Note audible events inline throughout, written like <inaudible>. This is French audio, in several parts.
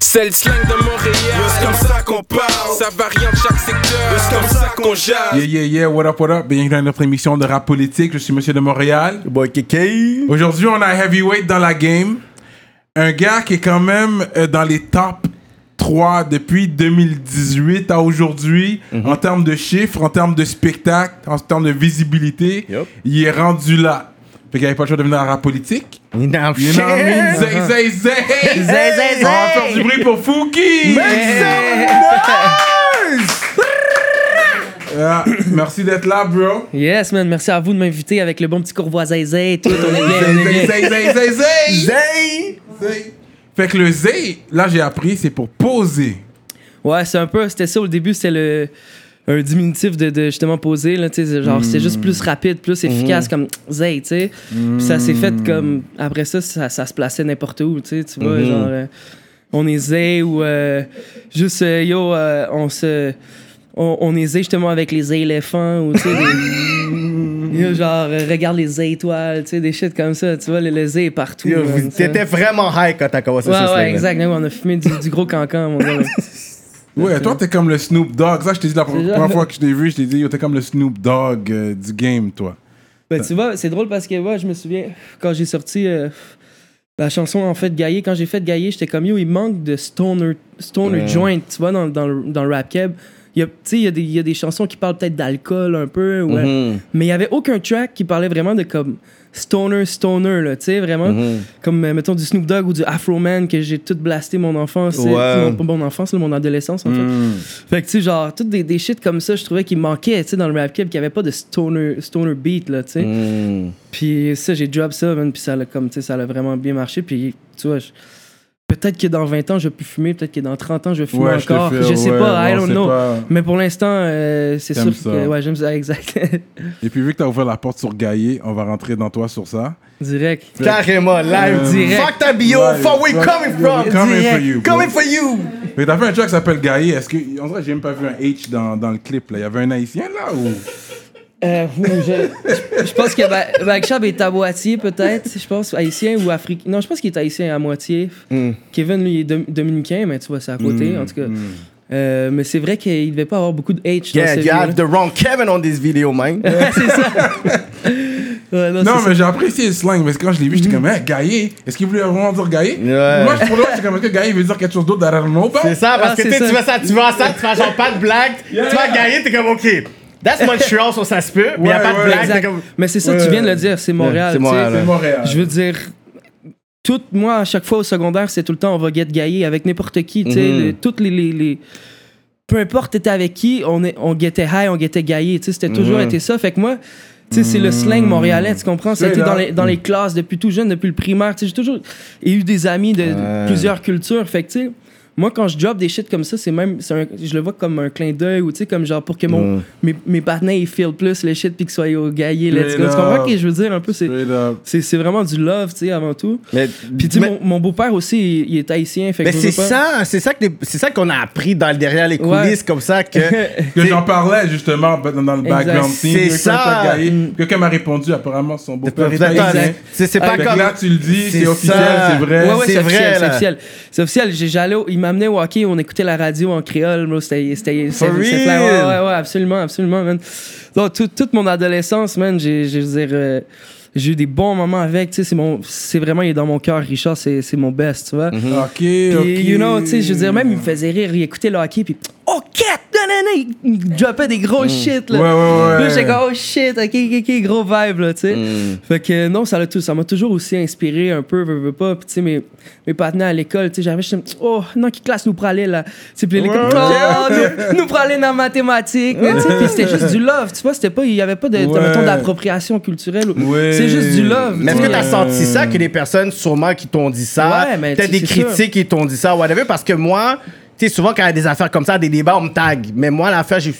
C'est le slang de Montréal. C'est comme ça qu'on parle? Ça varie en chaque secteur. C'est comme ça qu'on jase? Yeah, yeah, yeah, what up, what up? Bienvenue dans notre émission de rap politique. Je suis Monsieur de Montréal. Boy Kéké. Aujourd'hui, on a Heavyweight dans la game. Un gars qui est quand même euh, dans les top 3 depuis 2018 à aujourd'hui, Mhm. en termes de chiffres, en termes de spectacle, en termes de visibilité. Il est rendu là. Fait qu'il avait pas le choix de venir à rap politique. You know You know what I mean? Zay, zay, zay! Zay, zay, On va zay. faire du bruit pour Fouki! Ah, merci d'être là, bro. Yes, man. Merci à vous de m'inviter avec le bon petit courvois zay et tout. On est bien, on Zay, est bien. zay, zay, zay, zay! Zay. Zay. Fait que le zay, là j'ai appris, c'est pour poser. Ouais, c'est un peu. C'était ça au début, c'était le. Un diminutif de, de justement poser, là, tu sais, genre, c'est juste plus rapide, plus efficace, comme zay, tu sais. Puis ça s'est fait comme. Après ça, ça, ça se plaçait n'importe où, tu sais, tu vois, genre. euh, on est zay ou euh, juste, euh, yo, on se. On, on est zay justement avec les éléphants ou, tu sais, <laughs> yo, genre, regarde les étoiles, tu sais, des shit comme ça, tu vois, le, le zay est partout. Ça. T'étais vraiment high quand t'as commencé Ouais, ce ouais, slang, man. exact. On a fumé du, du gros cancan, mon gars. <laughs> Ouais, toi t'es comme le Snoop Dogg. Ça, je t'ai dit la première fois que je t'ai vu, je t'ai dit, t'es comme le Snoop Dogg euh, du game, toi. Ben, tu vois, c'est drôle parce que moi, je me souviens, quand j'ai sorti euh, la chanson en fait Gaillé, quand j'ai fait Gaillé, j'étais comme yo, il manque de stoner, stoner Ouais. joint, tu vois, dans, dans, le- dans le rap keb. Il y a, tu sais, il y, a des- il y a des chansons qui parlent peut-être d'alcool un peu, ouais. Mhm. mais il y avait aucun track qui parlait vraiment de comme stoner, stoner, là, tu sais, vraiment. Mhm. Comme, euh, mettons, du Snoop Dogg ou du Afro Man que j'ai tout blasté mon enfance, Ouais. mon, mon enfance, là, mon adolescence, en fait. Mm. Fait que, tu sais, genre, toutes des, des shit comme ça, je trouvais qu'il manquait, tu sais, dans le rap keb, qu'il n'y avait pas de stoner, stoner beat, là, tu sais. Mhm. Puis ça, j'ai drop ça, man, puis ça l'a comme, tu sais, ça a vraiment bien marché. Puis, tu vois, je- peut-être que dans 20 ans, je vais plus fumer, peut-être que dans 30 ans, je vais fumer Ouais, je encore. fais- Je sais ouais, pas, I on don't know. pas. Mais pour l'instant, euh, c'est sûr ça. que, ouais, j'aime ça, exact. <laughs> Et puis vu que t'as ouvert la porte sur Gaillé, on va rentrer dans toi sur ça. Direct. Carrément, live. Euh, direct. Fuck ta bio. Live. Fuck where you coming from? Coming for you. bro. Coming for you. Que t'as fait un track qui s'appelle Gaillé. Est-ce que. En vrai, j'ai même pas vu un H dans, dans le clip, là. Il y avait un haïtien, là, ou? Euh, je, je pense que Ba- Bagshab est à moitié, peut-être. Je pense haïtien ou africain. Non, je pense qu'il est haïtien à moitié. Mm. Kevin, lui, est dom- dominicain, mais tu vois, c'est à côté, Mm, en tout cas. Euh, mais c'est vrai qu'il devait pas avoir beaucoup de H dans Yeah, ce you have the wrong Kevin on this video, man. c'est ça. <laughs> Ouais, non, Non, c'est mais j'ai apprécié le slang, parce que quand je l'ai vu, j'étais comme, hein, Gaillé. Est-ce qu'il voulait vraiment dire Gaillé? Ouais. Moi, je pour moi, j'étais comme, est-ce que Gaillé veut dire quelque chose d'autre derrière le nom, pas? C'est ça, parce Ah, que c'est tu sais, ça. tu vois ça, tu vois ça, tu fais genre pas de blague, tu vas gagner, t'es comme ok. That's Montreal, so ça se peut, mais y a Ouais, pas de ouais, blague, Exact. comme. Mais c'est ça, Ouais. tu viens de le dire, c'est Montréal. c'est. Montréal. Je veux dire, tout, moi, à chaque fois au secondaire, c'est tout le temps on va get gaillé avec n'importe qui. tu sais, Mhm. le- toutes les, les, les- Peu importe t'étais avec qui, on, est, on guettait high, on guettait gaillé. tu sais, C'était toujours Mhm. été ça. Fait que moi, tu sais, c'est le slang montréalais, tu comprends? C'était dans up. les, dans les classes depuis tout jeune, depuis le primaire. tu sais, J'ai toujours eu des amis de, de Ouais. plusieurs cultures. Fait que, tu sais, moi, quand je drop des shit comme ça, c'est même, c'est un- je le vois comme un clin d'œil ou tu sais, comme genre pour que mon, mes, mes partenaires ils feel plus le shit puis qu'ils soient au gaillé. Let's go. Tu comprends ce que je veux dire un peu? C'est, vraiment du love, tu sais, avant tout. Mais, Puis, tu sais, mon, mon beau-père aussi, il, il est haïtien. Fait mais c'est ça, c'est ça que les- c'est ça qu'on a appris dans le derrière les Ouais. coulisses comme ça que. <laughs> Que j'en parlais justement dans le Exact. background scene. C'est ça. Quelqu'un m'a répondu, apparemment, son beau-père est haïtien. C'est c'est pas comme. là, tu le dis, C'est officiel, c'est vrai. Ouais, ouais, C'est officiel. C'est officiel. J'ai- j'allais m'amenait au hockey, on écoutait la radio en créole, bro. C'était, c'était, c'était-. Ouais, ouais, ouais, absolument, absolument, man. Donc, tout- toute mon adolescence, man, j'ai, j'ai, je veux dire, euh, j'ai eu des bons moments avec, tu sais, c'est mon, c'est vraiment, il est dans mon cœur, Richard, c'est, c'est mon best, tu vois. Ok, Puis, ok. you know, tu sais, je veux dire, même il me faisait rire, il écoutait le hockey, puis oh, non, non, il droppait des gros shit, là. Ouais, ouais, ouais. Là, j'étais comme, oh shit, ok, ok, ok, gros vibe, là, tu sais. Mm. Fait que non, ça l'a tout, ça m'a toujours aussi inspiré un peu, veux, veux pas. Puis tu sais, mes, mes partenaires à l'école, tu sais, j'avais, j'étais, oh, non, qui classe nous pralait, là. Tu sais, puis ouais. oh, nous, nous pralait dans mathématiques. Mais tu sais, puis c'était juste du love, tu vois, c'était pas, il y avait pas de, Ouais. mettons, d'appropriation culturelle. Ouais. C'est juste du love. Mais est-ce tu que t'as senti ça, que les personnes sûrement qui t'ont dit ça, Ouais, mais peut-être des critiques qui t'ont dit ça, whatever, parce que moi, sais, souvent quand il y a des affaires comme ça, des débats, on me tag. Mais moi, l'affaire, j'ai-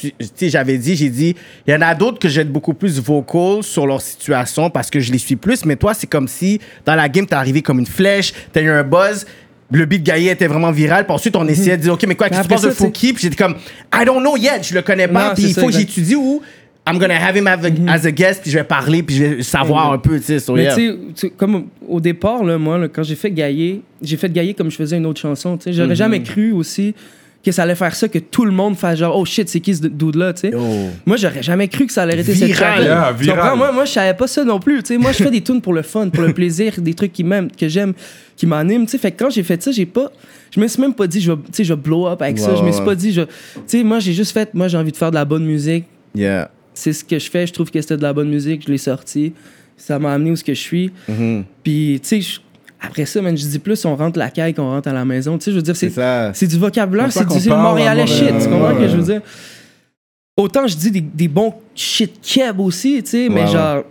j'avais dit, j'ai dit, il y en a d'autres que être beaucoup plus vocal sur leur situation parce que je les suis plus, mais toi, c'est comme si dans la game, t'es arrivé comme une flèche, t'as eu un buzz. Le beat Gaillé était vraiment viral. Puis ensuite, on essayait de dire, OK, mais quoi, qu'est-ce que tu penses de Fouki? Puis j'étais comme, I don't know yet, je le connais pas. Puis il faut que j'étudie où I'm gonna have him as a, as a guest, puis je vais parler, puis je vais savoir un peu, tu sais. Mais tu sais, tu sais, comme au départ, là, moi, là, quand j'ai fait Gailler, j'ai fait Gailler comme je faisais une autre chanson. tu sais. J'aurais Mhm. jamais cru aussi que ça allait faire ça, que tout le monde fasse genre, oh shit, c'est qui ce dude-là, tu sais. Yo. Moi, j'aurais jamais cru que ça allait arrêter cette Viral. track-là. Yeah, viral. Moi, moi, je savais pas ça non plus. tu sais. Moi, je fais des tunes pour le fun, pour le <laughs> plaisir, des trucs qui m'aiment, que j'aime, qui m'animent. tu sais. Fait que quand j'ai fait ça, j'ai pas. Je me suis même pas dit, je vais, tu sais, je vais blow up avec ça. Je me suis ouais. pas dit, je. Tu sais, moi, j'ai juste fait, moi, j'ai envie de faire de la bonne musique. Yeah. C'est ce que je fais. Je trouve que c'était de la bonne musique. Je l'ai sorti. Ça m'a amené où ce que je suis. Mhm. Puis, tu sais, après ça, man, je dis plus, on rentre la caille qu'on rentre à la maison. Tu sais, je veux dire, C'est c'est ça. c'est du vocabulaire, c'est du montréalais Montréal. shit. Tu comprends Ouais. ce que je veux dire? Autant je dis des, des bons shit keb aussi, tu sais, mais Ouais, genre,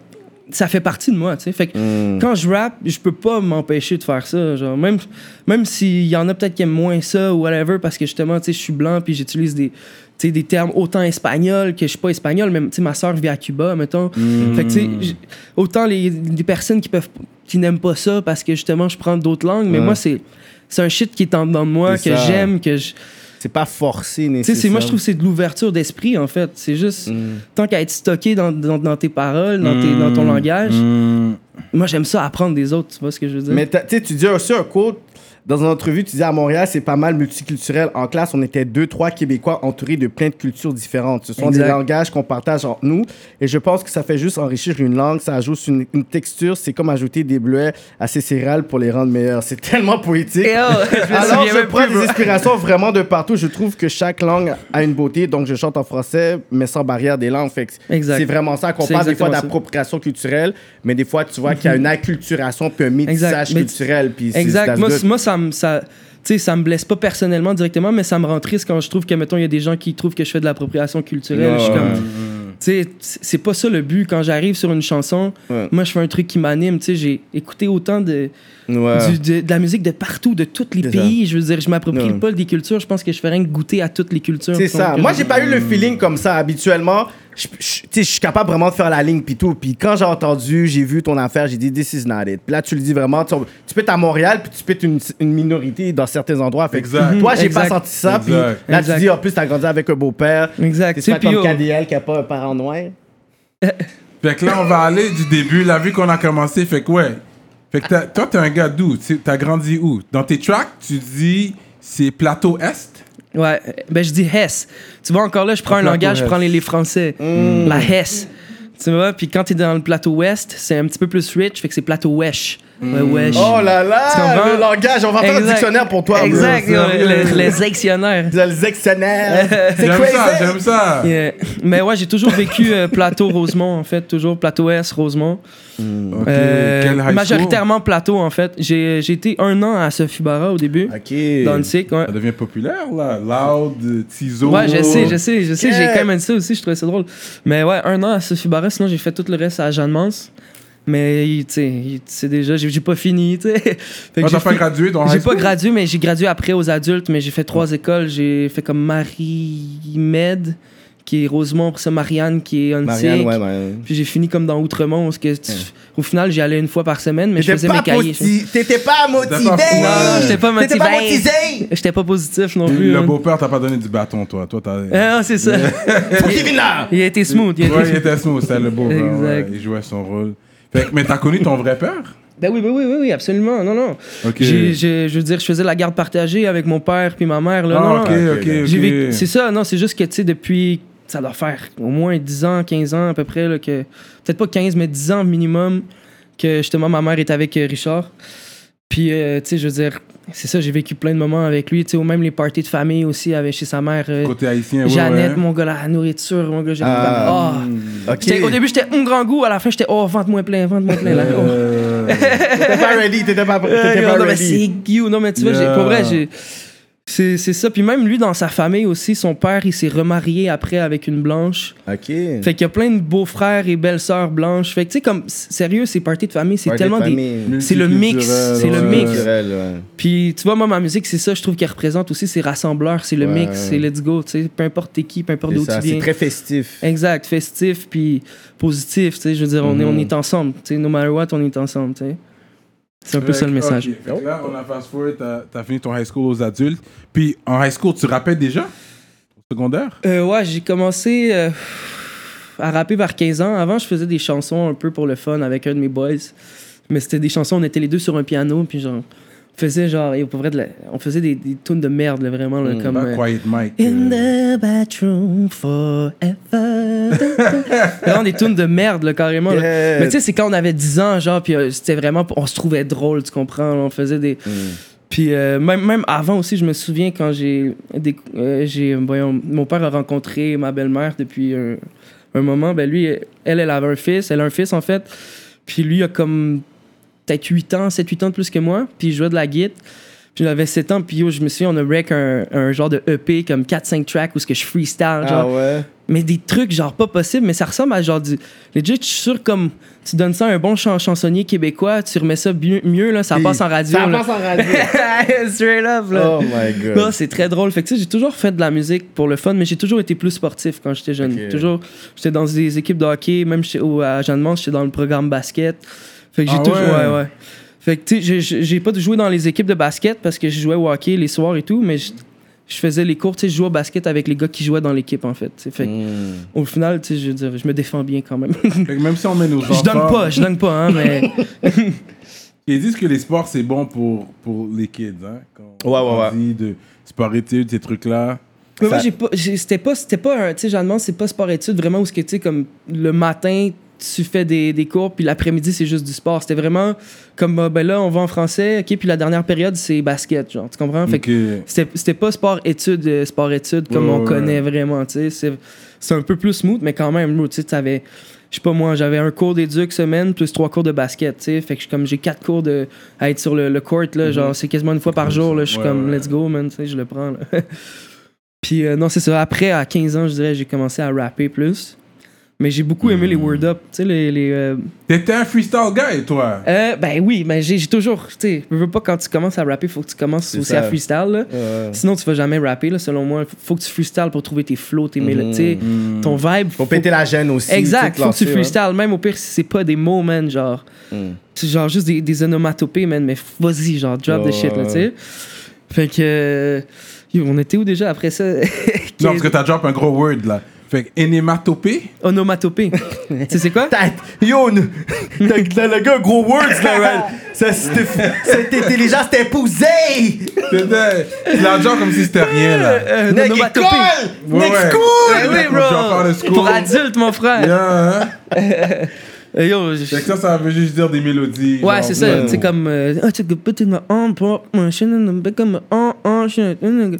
ça fait partie de moi, tu sais. Fait que Mm. quand je rappe, je peux pas m'empêcher de faire ça. Genre, même même s'il y en a peut-être qui aiment moins ça ou whatever, parce que justement, tu sais, je suis blanc puis j'utilise des, sais, des termes autant espagnols que je suis pas espagnol, mais tu sais, ma soeur vit à Cuba, mettons. Mm. Fait que, tu sais, j- autant les, les personnes qui peuvent qui n'aiment pas ça parce que justement, je prends d'autres langues, mais Ouais. moi, c'est c'est un shit qui est en dedans de moi, que j'aime, que je. C'est pas forcé, Tu sais, moi, je trouve que c'est de l'ouverture d'esprit, en fait. C'est juste, Mm. tant qu'à être stocké dans, dans, dans tes paroles, dans, tes, dans ton langage, Mm. moi, j'aime ça apprendre des autres, tu vois ce que je veux dire? Mais t'as- tu sais, tu dis aussi un quote. Dans une entrevue, tu dis à Montréal, c'est pas mal multiculturel. En classe, on était deux, trois Québécois entourés de plein de cultures différentes. Ce sont Exact. des langages qu'on partage entre nous. Et je pense que ça fait juste enrichir une langue. Ça ajoute une, une texture. C'est comme ajouter des bleuets à ses céréales pour les rendre meilleurs. C'est tellement poétique. Et oh, <laughs> je Alors, je prends plus, des inspirations vraiment de partout. Je trouve que chaque langue a une beauté. Donc, je chante en français, mais sans barrière des langues. Fait que Exact. C'est vraiment ça qu'on parle des fois d'appropriation culturelle, mais des fois, tu vois qu'il y a une acculturation puis un métissage culturel. Puis Exact. Moi, moi, ça me. Ça, tu sais, ça me blesse pas personnellement directement, mais ça me rend triste quand je trouve que, mettons, il y a des gens qui trouvent que je fais de l'appropriation culturelle. Je suis comme. Sais, c'est pas ça le but. Quand j'arrive sur une chanson, Ouais. moi, je fais un truc qui m'anime. Tu sais, j'ai écouté autant de, du- de, de la musique de partout, de tous les pays. Je veux dire, je m'approprie pas des cultures. Je pense que je fais rien que goûter à toutes les cultures. C'est ça. euh, Moi, j'ai pas eu le feeling comme ça. Habituellement, je, suis capable vraiment de faire la ligne puis tout. Puis quand j'ai entendu, j'ai vu ton affaire, j'ai dit this is not it. Puis là, tu le dis vraiment. Tu, tu peux être à Montréal puis tu peux être une, une minorité dans certains endroits. Fait Exact. Toi, j'ai pas Exact. senti ça. Puis Exact. là, Exact. tu dis en plus, t'as grandi avec un beau-père. Exact. Sais, pas comme KDL qui a pas un parent noir. <laughs> Fait que là, on va aller du début. Là, vu qu'on a commencé, fait que ouais. Fait que toi, t'es un gars d'où? Tu- T'as grandi où? Dans tes tracks, tu dis c'est plateau Est? Ouais, ben je dis Hess. Tu vois, encore là, je prends un langage, je prends les, les français. La Hess. Tu vois, puis quand t'es dans le plateau ouest, c'est un petit peu plus rich, fait que c'est plateau wesh. Ouais, wesh. Oh là là, le langage. On va faire un Exact. dictionnaire pour toi. Exact, bro. le, le- <laughs> le dictionnaire. Le. <laughs> C'est J'aime crazy. ça, j'aime ça. Yeah. Mais ouais, j'ai toujours vécu euh, plateau Rosemont, en fait, toujours plateau S, Rosemont. Euh, quel school? majoritairement plateau, en fait. J'ai été un an à Sophie Barra au début, Ok. dans le SIC, ouais. Ça devient populaire, là. Loud, Tizo. Ouais, je sais, je sais, je sais, j'ai quand même dit ça aussi, je trouvais ça drôle. Mais ouais, un an à Sophie Barra, sinon j'ai fait tout le reste à Jeanne Mance. Mais, tu sais, déjà, j'ai pas fini, tu sais. <laughs> Ah, t'as pas gradué dans J'ai pas gradué, mais j'ai gradué après aux adultes, mais j'ai fait trois écoles. J'ai fait comme Marie-Med, qui est Rosemont, pour ça Marianne, qui est Ontic. Marianne, ouais, ouais. Puis j'ai fini comme dans Outremont, parce que tu- au final, j'y allais une fois par semaine, mais je faisais mes cahiers. motivé. T'étais pas motivé. Non, non, j'étais pas T'étais pas motivé. motivé. J'étais pas positif non plus. Le hein. beau-père t'a pas donné du bâton, toi. Toi, t'as. Ah, c'est ça. <laughs> Faut qu'il vienne là. Il a été smooth. Il a Ouais, été il était smooth, c'était le beau-père. ouais. Exact. Il jouait son rôle. Fait mais t'as connu ton vrai père? Ben oui, ben oui, oui, oui, absolument. Non, non. Ok. J'ai- j'ai- je veux dire, je faisais la garde partagée avec mon père puis ma mère. Là. Ah, non, ok, non. J'ai vécu- C'est ça, non, c'est juste que, tu sais, depuis, ça doit faire au moins 10 ans, 15 ans à peu près, là, que, peut-être pas 15, mais 10 ans minimum, que justement ma mère est avec euh, Richard. Puis, euh, tu sais, je veux dire, c'est ça, j'ai vécu plein de moments avec lui, tu sais, ou même les parties de famille aussi, avec, chez sa mère. euh, Côté haïtien, ouais. Jeannette, ouais. mon gars, la nourriture, mon gars, j'ai Ah. Ah. J'étais- Au début, j'étais un grand goût, à la fin, j'étais oh, vente-moi plein, vente-moi plein. Là. Oh. Euh, <laughs> T'étais pas ready. T'étais pas, t'étais Euh, pas non, mais c'est you. Non, mais tu vois, j'ai- Yeah. pour vrai, j'ai. C'est c'est ça. Puis même lui, dans sa famille aussi, son père, il s'est remarié après avec une blanche. Ok. Fait qu'il y a plein de beaux-frères et belles-sœurs blanches. Fait que, tu sais, comme, sérieux, ces parties de famille, c'est Party tellement de des. C'est le mix, c'est le mix. Ouais. Puis, tu vois, moi, ma musique, c'est ça, je trouve qu'elle représente aussi, c'est rassembleur, c'est le Ouais, mix, c'est let's go, tu sais. Peu importe t'es qui, peu importe C'est d'où tu C'est viens. très festif. Exact, festif, puis positif, tu sais. Je veux dire, on, est, Mhm. on est ensemble, tu sais. No matter what, on est ensemble, tu sais. C'est un peu ça le message. ok. Fait que là, on a fast forward, t'as t'as fini ton high school aux adultes. Puis en high school, tu rappelles déjà? Au secondaire? Euh, ouais, j'ai commencé. euh, à rapper vers 15 ans. Avant, je faisais des chansons un peu pour le fun avec un de mes boys. Mais c'était des chansons, on était les deux sur un piano, puis genre, faisait genre, et pour vrai, de la- on faisait des, des tunes de merde, là, vraiment, là, comme. Pas euh, Quiet Mike. In euh, the bathroom forever. <laughs> vraiment des tunes de merde, là, carrément. là. Yeah. Mais tu sais, c'est quand on avait 10 ans, genre, puis euh, c'était vraiment. On se trouvait drôle, tu comprends? là, On faisait des. Puis euh, même, même avant aussi, je me souviens quand j'ai. des- euh, j'ai voyons, mon père a rencontré ma belle-mère depuis un, un moment. Ben lui, elle, elle avait un fils. Elle a un fils, en fait. Puis lui a comme peut-être 8 ans, 7-8 ans de plus que moi. Puis il jouait de la guitare. Puis j'avais 7 ans. Puis yo, je me souviens, on a rec un, un genre de EP comme 4-5 tracks où ce que je freestyle. Genre, Ah ouais. mais des trucs genre pas possible mais ça ressemble à genre du legit je suis sûr comme tu donnes ça à un bon chan- chansonnier québécois tu remets ça mieux, là ça passe en radio Ça là. passe en radio. <laughs> straight up là oh my god. C'est très drôle. Fait que tu sais, j'ai toujours fait de la musique pour le fun, mais j'ai toujours été plus sportif quand j'étais jeune. Toujours, j'étais dans des équipes de hockey, même au, à Jeanne-Mance, j'étais dans le programme basket. Fait que j'ai Ah toujours, ouais? ouais, ouais. Fait que tu sais, j'ai- pas joué dans les équipes de basket parce que je jouais au hockey les soirs et tout, mais je, je faisais les cours, tu sais, je jouais au basket avec les gars qui jouaient dans l'équipe en fait. tu sais. Fait que, Mm. au final, tu sais, je veux dire, je me défends bien quand même. <laughs> fait que même si on met nos enfants. je donne pas, je donne pas, hein, mais <laughs> Ils disent que les sports, c'est bon pour, pour les kids. Hein, quand Ouais, on ouais, ouais. dit de sport-études, ces trucs-là. Mais moi, Ça- j'ai pas, c'était pas, c'était pas un, tu sais, Jeanne c'est pas sport-études vraiment où ce que, tu sais, comme le matin, tu fais des, des cours, puis l'après-midi, c'est juste du sport. C'était vraiment comme, euh, ben là, on va en français, ok, puis la dernière période, c'est basket, genre, tu comprends? Fait que Ok. c'était, pas sport-études, euh, sport-études comme Ouais, on ouais. connaît vraiment, tu sais. C'est, un peu plus smooth, mais quand même, tu sais, t'avais, je sais pas moi, j'avais un cours d'éduc semaine plus trois cours de basket, tu sais. Fait que je- comme j'ai quatre cours de, à être sur le, le court, là, genre, c'est quasiment une fois par jour, là, je suis Ouais, comme, let's go, man, tu sais, je le prends, là. <laughs> Puis euh, non, c'est ça. Après, à 15 ans, je dirais, j'ai commencé à rapper plus. Mais j'ai beaucoup aimé les word up. Tu sais, les. les euh, T'étais un freestyle guy, toi. euh, ben oui, mais j'ai toujours. Tu sais, je veux pas quand tu commences à rapper, faut que tu commences aussi ça. à freestyle. Là. Euh, Sinon, tu vas jamais rapper, là, selon moi. Faut que tu freestyles pour trouver tes flows, tes mélodies. tu sais, Mm. Ton vibe. Faut péter la gêne aussi. Exact, faut que tu freestyles. Même au pire, si c'est pas des mots, man, genre. Mm. C'est genre juste des, des onomatopées, man, mais vas-y, genre, drop Ouais, the shit, là, tu sais. Fait que. euh, on était où déjà après ça? <laughs> Non, parce que t'as drop un gros word, là. Fait énématopée. Onomatopée. tu sais, c'est quoi? T'as- Yo, nous- t'as t'as le gars, gros words, là, man. Ça, c'était c'était genre comme si c'était rien, là. Euh, Next onomatopée. école! Ouais, Next ouais. school! Ben oui, bro! school. Pour adulte, mon frère! Yeah, hein? Euh, Yo, je- ça, ça veut juste dire des mélodies. Ouais, genre, c'est ça. ouais. C'est comme. euh,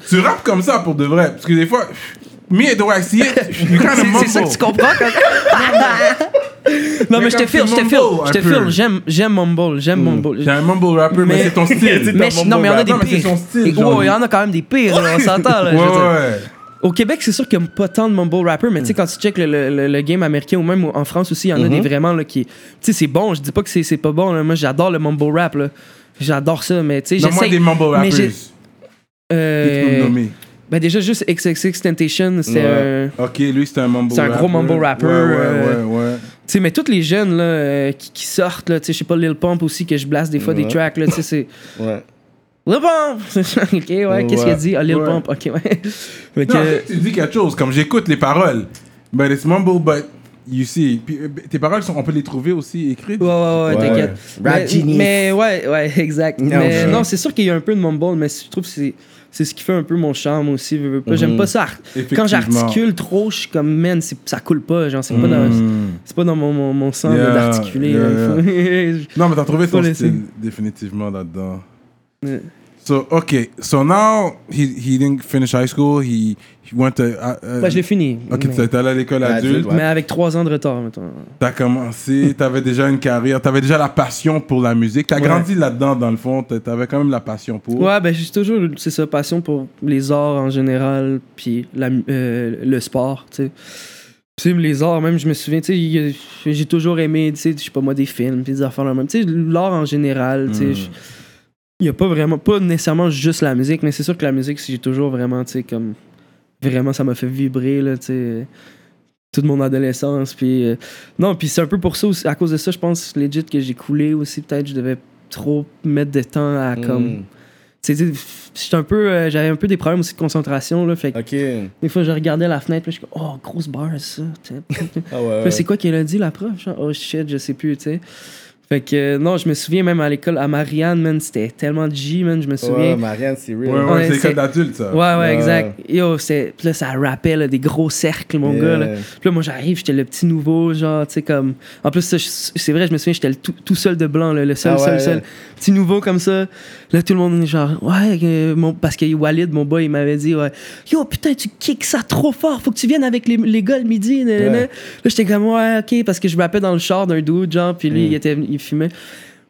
Ah. Tu rappes comme ça pour de vrai. Parce que des fois, me do I see it? You kind of C'est mumble. c'est ça que tu comprends quand. <laughs> non, mais je te tu je te file, mumble je te file. J'aime, j'aime Mumble, j'aime Mumble. T'es un mumble rapper, mais, Mais- c'est ton <laughs> style. Mais non, mais il y en a des rap. Non, mais pires. C'est son style. Et- genre. ouais, il y en a quand même des pires, là, on s'entend. là, Ouais. Au Québec, c'est sûr qu'il n'y a pas tant de mumble rapper, mais tu sais, quand tu check le, le- le- le game américain ou même en France aussi, il y en a des vraiment là, qui. Tu sais, c'est bon, je dis pas que c'est c'est pas bon. là. Moi, j'adore le mumble rap. là. J'adore ça, mais tu sais, j'essaie. des mumble mais j'ai- rappers. Tu peux me Euh, nommer. Ben déjà, juste XXX Temptation, c'était Ouais. un. Ok, lui, c'est un mumble C'est un gros mumble rapper, Ouais, ouais, euh, ouais, ouais. Tu sais, mais tous les jeunes là, euh, qui, qui sortent, là, tu sais, je sais pas, Lil Pump aussi, que je blast des fois des tracks, là, tu sais, c'est. <laughs> Ouais. Lil Pump! <laughs> ok, ouais, qu'est-ce qu'il a dit? Ah, Lil Ouais. Pump, ok, ouais. Que- Non, tu dis quelque chose, comme j'écoute les paroles. But it's mumble, but you see. Puis, euh, tes paroles, sont, on peut les trouver aussi écrites? Ouais, ouais, ouais, Ouais. t'inquiète. Rap mais, genius. mais ouais, ouais, exact. Non, mais non, c'est sûr qu'il y a un peu de mumble, mais je trouve que c'est. C'est ce qui fait un peu mon charme aussi. veux, veux pas. J'aime pas ça. Quand j'articule trop, je suis comme, man, ça coule pas. Genre, c'est pas dans, Mm. c'est pas dans mon, mon, mon sang Yeah, d'articuler. yeah, <laughs> Non, mais t'as trouvé ton style définitivement là-dedans. So, okay. So now, he, he didn't finish high school. He, he went to... Uh, uh, Ouais, je l'ai fini. Ok, mais, tu es allé à l'école Adulte, adulte. ouais. mais avec trois ans de retard, mettons. T'as commencé, t'avais déjà une carrière, t'avais déjà la passion pour la musique. T'as Ouais. grandi là-dedans, dans le fond. t'a- T'avais quand même la passion pour. Ouais, ben j'ai toujours, c'est ça, passion pour les arts en général, puis la euh, le sport, tu sais. Tu sais, les arts, même, je me souviens, tu sais, j'ai toujours aimé, tu sais, je sais pas moi, des films, puis des affaires là même. Tu sais, l'art en général, tu sais. Mm. Il y a pas vraiment, pas nécessairement juste la musique, mais c'est sûr que la musique, j'ai toujours vraiment, tu sais, comme. Vraiment, ça m'a fait vibrer, là, tu sais. Toute mon adolescence, puis. euh, non, puis c'est un peu pour ça, aussi, à cause de ça, je pense, legit, que j'ai coulé aussi, peut-être, je devais trop mettre de temps à, comme Mm. tu sais, j'étais un peu, euh, j'avais un peu des problèmes aussi de concentration, là. Fait que des fois, je regardais la fenêtre, puis je suis comme, oh, grosse barre, ça. tu sais. Ah ouais. Là, c'est quoi qu'elle a dit, la prof? Genre, oh shit, je sais plus, tu sais. Fait que, euh, non, je me souviens même à l'école, à Marianne, man, c'était tellement G, man, je me Ouais, souviens. Marianne, c'est real. Ouais, ouais, Ouais, c'est l'école d'adulte, ça. Ouais, ouais, Ouais. exact. Yo, c'est. Puis là, ça rappelle là, des gros cercles, mon Yeah. gars. Là. Puis là, moi, j'arrive, j'étais le petit nouveau, genre, tu sais, comme. En plus, c'est vrai, je me souviens, j'étais tout, tout seul de blanc, là, le seul, Ah ouais, seul, seul. ouais. Petit nouveau comme ça. Là, tout le monde est genre, ouais, euh, mon... parce que Walid, mon boy, il m'avait dit, ouais, yo, putain, tu kicks ça trop fort, faut que tu viennes avec les, les gars le midi. nan, nan, nan. Ouais. Là, j'étais comme, ouais, ok, parce que je me rappelle dans le char d'un dude, genre, puis lui, il, était, il fumait.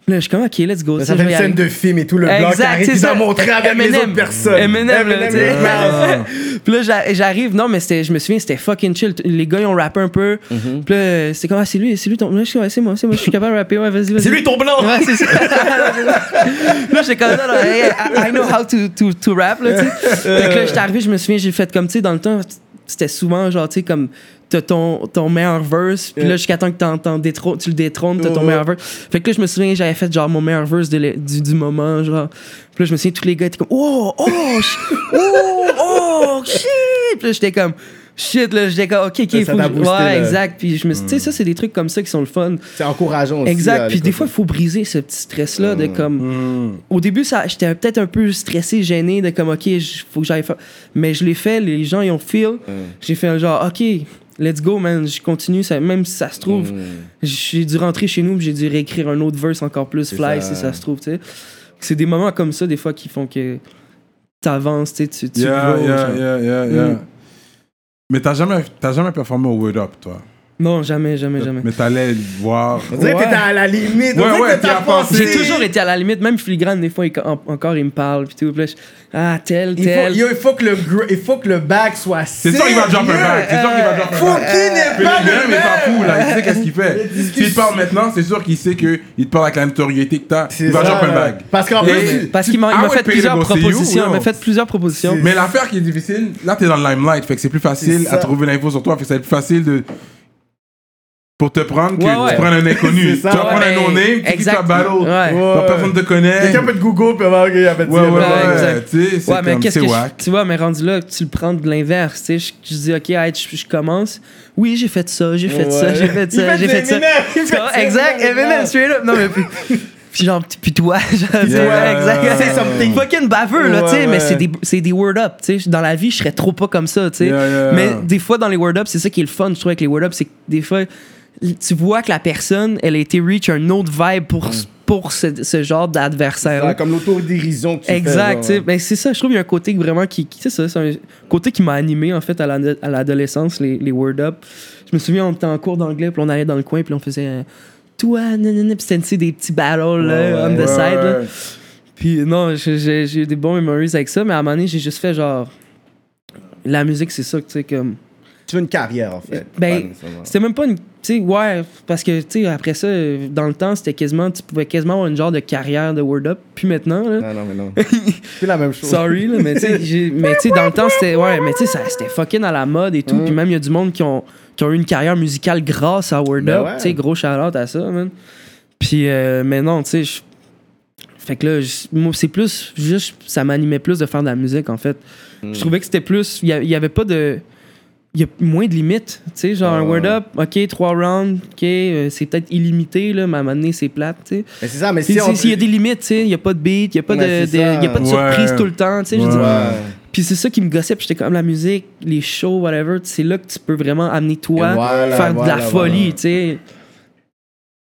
Là, je suis comme, ok, let's go. Ça ça, fait une scène de film et tout, le Exact, arrive, c'est il doit ça. montrer avec les autres personnes. Eminem. <laughs> Puis là, j'a- j'arrive, non, mais c'était, je me souviens, c'était fucking chill. Les gars, ils ont rappé un peu. Mhm. Puis là, c'est comme, ah, c'est lui, c'est lui ton. Là, je suis, ouais, c'est moi, c'est moi, je suis capable de rapper. Ouais, vas-y, vas-y. C'est lui ton blanc! Ouais, c'est ça. <laughs> là, j'étais comme, non, non, hey, I, know how to, to, to rap, là, tu sais. Là, j'étais arrivé, je me souviens, j'ai fait comme, tu sais, dans le temps, c'était souvent, genre, tu sais, comme, t'as ton, ton meilleur verse, puis là, jusqu'à temps que t'en, t'en détrônes- tu le détrônes, t'as ton Ouais. meilleur verse. Fait que là, je me souviens, j'avais fait, genre, mon meilleur verse de l'e- du, du moment, genre. Puis là, je me souviens, tous les gars étaient comme, oh, oh, oh, oh, shit! Puis là, j'étais comme, shit, là, j'étais comme, ok, ok, Ça faut boosté, Ouais, exact. Puis je me suis tu sais, ça, c'est des trucs comme ça qui sont le fun. C'est encourageant aussi. Exact. Puis des fois, il faut briser ce petit stress-là de comme. Hmm. Au début, ça, j'étais peut-être un peu stressé, gêné de comme, OK, il faut que j'aille faire. Mais je l'ai fait, les gens, ils ont feel. J'ai fait un genre, OK, let's go, man. Je continue, ça, même si ça se trouve. Mm. J'ai dû rentrer chez nous, j'ai dû réécrire un autre verse encore plus fly, ça. si ça se trouve, tu sais. C'est des moments comme ça, des fois, qui font que t'avances, tu sais, tu, Yeah, grows, yeah, yeah, yeah, yeah. Mm. Mais t'as jamais, t'as jamais performé au Word Up, toi? Non, jamais, jamais, jamais. Mais t'allais voir. On dirait que t'étais à la limite. Ouais, ouais, que t'as pensé. J'ai toujours été à la limite, même filigrane, des fois, il- en- encore, il me parle, puis tout. Puis là, je- ah, tel, Il faut, tel. yo, il, faut que le il faut que le bac soit C'est sûr qu'il va drop un back. C'est sûr qu'il va drop un Faut back. qu'il n'est Puis pas le gars, le mais pas même. fou, là. Il sait qu'est-ce qu'il fait. S'il parle maintenant, c'est sûr qu'il sait qu'il te parle avec la notoriété que t'as. Il va ça, drop un back. Parce qu'en plus, Parce qu'il m'a would fait plusieurs propositions. Il m'a fait plusieurs propositions. Mais l'affaire qui est difficile, là, t'es dans le limelight. Fait que c'est plus facile ça. à trouver l'info sur toi. Fait que c'est plus facile de. Pour te prendre que Ouais, ouais. tu prends un inconnu. <laughs> C'est ça, tu vas ouais, prendre un no-name, tu vas exact. battle. Ouais. Pas personne te connaît. quelqu'un peut te Google puis avoir, il a fait Ouais, ouais, Ouais, ouais. exact. Tu sais, c'est mais comme, qu'est-ce c'est que je, tu vois, mais rendu là, tu le prends de l'inverse, tu sais, je, je dis ok, hey, je, je commence. Oui, j'ai fait ça, j'ai fait ça, j'ai fait ça, j'ai fait ça. Exact, Eminem. Straight up. Non mais puis, puis genre puis toi, <laughs> genre, exact. Say something. Fucking baveux là, Ouais, tu sais, mais c'est des c'est des word up, tu sais, dans la vie, je serais trop pas comme ça, tu sais. Yeah, yeah. Mais des fois dans les word up, c'est ça qui est le fun, je trouve avec les word up, c'est que des fois tu vois que la personne, elle a été reach un autre vibe pour pour ce, ce genre d'adversaire. Comme l'autodérision que tu Exact, fais. sais. Ben, c'est ça, je trouve qu'il y a un côté vraiment qui. qui- C'est ça, c'est un côté qui m'a animé en fait à la- à l'adolescence, les, les word up. Je me souviens, on était en cours d'anglais, puis on allait dans le coin, puis on faisait. euh, Toi, nanana, puis c'était des petits battles là, Ouais, on the Ouais, side. Là. Puis non, j'ai- eu des bons memories avec ça, mais à un moment donné, j'ai juste fait genre. La musique, c'est ça, tu sais, comme. Tu veux une carrière, en fait. Ben. C'était même pas une. Tu sais, ouais, parce que, tu sais, après ça, dans le temps, c'était quasiment. Tu pouvais quasiment avoir une genre de carrière de word up. Puis maintenant, là. Non, non, mais non. <laughs> C'est la même chose. Sorry, là, mais tu sais, dans le temps, c'était. Ouais, mais tu sais, ça- c'était fucking à la mode et tout. Mm. Puis même, il y a du monde qui ont, qui ont eu une carrière musicale grâce à Word Ben Up. ouais. Tu sais, gros shout à ça, man. Puis, euh, mais non, tu sais, fait que là, moi, c'est plus. Juste, ça m'animait plus de faire de la musique, en fait. Mm. Je trouvais que c'était plus. Il y y avait pas de. Il y a moins de limites. Tu sais, genre un. Word Up, OK, trois rounds, OK, euh, c'est peut-être illimité, là, mais à un moment donné, c'est plate, tu sais. Mais c'est ça, mais Puis si on. S'il y a des limites, tu sais, il n'y a pas de beat, il n'y a pas, de, de- y a pas de surprise tout le temps, tu sais. Ouais. Puis c'est ça qui me gossait, puis j'étais comme la musique, les shows, whatever, c'est là que tu peux vraiment amener toi, voilà, faire de voilà, la folie, tu sais.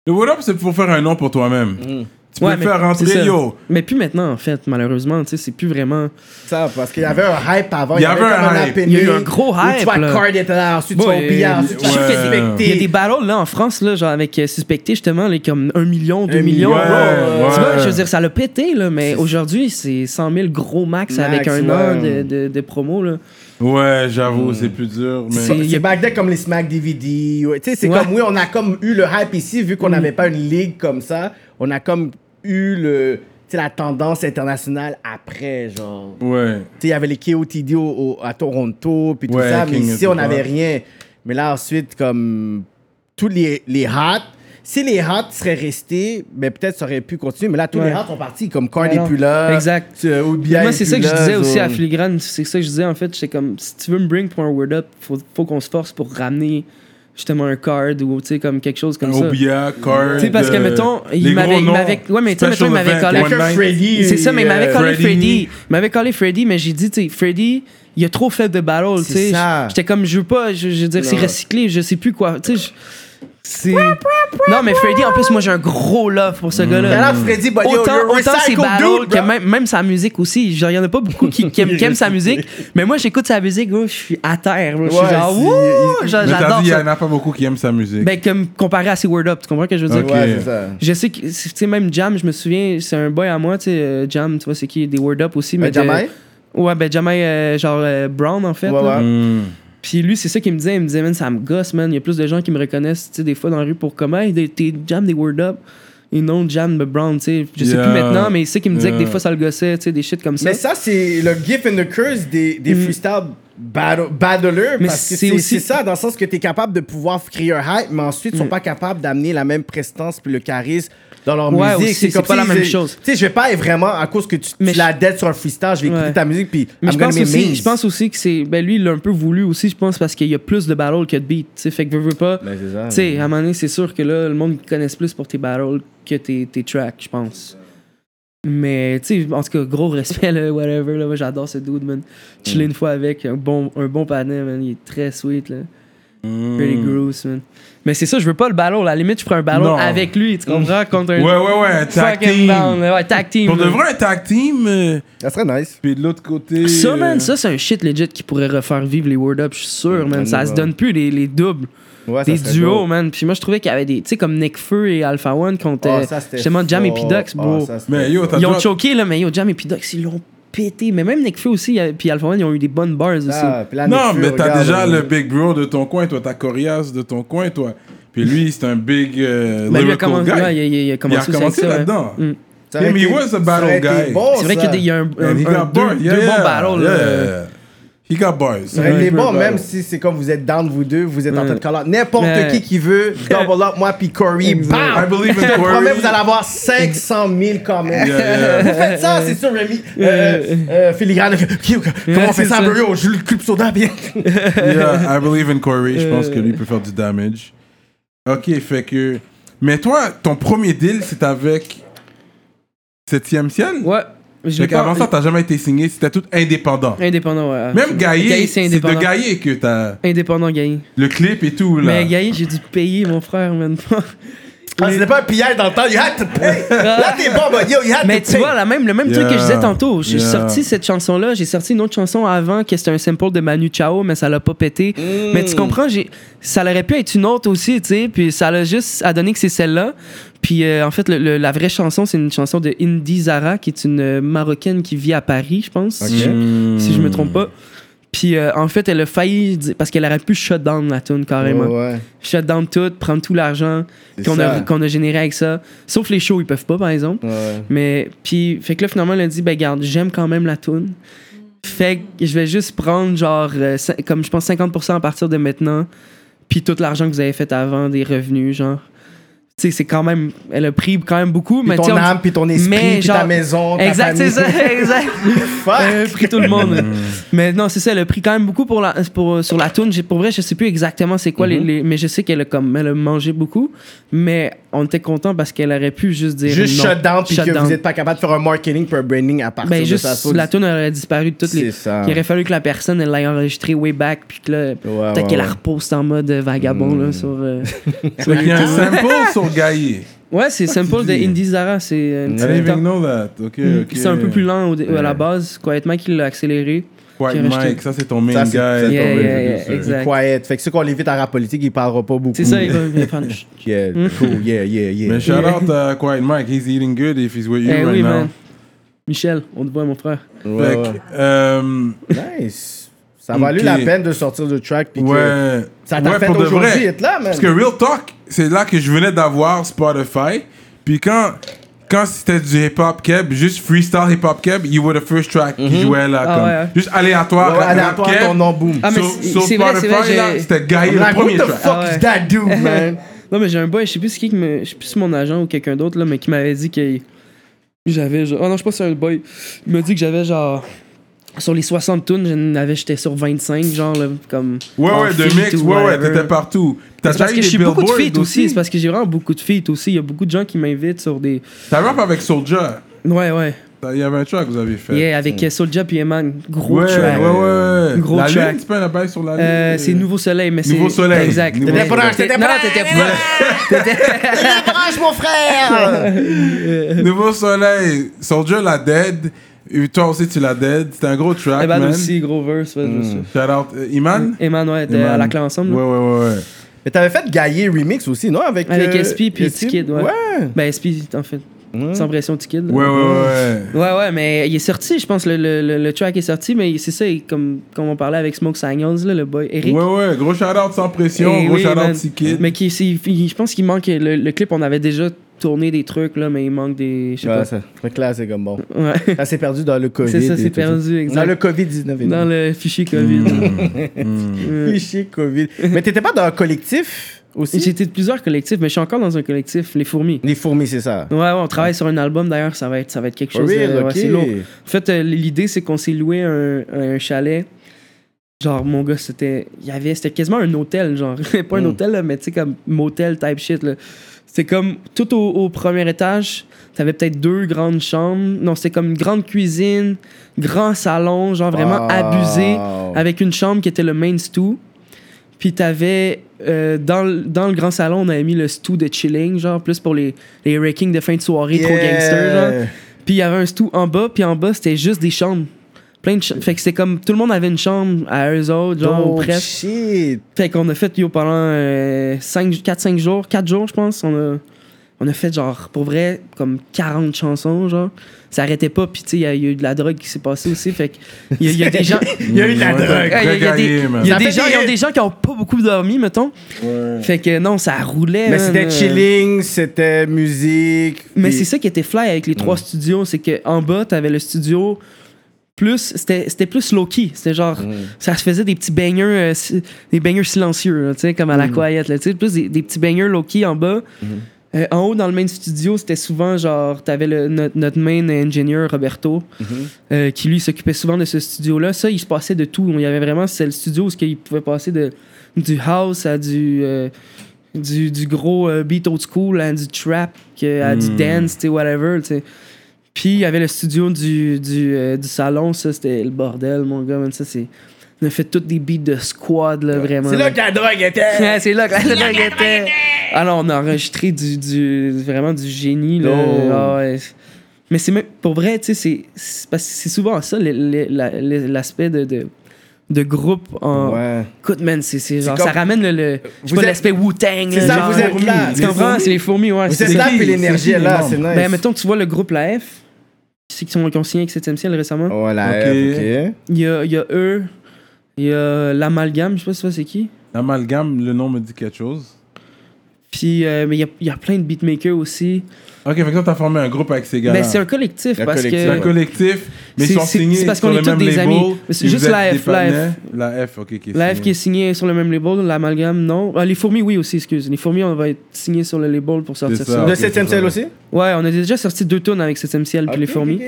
Le What Up, c'est pour faire un nom pour toi-même. Mm. Tu Ouais, mais faire c'est ça. rentrer, yo. Mais plus maintenant, en fait, malheureusement, tu sais, c'est plus vraiment. Ça, parce qu'il y avait un hype avant. Il y avait un hype. Il y a eu un gros hype, Tu vois, là. Card était là, ensuite billard, euh, ensuite. Il y a des battles là en France, là, genre avec euh, Suspecté, justement, là, comme 1 million, 2 Un millions. Tu vois, je veux dire, ça l'a pété, là, mais aujourd'hui, c'est 100 000 gros max, Max, avec un an de, de, de promo, là. Ouais, j'avoue, c'est plus dur. Mais... C'est- C'est back then comme les Smack DVD. ouais. Tu sais, c'est Ouais. comme, oui, on a comme eu le hype ici, vu qu'on n'avait pas une ligue comme ça. On a comme eu le, la tendance internationale après, genre. Ouais. Il y avait les KOTD au- au- à Toronto, puis tout Ouais, ça, mais ici, on n'avait rien. Mais là, ensuite, comme tous les, les hot, si les hats seraient restés, ben peut-être ça aurait pu continuer. Mais là, tous Ouais. les hats sont partis, comme Cardi Alors, plus là. exact. euh, Oubia Moi, est c'est ça que je disais aussi à Filigrane. C'est ça que je disais, en fait. J'étais comme, si tu veux me bring pour un word up, faut, faut qu'on se force pour ramener justement un card ou, tu sais, comme quelque chose comme ça. Obia, Card. Tu sais, parce que, euh, mettons, il m'avait. Ouais, mais tu sais, mettons, il m'avait collé. Freddy. C'est ça, mais il m'avait collé Freddy. Il m'avait collé Freddy, mais j'ai dit, tu sais, Freddy, il a trop fait de battle, tu sais. J'étais comme, je veux pas, je, je veux dire, c'est recyclé, je sais plus quoi. Tu sais, c'est. Non, mais Freddy, en plus, moi, j'ai un gros love pour ce gars-là. Shout out Freddy, but Autant, you're autant ses recycled battles dude, que bro. même, même sa musique aussi. Genre, il y en a pas beaucoup qui, qui aiment, qui aiment sa <laughs> musique. Mais moi, j'écoute sa musique, gros, je suis à terre. bro. Je suis Ouais, genre, c'est- wouh! J'a- Mais t'as J'adore dit, il y ça. en a pas beaucoup qui aiment sa musique. Ben, comme comparé à ses Word Up, tu comprends ce que je veux dire? Ok. Ouais, c'est ça. Je sais que, tu sais, même Jam, je me souviens, c'est un boy à moi, tu sais, euh, Jam, tu vois, c'est qui? Des Word Up aussi. Mais Jamai? de- Ouais, ben, Jamai, euh, genre euh, Brown, en fait. Ouais, là. ouais. Hmm. Puis lui, c'est ça qu'il me disait. Il me disait, man, ça me gosse, man. Il y a plus de gens qui me reconnaissent, tu sais, des fois dans la rue pour comment hey, t'es Jam des Word Up. Et non Jam de Brown, tu sais. Je sais Yeah. plus maintenant, mais il sait qu'il me disait que des fois ça le gossait, tu sais, des shit comme ça. Mais ça, c'est le gift and the curse des, des Mm. freestyle battle, battlers. Mais parce que c'est c'est aussi- c'est ça, dans le sens que tu es capable de pouvoir créer un hype, mais ensuite, ils sont Mm. pas capables d'amener la même prestance puis le charisme dans leur Ouais, musique. c'est pas la même chose. Tu sais, je vais pas être vraiment, à cause que tu, Mais tu la dead sur un freestyle, je vais écouter Ouais. ta musique puis Mais je pense, aussi, je pense aussi que c'est. Ben lui, il l'a un peu voulu aussi, je pense, parce qu'il y a plus de battles que de beats. Tu sais, fait que veux, veux pas. Ben. Tu sais, à un moment donné, c'est sûr que là, le monde connaisse plus pour tes battles que tes, tes tracks, je pense. Mais, tu sais, en tout cas, gros respect, là, whatever. Là, moi, j'adore ce dude, man. Chiller une fois avec, un bon, un bon panel, man. Il est très sweet, là. Pretty gross, man. Mais c'est ça, je veux pas le. À la limite, je ferais un battle Non. avec lui, tu comprends? Contre un Ouais, ouais, ouais, un tag team. down. Ouais, tag team. Pour de vrai, un tag team. euh, Ça serait nice. Puis de l'autre côté. Ça, man, euh, ça, c'est un shit legit qui pourrait refaire vivre les Word Up, je suis sûr, man. Ça se donne plus les, les doubles, Ouais, ça des duos, man. Puis moi, je trouvais qu'il y avait des. Tu sais, comme Nick Feu et Alpha One contre Oh, ça, justement Jam et fort. P-Dux, bro. Oh, ça, Mais yo, ils ont choqué, là, mais yo, Jam et P-Dux, ils l'ont pété. Mais même Nick Feu aussi, euh, puis Alpha ils ont eu des bonnes bars aussi. Ah, Non, mais Fury, t'as déjà euh, le big bro de ton coin, toi, t'as Corias de ton coin, toi. Puis lui, c'est un big euh, Ben, lui, il a lyrical commencé, guy. ouais, il, a- il a Il a commencé, commencé ça, ouais. là-dedans. Mm. he été- was a battle guy. C'est vrai qu'il y a il un, un- un- got deux, bars. deux Yeah, bons yeah, battles. yeah. He got bars. Été Yeah, bon, même si c'est comme vous êtes down, vous deux, vous êtes en train de call out. N'importe qui qui veut double up, moi puis Corey, bam! I believe in Corey. promets, vous allez avoir 500 000 comments. <laughs> Vous faites ça, c'est sûr, Rémi. Euh, euh, Filigrane, ok, ok, comment on fait c'est ça, bro? Je le club soda, bien. <laughs> Yeah, I believe in Corey. Je pense Euh. que lui peut faire du damage. Ok, fait que. Mais toi, ton premier deal, c'est avec Septième Ciel? Ouais. Qu'avant pas- ça, t'as jamais été signé, c'était tout indépendant. Indépendant, ouais. Même Gaillé, c'est c'est de. Gaillé que t'as Indépendant, Gaillé. le clip et tout, là. Mais Gaillé, j'ai dû payer, mon frère, man. <laughs> Ah, c'était pas un pillage dans le temps, you had to pay. <laughs> Là, t'es bon, but yo, you had Mais to tu pay. vois, la même, le même truc que je disais tantôt. J'ai Yeah. sorti cette chanson-là, j'ai sorti une autre chanson avant qui c'était un sample de Manu Chao, mais ça l'a pas pété. Mm. Mais tu comprends, j'ai, ça aurait pu être une autre aussi, tu sais, puis ça l'a juste à donner que c'est celle-là. Puis euh, en fait, le- le- la vraie chanson, c'est une chanson de Indy Zara, qui est une euh, Marocaine qui vit à Paris, je pense, si, je, si je me trompe pas. Puis euh, en fait, elle a failli, parce qu'elle aurait pu shut down la tune carrément. Ouais. Shut down tout, prendre tout l'argent qu'on a, a généré avec ça. Sauf les shows, ils peuvent pas, par exemple. Ouais. Mais puis fait que là finalement elle a dit ben garde, j'aime quand même la tune. Fait que je vais juste prendre genre euh, comme je pense 50% à partir de maintenant puis tout l'argent que vous avez fait avant des revenus genre. Tu sais c'est quand même elle a pris quand même beaucoup Puis mais tu sais, ton on- âme, puis ton esprit, Mais puis genre- ta maison, ta Exact, c'est ça, <laughs> exact. Fuck. Elle a pris tout le monde. mais non, c'est ça, elle a pris quand même beaucoup pour la, pour, sur la tune. J'ai- Pour vrai, je sais plus exactement c'est quoi les, les- Mais je sais qu'elle a, comme, elle a mangé beaucoup. Mais on était content parce qu'elle aurait pu juste dire. Juste non. shut down, puis Shut que down. vous n'êtes pas capable de faire un marketing pour un branding à partir Ben, de juste ça. So, la tune aurait disparu de toutes les. C'est ça. Il aurait fallu que la personne elle l'ait enregistré way back puis que là Ouais, peut-être ouais, qu'elle la ouais. reposte en mode vagabond là sur. euh, <laughs> sur YouTube. Ouais, c'est simple de? Indie Zara, c'est un I petit even know that. Ok, Mm. ok. C'est un peu plus lent au à la base. Quiet Mike il l'a accéléré. White qui a racheté. Mike, ça c'est ton main Ça, guy. c'est- ton Yeah, yeah, yeah, exact. Quiet. Fait que ceux qu'on l'évite à rap politique, il parlera pas beaucoup. C'est ça, il va faire. Yeah, cool, yeah, yeah, yeah. Mais shout out à Quiet Mike, he's eating good if he's with you Eh right oui, now. man. Michel, on te voit, mon frère. Ouais, Fait ouais. que, euh, Nice. Ça a valu la peine de sortir du track. Puis que ouais. ça t'a Ouais, fait aujourd'hui être là, man. Parce que Real Talk, c'est là que je venais d'avoir Spotify. Puis quand, quand c'était du hip-hop keb, juste freestyle hip-hop keb, you were the first track qui jouait là. Ah comme, ouais. Juste aléatoire. Ouais, aléatoire, ton nom boom. Ah, mais Sur- c'est- vrai, c'était I'm le like, premier what the track. fuck Ah is that dude, <laughs> man? Non, mais j'ai un boy, je sais plus qui, je sais plus si c'est mon agent ou quelqu'un d'autre, là, mais qui m'avait dit que j'avais genre. Oh non, je sais pas si c'est un boy. Il m'a dit que j'avais genre. Sur les 60 tunes, j'en avais, j'étais sur 25, genre, là, comme. Ouais, ouais, de mix, ou ouais, ouais, t'étais partout. T'as C'est parce que suis beaucoup de feats aussi. C'est parce que j'ai vraiment beaucoup de feats aussi. Il y a beaucoup de gens qui m'invitent sur des. T'as rap avec Soulja. Ouais, ouais. Il y avait un track que vous avez fait. Yeah, avec euh, Soulja puis Eman. Gros ouais, track. ouais, ouais. Gros la track. Lune, tu peux un bail sur la lune. Euh, c'est Nouveau Soleil, mais c'est. Nouveau Soleil. Exact. Nouveau Mais- Soleil. T'étais Non, proche. t'étais pas. Branche, mon frère! <laughs> <laughs> Nouveau Soleil. Soulja l'a dead. Et toi aussi, tu l'as dead. C'était un gros track, Eman man. aussi, gros verse. ouais, je sais. Shout out. euh, Iman? Eman, ouais, Iman. à la clé ensemble. Ouais, ouais, ouais, ouais. Mais t'avais fait Gaillé Remix aussi, non? Avec, Avec euh, SP puis SP? T-Kid, ouais. Ouais. Ben, SP, en fait. Sans pression, T-Kid. là. Ouais, ouais, ouais. Ouais, ouais, mais il est sorti, je pense, le, le, le, le track est sorti, mais c'est ça, comme, comme on parlait avec Smoke Signals, là, le boy Eric. Ouais, ouais. Gros shout out sans pression. Eh gros oui, shout man. out T-Kid. Mais qui, je pense qu'il manque, le, le clip, on avait déjà tourné des trucs, là, mais il manque des. Je sais Ouais, pas. ça. Là, c'est comme bon. Ouais. Ça s'est perdu dans le COVID. C'est ça, c'est perdu, Dans exact. le COVID-19. Dans le fichier COVID. <laughs> Ouais. Fichier COVID. Mais t'étais pas dans un collectif aussi? J'étais de plusieurs collectifs, mais je suis encore dans un collectif, Les Fourmis. Les fourmis, c'est ça. Ouais, ouais, on travaille sur un album d'ailleurs, ça va être, ça va être quelque chose. real, euh, ouais, ok. c'est lourd. En fait, euh, l'idée, c'est qu'on s'est loué un, un chalet. Genre, mon gars, c'était. Il y avait. C'était quasiment un hôtel, genre. <laughs> pas un Mm. hôtel, là, mais tu sais, comme motel type shit, là. C'était comme tout au, au premier étage. T'avais peut-être deux grandes chambres. Non, c'était comme une grande cuisine, grand salon, genre vraiment Wow. abusé, avec une chambre qui était le main stew. Puis t'avais. euh, dans, le- dans le grand salon, on avait mis le stew de chilling, genre, plus pour les, les de fin de soirée, trop gangster, genre. Puis il y avait un stew en bas, puis en bas, c'était juste des chambres. Plein de chambres. Fait que c'était comme tout le monde avait une chambre à eux autres, genre, ou Oh, presque. Fait qu'on a fait, yo, pendant 4-5 jours, 4 jours, je pense, on a, on a fait, genre, pour vrai, comme 40 chansons, genre. Ça arrêtait pas, puis tu sais, il y, a- il y a eu de la drogue qui s'est passée aussi, fait que il y, a- il y a des gens. <laughs> Il y a eu de la drogue. Il y a- il y a des- gens, des- il y a des gens qui ont pas beaucoup dormi, mettons. Ouais. Fait que non, ça roulait. Mais c'était Euh, chilling, c'était musique. Mais puis- c'est ça qui était fly avec les trois studios, c'est que en bas, t'avais le studio plus c'était c'était plus low key, c'était genre ça se faisait des petits bangers euh, des bangers silencieux, tu sais comme à la quiet là, tu sais plus des, des petits bangers low key en bas. Euh, en haut dans le main studio, c'était souvent genre t'avais notre, notre main ingénieur Roberto euh, qui lui s'occupait souvent de ce studio là. Ça, il se passait de tout. Il y avait vraiment c'est le studio où il pouvait passer de du house à du du, du gros beat old school à du trap à du dance, tu whatever, tu sais. Puis il y avait le studio du, du, euh, du salon, ça c'était le bordel, mon gars, man, ça c'est. On a fait toutes des beats de squad, là, vraiment. <laughs> C'est là que la drogue était. Ouais, c'est là que la drogue était. Alors, on a enregistré du, du, vraiment du génie. Là. Oh. Ah ouais. Mais c'est même, pour vrai, tu sais, c'est- c'est parce que c'est souvent ça, l'aspect de, de, de groupe en. Ouais. Écoute, man, c'est c'est genre, comme- ça ramène le. le je sais pas, êtes- l'aspect Wu-Tang. C'est là, ça, genre. vous êtes là. Tu comprends? C'est les fourmis, ouais. Vous c'est êtes ça. là, puis l'énergie est là, c'est nice. Ben, mettons, tu vois le groupe La F, ceux qui, sont, signé avec 7 ciel récemment. Voilà, Ok. ok. Il y a, il y a eux, il y a l'Amalgame, je sais pas si c'est qui. L'amalgame, le nom me dit quelque chose. Puis, euh, mais il y a, il y a plein de beatmakers aussi. Ok, fait que toi, t'as formé un groupe avec ces gars-là. Ben, c'est un collectif Un parce collectif. C'est un que. collectif, mais ils C'est- sont signés c'est parce qu'on le est tous même des label. amis. C'est juste la F, la F. La F, ok, qui est La F signée. qui est signé sur le même label, l'Amalgame, non. Ah, les fourmis, oui aussi, excuse. Les fourmis, on va être signé sur le label pour sortir ça. ça. De ok, 7ème c'est ciel aussi? Ouais, on a déjà sorti deux tonnes avec 7 ciel puis les fourmis. ok, Tu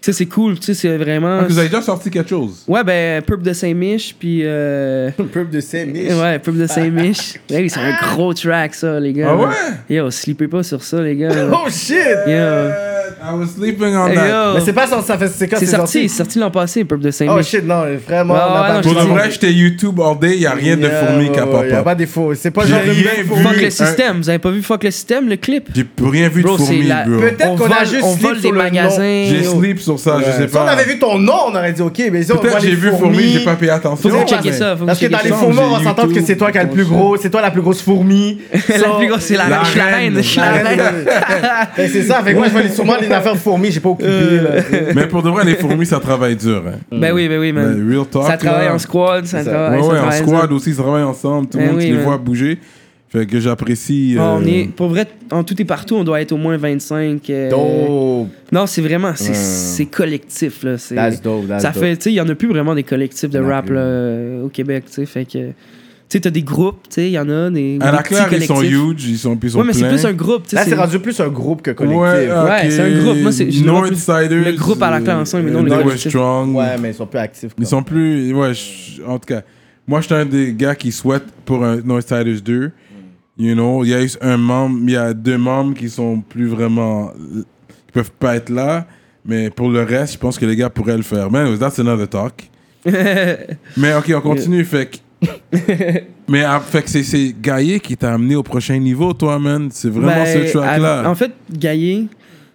sais, c'est cool, tu sais, c'est vraiment. Ah, vous avez déjà sorti quelque chose. Ouais, ben, Purp de Saint-Mich, puis. Euh... peu de Saint-Mich? Ouais, Purp de Saint-Mich. <laughs> ouais, c'est un gros track, ça, les gars. Ah ouais? Yo, sleepez pas sur ça, les gars. Oh shit! Yo. I was sleeping on Hey, that. Mais c'est pas sorti, ça fait. C'est quand C'est sorti, c'est sorti l'an passé, Purp de Saint-Mich. Oh shit, non, vraiment. Ouais, pas Pour de je vrai, j'étais YouTube all day, y a rien de fourmi qui a Il y a pas des faux. C'est pas genre de. Fuck le un- système. Vous avez pas vu Fuck le système, le clip? J'ai rien vu de fourmi, la- bro. Peut-être on qu'on a juste vole sur des le magasins. J'ai sleep sur ça, je sais Si on pas. avait vu ton nom, on aurait dit ok, mais si on voit Peut-être j'ai vu fourmi, j'ai pas payé attention. Faut checkez ça. Parce que dans les fourmis, on va s'entendre que c'est toi qui as le plus gros, c'est toi la plus grosse fourmi. <laughs> La plus grosse, c'est la, reine. Je suis la reine. c'est ça, fait que moi je vais sûrement les affaires de fourmis, j'ai pas occupé. là. Mais pour de vrai, les fourmis, ça travaille dur. Hein. Ben oui, ben oui, man. Mais Real talk. Ça travaille là. en squad, ça travaille. Ouais, ça ouais, en travaille squad dur. aussi, ils travaillent ensemble. Tout le Ben monde, oui, tu les man. vois bouger. Fait que j'apprécie. Ah, On euh, est, pour vrai, en tout et partout, on doit être au moins 25. euh, Dope. Non, c'est vraiment, c'est collectif, là. c'est- That's dope, that's Ça dope. fait, tu sais, il y en a plus vraiment des collectifs de rap, plus. là, euh, au Québec, tu sais. Fait que sais, t'as des groupes, tu sais, il y en a des. Claire, ils sont huge, ils sont, sont Ouais, mais c'est plus un groupe, tu sais. Là, c'est rendu plus un groupe que collectif. Ouais, Ouais, ok. c'est un groupe. Moi, c'est- plus- Northsiders. le groupe à la claire ensemble, mais non, le collectif. Strong. Ouais, mais ils sont plus actifs. Ils sont plus. Ouais, en tout cas, moi, j'étais un des gars qui souhaite pour un Northsiders 2. You know, il y a eu un membre, il y a deux membres qui sont plus vraiment. qui peuvent pas être là. Mais pour le reste, je pense que les gars pourraient le faire. Man, that's another talk. <laughs> mais ok, on continue. Fait que. <laughs> mais ah, fait que c'est- c'est Gaillé qui t'a amené au prochain niveau, toi, man. C'est vraiment Ben, ce track-là. En fait, Gaillé,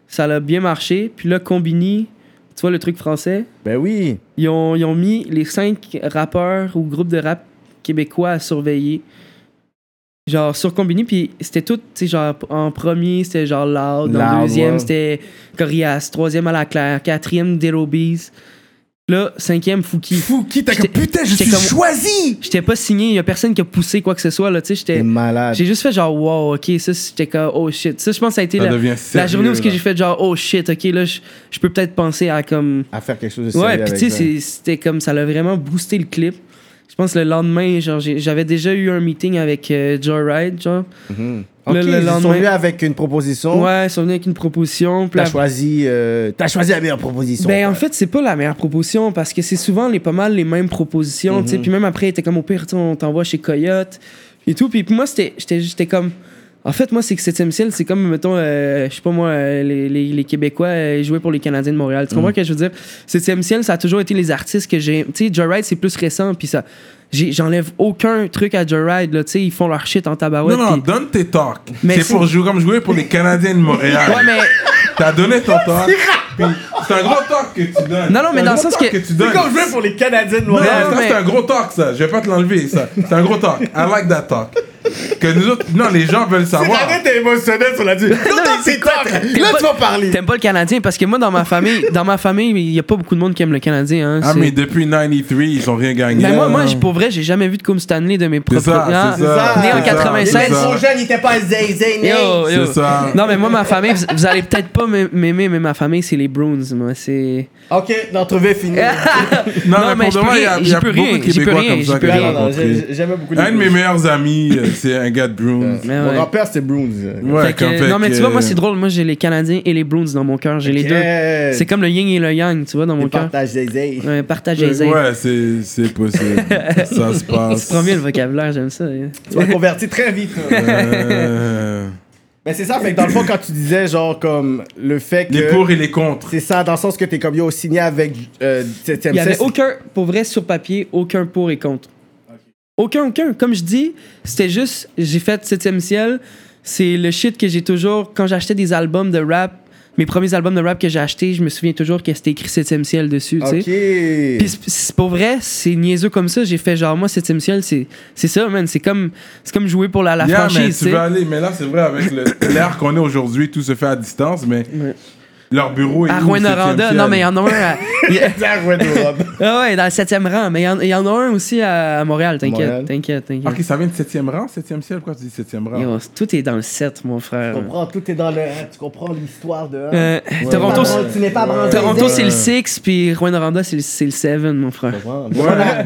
ça a bien marché. Puis là, Combini, tu vois le truc français, Ben oui. ils ont, ils ont mis les cinq rappeurs ou groupes de rap québécois à surveiller. Genre sur Combini, puis c'était tout, tu sais, genre en premier, c'était genre Loud, en deuxième, ouais. c'était Corias, troisième à la claire, quatrième Derobies. Là, cinquième Fouki. Fouki, t'as comme putain, je suis comme- choisi! J'étais pas signé, y a personne qui a poussé quoi que ce soit, là, tu sais, T'es j'étais. malade. J'ai juste fait genre, wow, ok, ça, j'étais comme, oh shit. Ça, je pense que ça a été Ça la, devient la sérieux, journée où ce que là. j'ai fait genre, oh shit, ok, là, je je peux peut-être penser à comme. À faire quelque chose de sérieux Ouais, puis tu sais, c'était comme ça l'a vraiment boosté le clip. Je pense le lendemain, genre, j'avais déjà eu un meeting avec euh, Joyride, genre. Mhm. Le- ils sont venus avec une proposition. Ouais, ils sont venus avec une proposition. T'as la- choisi, euh, choisi la meilleure proposition. Ben, en fait, c'est pas la meilleure proposition parce que c'est souvent les, pas mal les mêmes propositions. tu sais. Mhm. Puis même après, était comme au pire, on t'envoie chez Coyote et tout. Puis moi, j'étais comme. En fait, moi, c'est que 7 ciel, c'est comme, mettons, euh, je sais pas moi, euh, les, les, les Québécois euh, jouaient pour les Canadiens de Montréal. Tu comprends ce que je veux dire? 7 ciel, ça a toujours été les artistes que j'ai. Tu sais, Joyride, c'est plus récent. Puis ça. J'enlève aucun truc à Joyride, là. Tu sais, ils font leur shit en tabarouette. Non, non, donne tes talks. Mais C'est pour jouer comme jouer pour les Canadiens de Montréal. Ouais, mais. T'as donné ton <laughs> talk. C'est un gros talk que tu donnes. Non, non, mais dans le sens talk que- tu donnes. C'est comme jouer pour les Canadiens de Non, Montréal. ça, mais- c'est un gros talk, ça. Je vais pas te l'enlever, ça. C'est un gros talk. I like that talk. Que nous autres, non, les gens veulent savoir. Arrête, t'es émotionnel sur la dit. Là, c'est. T'aimes Là, tu vas parler. T'aimes pas le Canadien? Parce que moi, dans ma famille, dans ma famille, il y a pas beaucoup de monde qui aime le Canadien. Hein, Ah, mais depuis 93, ils ont rien gagné. Ben, moi, moi, pour vrai, j'ai jamais vu de Comme Stanley de mes C'est propres. ça, c'est ça. Né en c'est ça, 96. c'est Il était ça. trop jeune, il était pas zay Yo, yo. C'est ça. Non, mais moi, ma famille, vous, vous allez peut-être pas m'aimer, mais ma famille, c'est les Bruins. Moi, c'est. Ok, l'entrevue est finie. <laughs> Non, Non, mais mais pour de il y a, y beaucoup rien, de Québécois rien, comme ça que j'ai rencontrés. beaucoup les Un de mes Bruins. meilleurs amis, euh, c'est un gars de Bruins. Mon ouais. grand-père, c'était Bruins. Ouais, que- non, mais tu vois, moi, c'est drôle. Moi, j'ai les Canadiens et les Bruins dans mon cœur. J'ai les deux. C'est C'est comme le yin et le yang, tu vois, dans mon mon cœur. partage des zay. Ouais, partagez les Ouais, c'est c'est possible. <laughs> ça se <laughs> Tu passe. prends bien le vocabulaire, j'aime ça. hein. Tu m'as converti très vite. là. Euh, Mais c'est ça, fait que dans le fond, quand tu disais, genre, comme le fait que. les pour et les contre. C'est ça, dans le sens que t'es comme yo signé avec euh, 7 Il y avait aucun, pour vrai, sur papier, aucun pour et contre. Aucun, aucun. Comme je dis, c'était juste, j'ai fait 7 ciel. C'est le shit que j'ai toujours, quand j'achetais des albums de rap, mes premiers albums de rap que j'ai achetés, je me souviens toujours que c'était écrit 7 ciel dessus, tu sais. Ok. Puis c'est- pour vrai, c'est niaiseux comme ça. J'ai fait genre, moi, 7 ciel, c'est c'est ça, man. C'est comme, c'est comme jouer pour la, la Yeah, mais franchise, tu veux aller, mais là, c'est vrai, avec <coughs> l'ère qu'on est aujourd'hui, tout se fait à distance, mais Ouais. Leur bureau est À Rouen Noranda. Non, mais il y en a un à. <laughs> il y a- Ah ouais. Ah ouais, dans le 7e rang. Mais il y y, en a un aussi à, à Montréal, t'inquiète, t'inquiète, t'inquiète. Ok, ça vient de 7e rang, 7e ciel? Pourquoi tu dis 7e rang? Yo, tout est dans le 7, mon frère. Tu comprends, tout est dans le. Tu comprends l'histoire de. Euh, Tu Toronto, n'es c'est- pas- tu n'es pas branché. Toronto, c'est le 6, puis c'est le, c'est le 7, mon frère.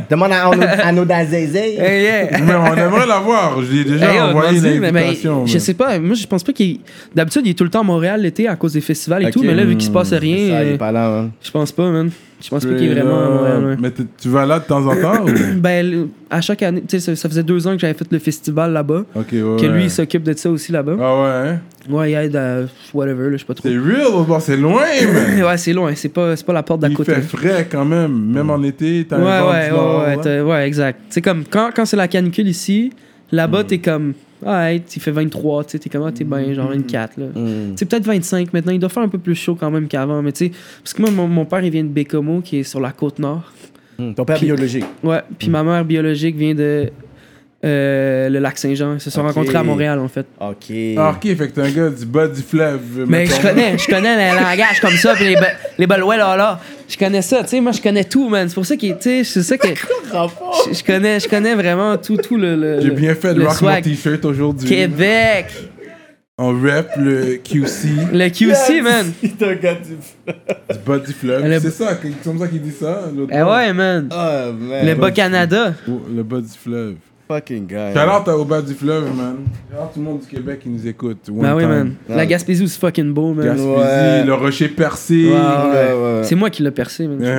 Demande à, à Arnaud- Arnaud Dazézé. <laughs> Hey, yeah. Mais on aimerait l'avoir. Je lui ai déjà Hey, yo, envoyé vas-y, mais- mais l'invitation. je mais- sais pas, moi je pense pas qu'il. D'habitude, il est tout le temps à Montréal l'été à cause des festivals et Ok. tout, mais là, vu qu'il se passe Ça, rien, il euh, est pas là, hein. je pense pas, man. Je pense pas qu'il est vraiment à Montréal. ouais. Mais tu vas là de temps en temps? ou- <coughs> Ben, à chaque année, tu sais, ça, ça faisait deux ans que j'avais fait le festival là-bas, Ok, ouais. que lui, ouais. il s'occupe de ça aussi là-bas. Ah ouais, hein? Ouais, il aide à whatever, là, je sais pas trop. C'est real, bon, c'est loin, mais. <coughs> Ouais, c'est loin, c'est pas, c'est pas la porte d'à Il côté. fait frais quand même, même en été, t'as Ouais, un vent ouais, du nord, ouais, ouais, là. t'as- ouais, exact. C'est comme quand, quand c'est la canicule ici, Hmm. là-bas, t'es comme, ouais, il fait 23, tu sais, t'es comme, ah, t'es bien, genre 24, là. Mm. C'est peut-être 25 maintenant, il doit faire un peu plus chaud quand même qu'avant, mais tu sais, parce que moi, mon, mon père, il vient de Bécomo, qui est sur la côte nord. Mm. Ton père biologique. Ouais, puis ma mère biologique vient de euh, le lac Saint-Jean. Ils se sont rencontrés à Montréal, en fait. Ok. Ah, ok, fait que t'es un gars du bas du fleuve. Mais je connais, je connais le langage comme ça, puis les, les balouets là là. Je connais ça, tu sais, moi je connais tout, man. C'est pour ça que, tu sais, c'est ça que. Je, je connais, je connais vraiment tout, tout le. le- J'ai bien fait de le rock mon swag. t-shirt aujourd'hui. Québec! On rap le QC Le QC, man! C'est un gars du. du bas du fleuve. Le- C'est ça, c'est comme ça qu'il dit ça. l'autre Eh ouais, man! Oh, man. Le Bas-Canada. Oh, le bas du fleuve. Fucking guy. Shout out à au bas du fleuve, man. Shout out tout le monde du Québec qui nous écoute. One Ben oui, time. man. La Gaspésie, c'est fucking beau, man. Gaspésie, Ouais. le rocher percé. Ouais, Ouais, ouais. ouais. C'est moi qui l'ai percé, man. <laughs>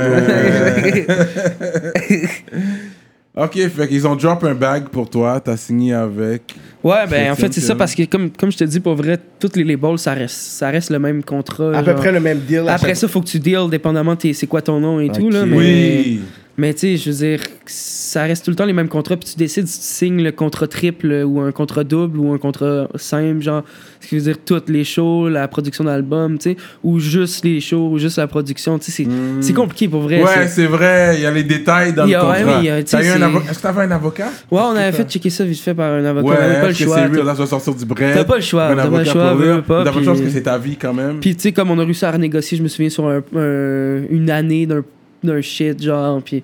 Ok, fait qu'ils ont drop un bag pour toi. T'as signé avec. Ouais, ben en fait, c'est ça parce que, comme, comme je te dis, pour vrai, tous les labels, ça reste, ça reste le même contrat. À peu près le même deal. Après chaque- ça, faut que tu deals dépendamment de tes- c'est quoi ton nom et tout. Là, mais, Oui. Mais tu sais, je veux dire, ça reste tout le temps les mêmes contrats. Puis tu décides si tu signes le contrat triple ou un contrat double ou un contrat simple, genre, ce qui veut dire toutes les shows, la production d'albums, tu sais, ou juste les shows, ou juste la production. Tu sais, c'est c'est compliqué pour vrai. Hmm. Ouais, c'est- vrai. Il y a les détails dans y le a- ouais, contrat. avocat. Est-ce que t'avais un avocat? Ouais, on avait fait checker ça vite fait par un avocat. Ouais, on avait pas le choix. c'est t'as- real? Là, tu vas sortir du bread. T'as pas le choix, t'as pas le choix, veux, pas, T'as pas le puis- choix parce que c'est ta vie quand même. Puis tu sais, comme on a réussi à renégocier, je me souviens sur un, un- une année d'un d'un shit, genre. Puis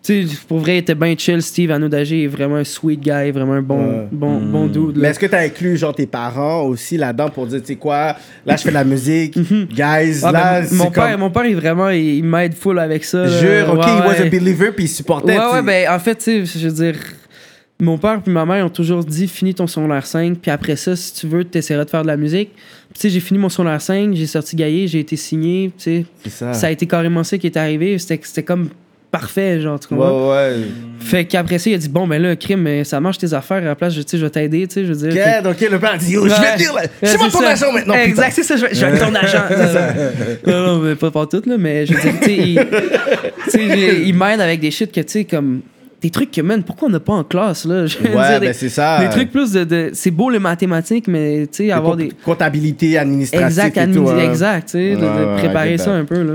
tu sais, pour vrai, il était bien chill. Steve Anodagé est vraiment un sweet guy, vraiment un bon, Ouais. bon, bon dude. Mais là. est-ce que t'as inclus genre tes parents aussi là-dedans pour dire, tu sais quoi, là je fais de la musique, <laughs> guys, Ah, là ben, c'est mon, comme... père, mon père, il vraiment, il, il m'aide full avec ça. là. Jure, ok, Ouais, he was a ouais. believer puis il supportait. Ouais, ouais, ben en fait, tu sais, je veux dire, mon père puis ma mère ont toujours dit finis ton secondaire 5, puis après ça, si tu veux, tu essaieras de faire de la musique. Puis, Tu sais, j'ai fini mon secondaire 5, j'ai sorti Gaillé, j'ai été signé, tu sais. C'est ça. Ça a été carrément ça qui est arrivé. C'était c'était comme parfait, genre, tu comprends? Ouais, ouais. Fait qu'après ça, il a dit Bon, ben là, crime, mais ça marche tes affaires. À la place, je, tu sais, je vais t'aider, tu sais, je veux dire. Ok, donc le père dit, yo, je vais te dire, là, c'est moi ton maintenant. Exact, c'est ça, je vais, je vais être ton agent. <laughs> non, non, mais pas pour tout, là, mais je veux dire, tu sais, il, il m'aide avec des shit que, tu sais, comme. Des trucs que, man, pourquoi on n'a pas en classe, là? <laughs> Je veux Ouais, dire, ben c'est ça. des trucs plus de. de- c'est beau les mathématiques, mais, tu sais, avoir des. Comptabilité, administrative Exact, et tout. admi- hein. exact, tu sais, de, de Ouais, ouais, préparer ça un peu, là.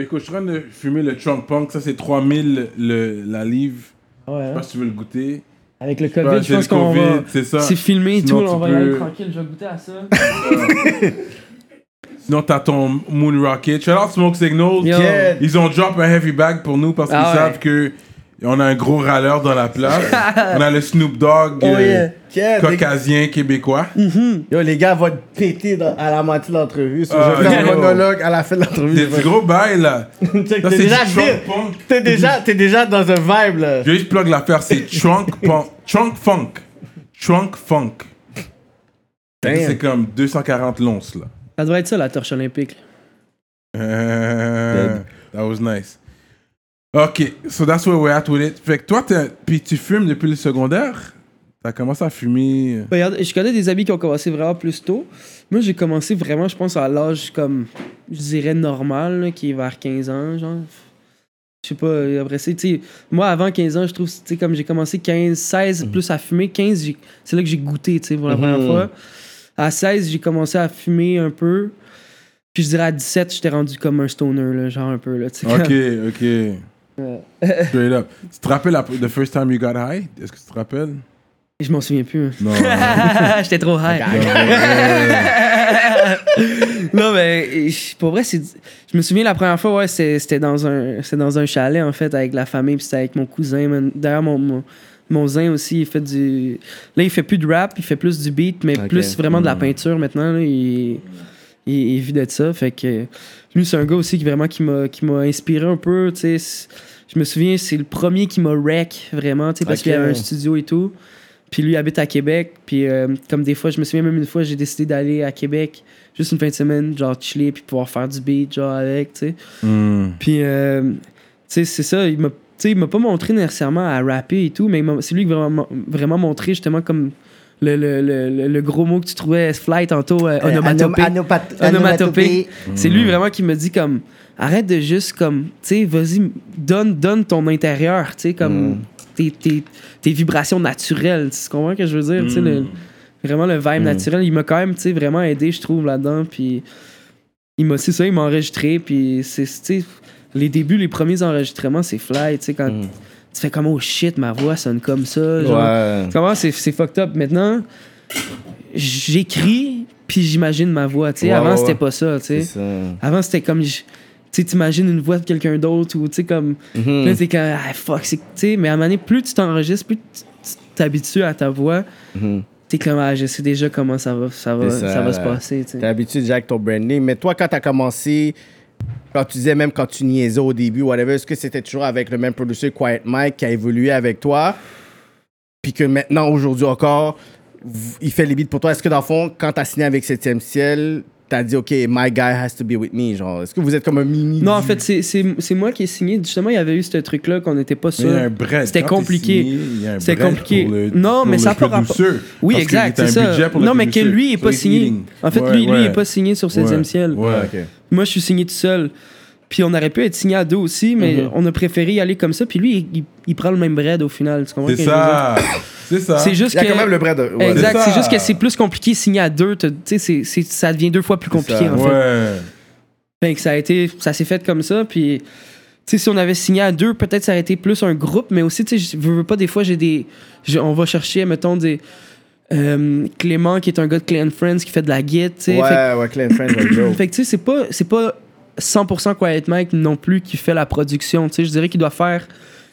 Écoute, je suis en train de fumer le Trunk Punk. Ça, c'est 3000 le, la livre. Je sais Ouais, pas si tu veux le goûter. Avec le Ouais, COVID, je le pense qu'on va. C'est ça. C'est filmé et tout, là, on va y aller tranquille, je vais goûter à ça. <laughs> <laughs> Sinon, t'as ton Moon Rocket. Shout out Smoke Signal. Yo. Ils ont drop un heavy bag pour nous parce qu'ils Ah ouais. savent que on a un gros râleur dans la place. <laughs> on a le Snoop Dogg Oh, euh, yeah. Caucasien québécois. Yo, les gars vont te péter dans- à la moitié de l'entrevue. So, Ah, je vais faire un monologue à la fin de l'entrevue. <laughs> C'est du gros bail là. T'es déjà, déjà, déjà dans un vibe, là. Je vais juste plug l'affaire, c'est <laughs> Trunk Punk. Trunk Funk. Trunk Funk. C'est comme 240 lonces là. Ça devrait être ça, la torche olympique. Euh, that was nice. Ok, so that's where we're at with it. Fait que toi, t'es- puis tu fumes depuis le secondaire? T'as commencé à fumer. Ben, regarde, je connais des amis qui ont commencé vraiment plus tôt. Moi, j'ai commencé vraiment, je pense, à l'âge comme, je dirais, normal, là, qui est vers 15 ans, genre. Je sais pas, euh, après ça, tu sais, moi, avant 15 ans, je trouve, tu sais, comme j'ai commencé 15, 16 plus à fumer, 15, j'ai- c'est là que j'ai goûté, tu sais, pour la première Mhm. fois. À 16, j'ai commencé à fumer un peu. Puis je dirais à 17, j'étais rendu comme un stoner, là, genre un peu, là. Ok, ok. <laughs> Straight up. Tu te rappelles la, the first time you got high? Est-ce que tu te rappelles? Je m'en souviens plus. hein. Non. <laughs> J'étais trop high. non, <laughs> mais pour vrai, c'est. Je me souviens la première fois, ouais, c'était dans un, dans un chalet en fait avec la famille, puis c'était avec mon cousin. D'ailleurs, mon, mon, mon zin aussi, il fait du. Là, il fait plus de rap, il fait plus du beat, mais plus vraiment de la peinture maintenant. là. il, il, il vit de ça. Fait que lui, c'est un gars aussi qui vraiment qui m'a, qui m'a inspiré un peu. Tu sais, C'est- je me souviens, c'est le premier qui m'a wreck vraiment, tu sais, parce qu'il y avait un studio et tout. Puis lui habite à Québec. Puis euh, comme des fois, je me souviens même une fois, j'ai décidé d'aller à Québec juste une fin de semaine, genre chiller, puis pouvoir faire du beat, genre avec, tu sais. Hmm. Puis, euh, tu sais, c'est ça, il m'a, sais, il m'a pas montré nécessairement à rapper et tout, mais c'est lui qui m'a vraiment, vraiment montré justement comme le, le, le, le- le gros mot que tu trouvais, fly tantôt, euh, onomatopée. Onomat- Onomatopée. C'est lui vraiment qui me dit comme arrête de juste comme tu sais vas-y donne donne ton intérieur tu sais comme Mm. tes, tes, tes vibrations naturelles tu comprends ce que je veux dire tu sais Mm. le- vraiment le vibe Mm. naturel il m'a quand même tu sais vraiment aidé je trouve là-dedans puis il m'a c'est ça il m'a enregistré puis c'est tu sais les débuts les premiers enregistrements c'est fly tu sais quand Mm. tu fais comme oh shit ma voix sonne comme ça genre Ouais. Comment c'est c'est fucked up maintenant j'écris puis j'imagine ma voix tu sais Ouais, avant ouais, c'était pas ça tu sais avant, c'était comme. Tu sais, t'imagines une voix de quelqu'un d'autre ou tu sais, comme. Mhm. Là, t'es comme. Ah, fuck. c'est- Tu sais, mais à un moment donné, plus tu t'enregistres, plus tu tu t'habitues à ta voix, Mhm. t'es comme. Ah, je sais déjà comment ça va, ça va, ça, ça, va se passer. T'es habitué déjà avec ton branding. Mais toi, quand t'as commencé, quand tu disais même quand tu niaisais au début, whatever, est-ce que c'était toujours avec le même producer Quiet Mike qui a évolué avec toi? puis que maintenant, aujourd'hui encore, il fait les beats pour toi. Est-ce que dans le fond, quand t'as signé avec 7e ciel, t'as dit, OK, my guy has to be with me? Genre, est-ce que vous êtes comme un mini. Non, en fait, c'est- c'est c'est moi qui ai signé. Justement, il y avait eu ce truc-là qu'on n'était pas Mais il y a un sûr. C'était compliqué. C'était compliqué. pour le- Non, pour mais le ça a pas rapport-. Oui, Parce exact, c'est ça. budget pour le Non, mais que lui, il est So pas signé. En fait, Ouais, lui, lui, il ouais. est pas signé sur 16e ciel. Ouais. OK. Moi, je suis signé tout seul. Puis on aurait pu être signé à deux aussi, mais Mhm. on a préféré y aller comme ça. Puis lui, il, il- il prend le même bread au final. Tu comprends C'est ça. <laughs> C'est ça. C'est juste Il y a que. quand même le bread. ouais. Exact, C'est juste que c'est plus compliqué signé à deux. Tu sais, c'est- c'est- ça devient deux fois plus compliqué ça. en fait. Ouais. Fait que ça a été, ça s'est fait comme ça. Puis, tu sais, si on avait signé à deux, peut-être ça aurait été plus un groupe. Mais aussi, tu sais, je veux veux pas, des fois, j'ai des. on va chercher, mettons, des. euh, Clément, qui est un gars de Clan Friends, qui fait de la guide, tu sais. Fait Ouais, ouais, Clan Friends. <coughs> Fait que, tu sais, c'est pas, c'est pas 100% Quiet Mike non plus qui fait la production. Tu sais, je dirais qu'il doit faire.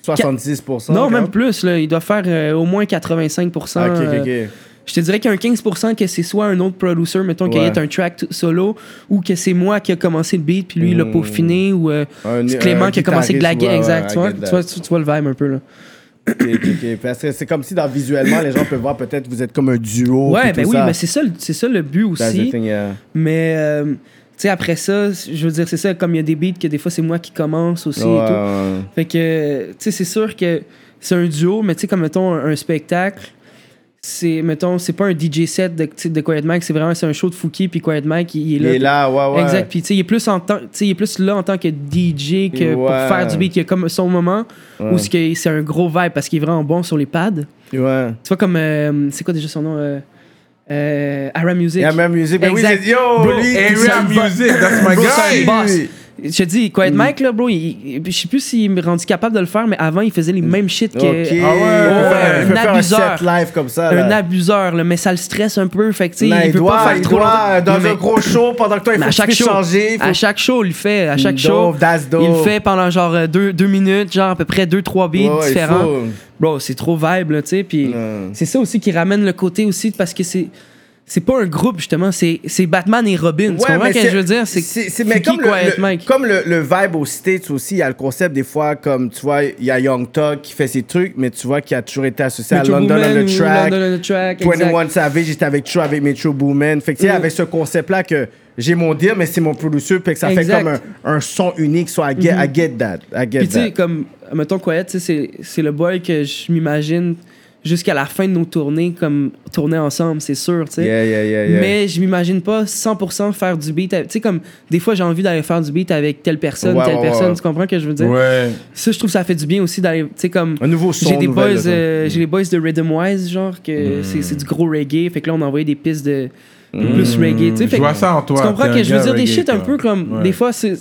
70%. non, même plus, là. Il doit faire euh, au moins 85%. Ah, ok, ok, euh, ok. je te dirais qu'il y a un 15% que c'est soit un autre producer, mettons, qui Ouais. est un track solo, ou que c'est moi qui a commencé le beat, puis lui, il l'a Mm. peaufiné, ou euh, Un- c'est Clément un qui a commencé de la exact. tu, vois, tu, tu- le vibe un peu, là. Ok, ok, ok. Parce que c'est comme si dans visuellement, les gens peuvent voir peut-être vous êtes comme un duo. ouais, ben oui, ça. mais c'est ça, le- c'est ça le but aussi. thing, yeah. Mais, euh, sais, après ça, je veux dire, c'est ça, comme il y a des beats que des fois, c'est moi qui commence aussi Ouais, et tout. ouais. Fait que, tu sais, c'est sûr que c'est un duo, mais tu sais, comme mettons un, un spectacle, c'est, mettons, c'est pas un DJ set de, tu de Quiet Mike, c'est vraiment c'est un show de Fouki, puis Quiet Mike, il, il est Il là. est là, ouais, ouais. Exact, puis tu sais, il est plus en tu il est plus là en tant que DJ que pour faire du beat. Il y a comme son moment Ouais. où c'est un gros vibe parce qu'il est vraiment bon sur les pads. Tu Ouais. vois, comme, euh, c'est quoi déjà son nom euh, euh, Ara Music. Il y a même musique. Ben oui, c'est yo, lui, music, that's my guy. Un. Je te dis, Quiet Mike, là, bro, je sais plus s'il est rendu capable de le faire, mais avant, il faisait les mêmes shit que. Ok. Ah ouais. Il peut un un abuseur. set live comme ça. Un là. abuseur, là, mais ça le stresse un peu. Fait que, Non, il, il veut doit, pas faire il trop doit, dans Mais- un gros show, pendant que toi, il faut à chaque show, changer. il faut- à chaque show, il le fait. À chaque Dope, show, il le fait pendant genre euh, deux, deux minutes, genre à peu près deux, trois beats Ouais, ouais, différents. Bro, c'est trop vibe, là, tu sais. Puis Ouais. c'est ça aussi qui ramène le côté aussi parce que c'est. C'est pas un groupe, justement, c'est c'est Batman et Robin. tu Ouais, comprends mais ce que je veux dire? C'est c'est- c'est- mais Fouki, comme, le, Quiet le- Mike. comme le, le vibe aux States aussi, il y a le concept des fois, comme tu vois, il y a Young Thug qui fait ses trucs, mais tu vois qu'il a toujours été associé Metro à London Boomin on the Track. London on the Track, exact. 21 Savage, j'étais avec True avec Metro Boomin. Fait que tu sais, Mm. avec ce concept-là que j'ai mon deal, mais c'est mon producer, puis que ça Exact. fait comme un, un son unique. So I get, Mhm. I get that. I get Puis tu sais, comme, mettons Quiet, tu c'est c'est le boy que je m'imagine jusqu'à la fin de nos tournées, comme tourner ensemble, c'est sûr, tu sais. Yeah, yeah, yeah, yeah. Mais je m'imagine pas 100% faire du beat. Tu sais, comme des fois j'ai envie d'aller faire du beat avec telle personne, Ouais, telle ouais, personne, ouais. tu comprends ce que je veux dire? Ouais. Ça, je trouve que ça fait du bien aussi d'aller, tu sais, comme. un nouveau son. J'ai des, boys, euh, j'ai les boys de Rhythm Wise, genre, que Mm. c'est c'est du gros reggae. Fait que là, on a envoyé des pistes de Mm. plus reggae. Tu sais, Je que- vois ça en toi. tu comprends que je veux dire des shit un peu comme Ouais. des fois c'est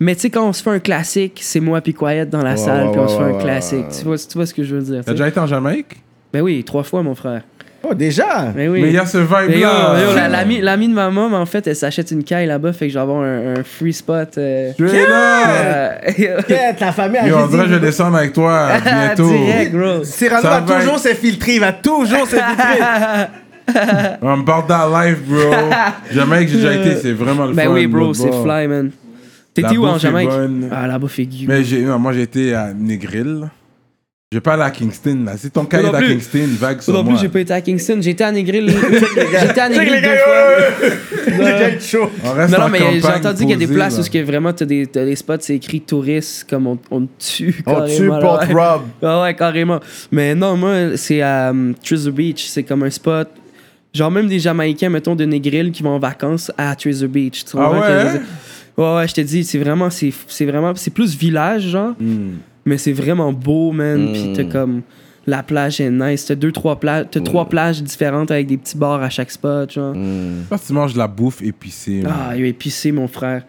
mais tu sais quand on se fait un classique c'est moi puis Quiet dans la Ouais, salle ouais, puis on se ouais, fait un ouais, classique tu vois tu vois ce que je veux dire tu T'as déjà été en Jamaïque? Ben oui trois fois mon frère Oh, déjà? mais oui Mais il y a ce Mais vibe-là. la- l'ami l'ami de ma maman en fait elle s'achète une caille là-bas fait que je vais avoir un, un free spot euh, Tu es là! euh, <laughs> Yeah, ta famille a Yo, on dirait que je descendre avec toi <laughs> bientôt. direct bro Cyrano Ça va va toujours s'infiltrer, il va toujours s'infiltrer. <laughs> On me parle dans live, bro. Jamaïque, j'ai déjà été, c'est vraiment le ben fun. oui bro c'est fly man La t'étais où en bouffe est Jamaïque? ah là-bas fait gueux Mais j'ai, non, moi, j'ai été à Negril. Je vais pas aller à Kingston, là. Si ton cas est non à. Kingston, vague sur non moi. plus j'ai pas été à Kingston j'étais à Negril j'étais à Negril deux fois déjà être chaud. On Non, non, mais j'ai entendu qu'il y a des places où vraiment t'as des, spots, c'est écrit touristes, comme on, on tue On carrément. tue là, Port. Rob. <laughs> Ah ouais, carrément. Mais non, moi, c'est à um, Treasure Beach. C'est comme un spot. Genre, même des Jamaïcains, mettons, de Negril qui vont en vacances à Treasure Beach. Tu Ah ouais, hein? Ouais, ouais, je te dis, c'est vraiment, c'est, c'est vraiment, c'est plus village, genre, Hmm. Mais c'est vraiment beau, man. Mm. Puis t'as comme, la plage est nice. T'as deux, trois plages, t'as trois plages différentes avec des petits bars à chaque spot, genre. Je pense que tu manges de la bouffe épicée. man. Ah, il est épicé, mon frère.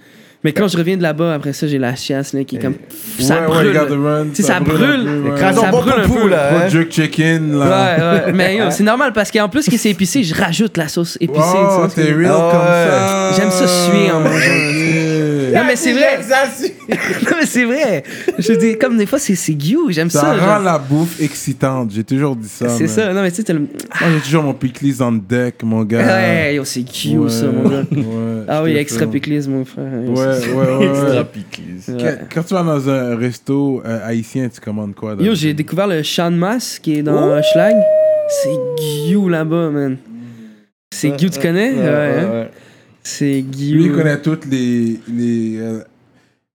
Mais quand je reviens de là-bas, après ça, j'ai la chiasse, là, qui est comme. Ça ouais, brûle. ouais. Tu sais, ça un brûle. ouais. Ça brûle un peu. là. Hein. jerk chicken, là. Ouais, ouais. <laughs> Mais yo, c'est normal parce qu'en plus que c'est épicé, je rajoute la sauce épicée. Oh, t'es real? Ah comme ouais. ça. J'aime ça suer en mangeant. <laughs> Non, mais c'est vrai. Ça, c'est- <laughs> Non, mais c'est vrai. Je dis, comme des fois, c'est c'est guillou. J'aime ça. Ça genre. rend la bouffe excitante. J'ai toujours dit ça. C'est man. ça. Non, mais tu sais, t'as le. Moi, j'ai toujours mon pickles on deck, mon gars. Ouais, yo, c'est guillou, ça, mon gars. Ouais, <laughs> Ah oui, extra pickles, mon frère. Ouais, <laughs> ouais, ouais. Extra ouais. pickles. Ouais. Quand- tu vas dans un resto euh, haïtien, tu commandes quoi Yo, j'ai découvert le Chan Mas qui est dans Schlag. C'est Guillaume là-bas, man. C'est Guillaume, tu connais? Ouais, hein? C'est Guillaume. Lui, il connaît toutes les, les euh,